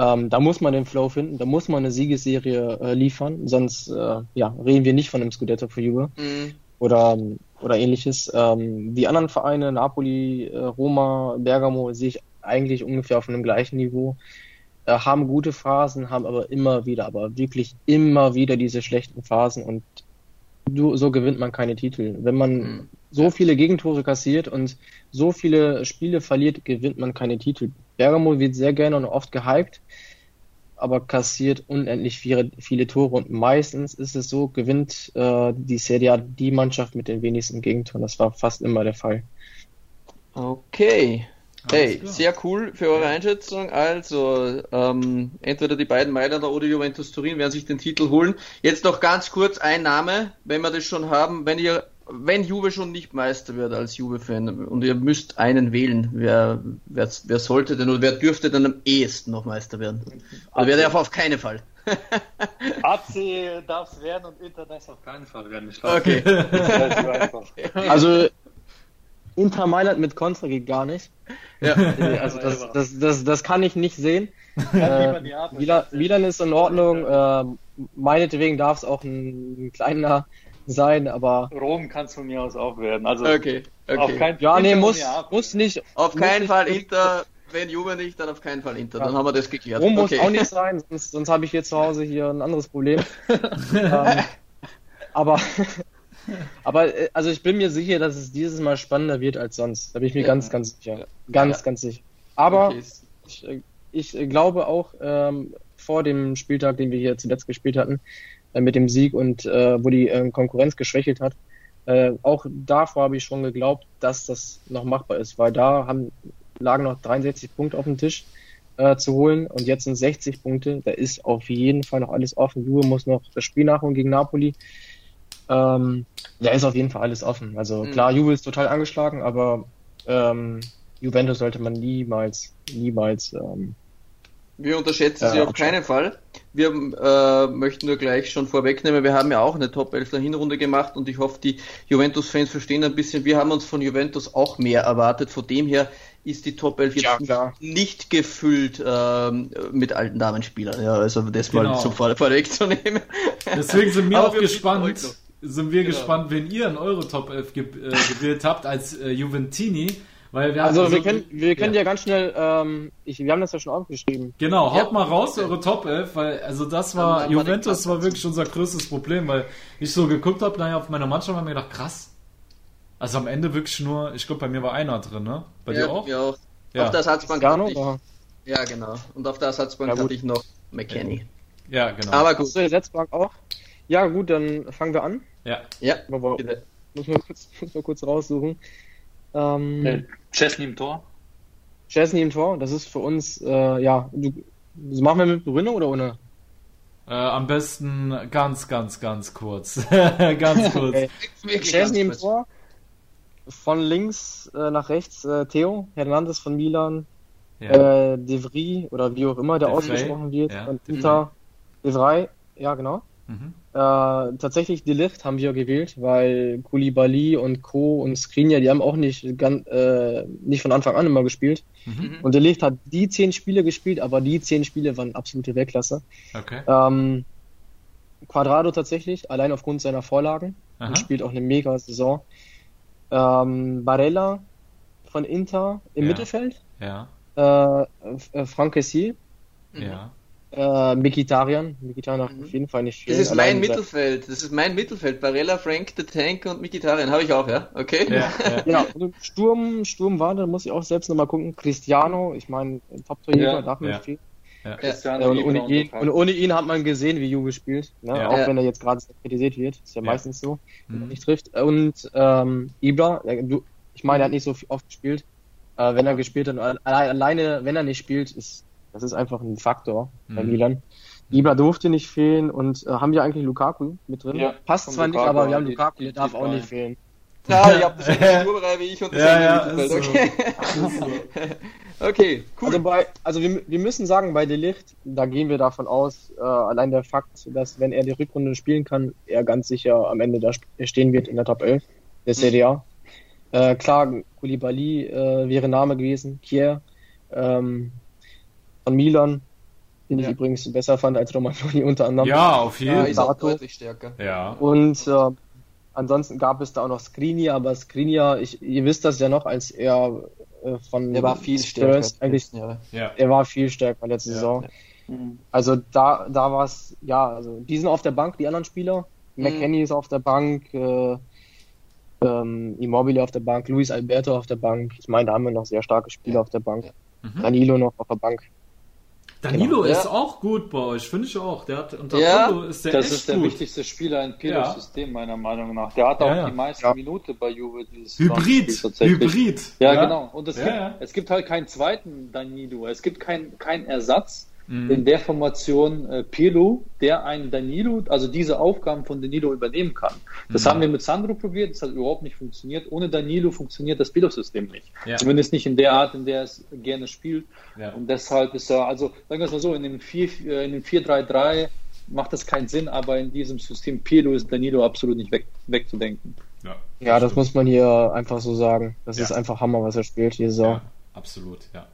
Ähm, da muss man den Flow finden, da muss man eine Siegesserie äh, liefern, sonst äh, ja, reden wir nicht von einem Scudetto für Juve mhm. oder, oder ähnliches. Ähm, die anderen Vereine, Napoli, Roma, Bergamo, sehe ich eigentlich ungefähr auf einem gleichen Niveau. Äh, haben gute Phasen, haben aber immer wieder, aber wirklich immer wieder diese schlechten Phasen und du, so gewinnt man keine Titel. Wenn man mhm. so viele Gegentore kassiert und so viele Spiele verliert, gewinnt man keine Titel. Bergamo wird sehr gerne und oft gehypt, aber kassiert unendlich viele, viele Tore und meistens ist es so, gewinnt äh, die Serie A die Mannschaft mit den wenigsten Gegentoren. Das war fast immer der Fall. Okay, Hey, sehr cool für eure Einschätzung. Also, ähm, entweder die beiden Mailänder oder Juventus Turin werden sich den Titel holen. Jetzt noch ganz kurz ein Name, wenn wir das schon haben. Wenn ihr wenn Juve schon nicht Meister wird als Juve-Fan und ihr müsst einen wählen, wer, wer, wer sollte denn oder wer dürfte denn am ehesten noch Meister werden? Oder wer darf auf keinen Fall? AC darf es werden und Inter darf es auf keinen Fall werden. Ich glaube, Okay. das ist relativ einfach. Also Inter Mailand mit Contra geht gar nicht. Ja. Also das, das, das, das kann ich nicht sehen. Äh. Milan, ist in Ordnung. Äh, meinetwegen darf es auch ein, ein kleiner sein, aber Rom kann es von mir aus auch werden. Also Okay, auf okay. keinen ja, nee, muss, muss nicht. Auf muss keinen nicht- Fall Inter, wenn Juve nicht, dann auf keinen Fall Inter. Dann Ja. haben wir das geklärt. Rom muss okay. auch nicht sein, sonst, sonst habe ich hier zu Hause hier ein anderes Problem. ähm, aber, aber äh, also ich bin mir sicher, dass es dieses Mal spannender wird als sonst. Da bin ich mir Ja. ganz, ganz sicher. Ganz, Ja. ganz sicher. Aber Okay. ich, äh, ich äh, glaube auch ähm, vor dem Spieltag, den wir hier zuletzt gespielt hatten, äh, mit dem Sieg und äh, wo die äh, Konkurrenz geschwächelt hat, äh, auch davor habe ich schon geglaubt, dass das noch machbar ist, weil da haben, lagen noch 63 Punkte auf dem Tisch äh, zu holen und jetzt sind 60 Punkte. Da ist auf jeden Fall noch alles offen. Juve muss noch das Spiel nachholen gegen Napoli. Ähm, da ist auf jeden Fall alles offen. Also Mhm. klar, Juve ist total angeschlagen, aber ähm, Juventus sollte man niemals, niemals ähm, Wir unterschätzen Ja, sie auf keinen Fall. Wir äh, möchten nur gleich schon vorwegnehmen, wir haben ja auch eine Top 11 der Hinrunde gemacht und ich hoffe, die Juventus-Fans verstehen ein bisschen, wir haben uns von Juventus auch mehr erwartet. Von dem her ist die Top 11 jetzt Ja, nicht gefüllt ähm, mit alten Damenspielern. Ja, also das mal Genau. zum Vor vorwegzunehmen. Deswegen sind wir auch wir gespannt. Sind wir Genau. gespannt, wen ihr in eure Top 11 ge äh, gewählt habt als äh, Juventini. Weil wir Also wir so- können, wir können ja. ja ganz schnell, ähm, ich, wir haben das ja schon aufgeschrieben. Genau, haut Ja. mal raus eure Top 11, weil also das war haben wir Juventus war wirklich unser größtes Problem, weil ich so geguckt habe, naja, auf meiner Mannschaft habe ich mir gedacht, krass. Also am Ende wirklich nur, ich glaube bei mir war einer drin, ne? Bei ja, dir auch? Ja, auch. Ja. Auf der Ersatzbank hatte ich, ja genau. Und auf der Ersatzbank Ja, hatte ich noch McKenny. Ja, genau. Aber gut. Achso, der Setzbank auch. Ja gut, dann fangen wir an. ja. Ja, muss man kurz, muss man kurz raussuchen. Ähm, Äh, Chesney im Tor. Chesney im Tor, das ist für uns, äh, ja, du, das machen wir mit Brünne oder ohne? Äh, am besten ganz, ganz, ganz kurz. ganz kurz. Okay. Chesney im. Tor. Von links äh, nach rechts äh, Theo, Hernandez von Milan, Ja. äh, De Vries oder wie auch immer der De ausgesprochen wird, ja, und De Inter, De Vrij, ja genau. Mhm. Äh, tatsächlich De Ligt haben wir gewählt, weil Koulibaly und Co. und Skriniar, die haben auch nicht, ganz, äh, nicht von Anfang an immer gespielt. Mhm. Und De Ligt hat die zehn Spiele gespielt, aber die zehn Spiele waren absolute Weltklasse. Okay. Ähm, Quadrado tatsächlich, allein aufgrund seiner Vorlagen Aha. und spielt auch eine mega Saison. Ähm, Barella von Inter im Ja. Mittelfeld, Ja. äh, äh, Frank Kessier, Ja. Äh, Mikitarian, Mikitarian Mhm. auf jeden Fall nicht Das fehlen. ist mein Mittelfeld. Das ist mein Mittelfeld. Barella, Frank, The Tank und Mikitarian. Habe ich auch, ja? Okay? Ja. ja. Genau, also Sturm, Sturm war, da muss ich auch selbst nochmal gucken. Cristiano, ich meine, Top-Torjäger, Ja, darf nicht ja. viel. Cristiano Ja, und, ohne und ihn, und ohne ihn hat man gesehen, wie Juve spielt. Ne? Ja. Auch Ja. wenn er jetzt gerade sehr kritisiert wird. Ist ja, Ja. meistens so, wenn er Mhm. nicht trifft. Und ähm, Ibra, ja, du, ich meine, er hat nicht so viel- oft gespielt. Äh, wenn er gespielt hat, alle- alleine, wenn er nicht spielt, ist das ist einfach ein Faktor bei Mhm. Milan. Ibra durfte nicht fehlen und äh, haben wir eigentlich Lukaku mit drin. Ja, Passt zwar nicht, Lukaku aber wir haben Lukaku, der die darf auch nicht fehlen. Ja, ihr habt dieselbe Sturmreihe wie ich und Ja, dasselbe ja, Mittelfeld. ist Okay. Okay, cool. Also bei, also wir, wir müssen sagen, bei Delicht, da gehen wir davon aus, äh, allein der Fakt, dass wenn er die Rückrunde spielen kann, er ganz sicher am Ende da stehen wird in der Top 11 der Serie A. Äh, klar, Koulibaly äh, wäre Name gewesen, Kier ähm, von Milan, den Ja. ich übrigens besser fand als Romagnoli unter anderem. ja, auf ja, jeden ist Fall. auch Dato. deutlich stärker. Ja. Und äh, ansonsten gab es da auch noch Skriniar, aber Skriniar, ich, ihr wisst das ja noch, als er äh, von Der war viel stärker. Eigentlich, Ja. Ja. er war viel stärker letzte Ja. Saison. Mhm. Also da, da war es, ja, also die sind auf der Bank, die anderen Spieler. Mhm. McKenny ist auf der Bank, äh, ähm, Immobile auf der Bank, Luis Alberto auf der Bank. Ich meine, da haben wir noch sehr starke Spieler auf der Bank. Mhm. Danilo noch auf der Bank. Danilo Genau. ist Ja. auch gut bei euch, finde ich auch. Der hat unter Ja, ist der Das ist der gut. wichtigste Spieler in Pilos Ja. System, meiner Meinung nach. Der hat auch die meisten Ja. Minuten bei Juve dieses Hybrid. Hybrid. Ja, genau. Und es, Ja, gibt, ja. es gibt halt keinen zweiten Danilo. Es gibt keinen keinen Ersatz mhm. in der Formation äh, Pirlo, der einen Danilo, also diese Aufgaben von Danilo übernehmen kann. Das mhm. haben wir mit Sandro probiert, das hat überhaupt nicht funktioniert. Ohne Danilo funktioniert das Pirlo-System nicht. Ja. Zumindest nicht in der Art, in der es gerne spielt. Ja. Und deshalb ist er, also sagen wir es mal so, in dem 4-3-3 äh, macht das keinen Sinn, aber in diesem System Pirlo ist Danilo absolut nicht weg, wegzudenken. Ja, ja das muss man hier einfach so sagen. Das ja. ist einfach Hammer, was er spielt hier so. Ja, absolut, ja.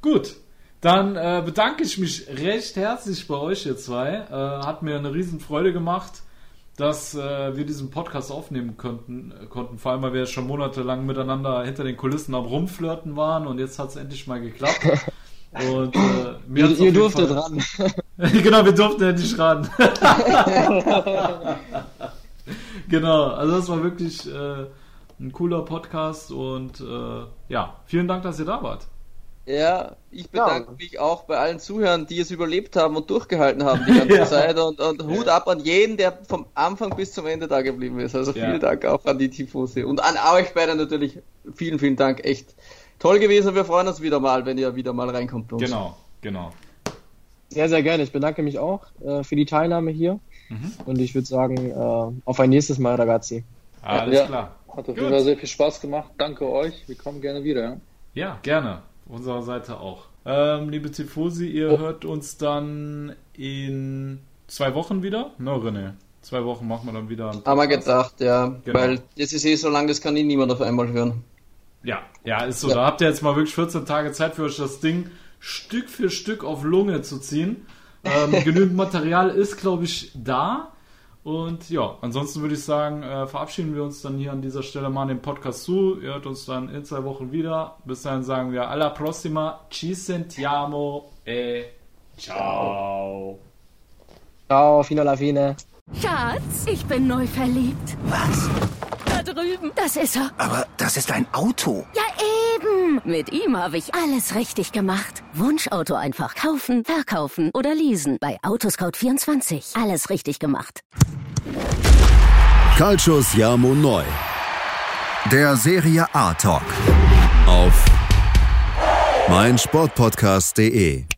Gut, dann äh, bedanke ich mich recht herzlich bei euch, ihr zwei. Äh, hat mir eine riesen Freude gemacht, dass äh, wir diesen Podcast aufnehmen konnten, konnten. Vor allem, weil wir schon monatelang miteinander hinter den Kulissen am Rumflirten waren und jetzt hat es endlich mal geklappt. Und äh, mir ihr, ihr durftet Fall... ran. genau, wir durften endlich ran. genau, also das war wirklich äh, ein cooler Podcast und äh, ja, vielen Dank, dass ihr da wart. Ja, ich bedanke ja. mich auch bei allen Zuhörern, die es überlebt haben und durchgehalten haben die ganze ja. Zeit. Und, und Hut ja. ab an jeden, der vom Anfang bis zum Ende da geblieben ist. Also vielen Dank auch an die Tifose. Und an euch beide natürlich vielen, vielen Dank. Echt toll gewesen. Wir freuen uns wieder mal, wenn ihr wieder mal reinkommt. Genau, genau. Sehr, sehr gerne. Ich bedanke mich auch äh, für die Teilnahme hier. Mhm. Und ich würde sagen, äh, auf ein nächstes Mal, ragazzi. Alles klar. Hat auf jeden Fall sehr viel Spaß gemacht. Danke euch. Wir kommen gerne wieder. Ja, gerne unserer Seite auch. Ähm, liebe Tifosi, ihr oh. hört uns dann in zwei Wochen wieder. Ne, René? Zwei Wochen machen wir dann wieder. Haben wir gedacht, ja. Genau. Weil jetzt ist eh so lang, das kann ihn niemand auf einmal hören. Ja, ja, ist so. Ja. Da habt ihr jetzt mal wirklich 14 Tage Zeit für euch das Ding Stück für Stück auf Lunge zu ziehen. Ähm, genügend Material ist, glaube ich, da. Und ja, ansonsten würde ich sagen, äh, verabschieden wir uns dann hier an dieser Stelle mal an den Podcast zu. Ihr hört uns dann in zwei Wochen wieder. Bis dahin sagen wir alla prossima, ci sentiamo e ciao. Ciao, fino alla fine. Schatz, ich bin neu verliebt. Was? Drüben. Das ist er. Aber das ist ein Auto. Ja, eben. Mit ihm habe ich alles richtig gemacht. Wunschauto einfach kaufen, verkaufen oder leasen. Bei Autoscout24. Alles richtig gemacht. Calcius Jamo Neu. Der Serie A Talk. Auf meinsportpodcast.de.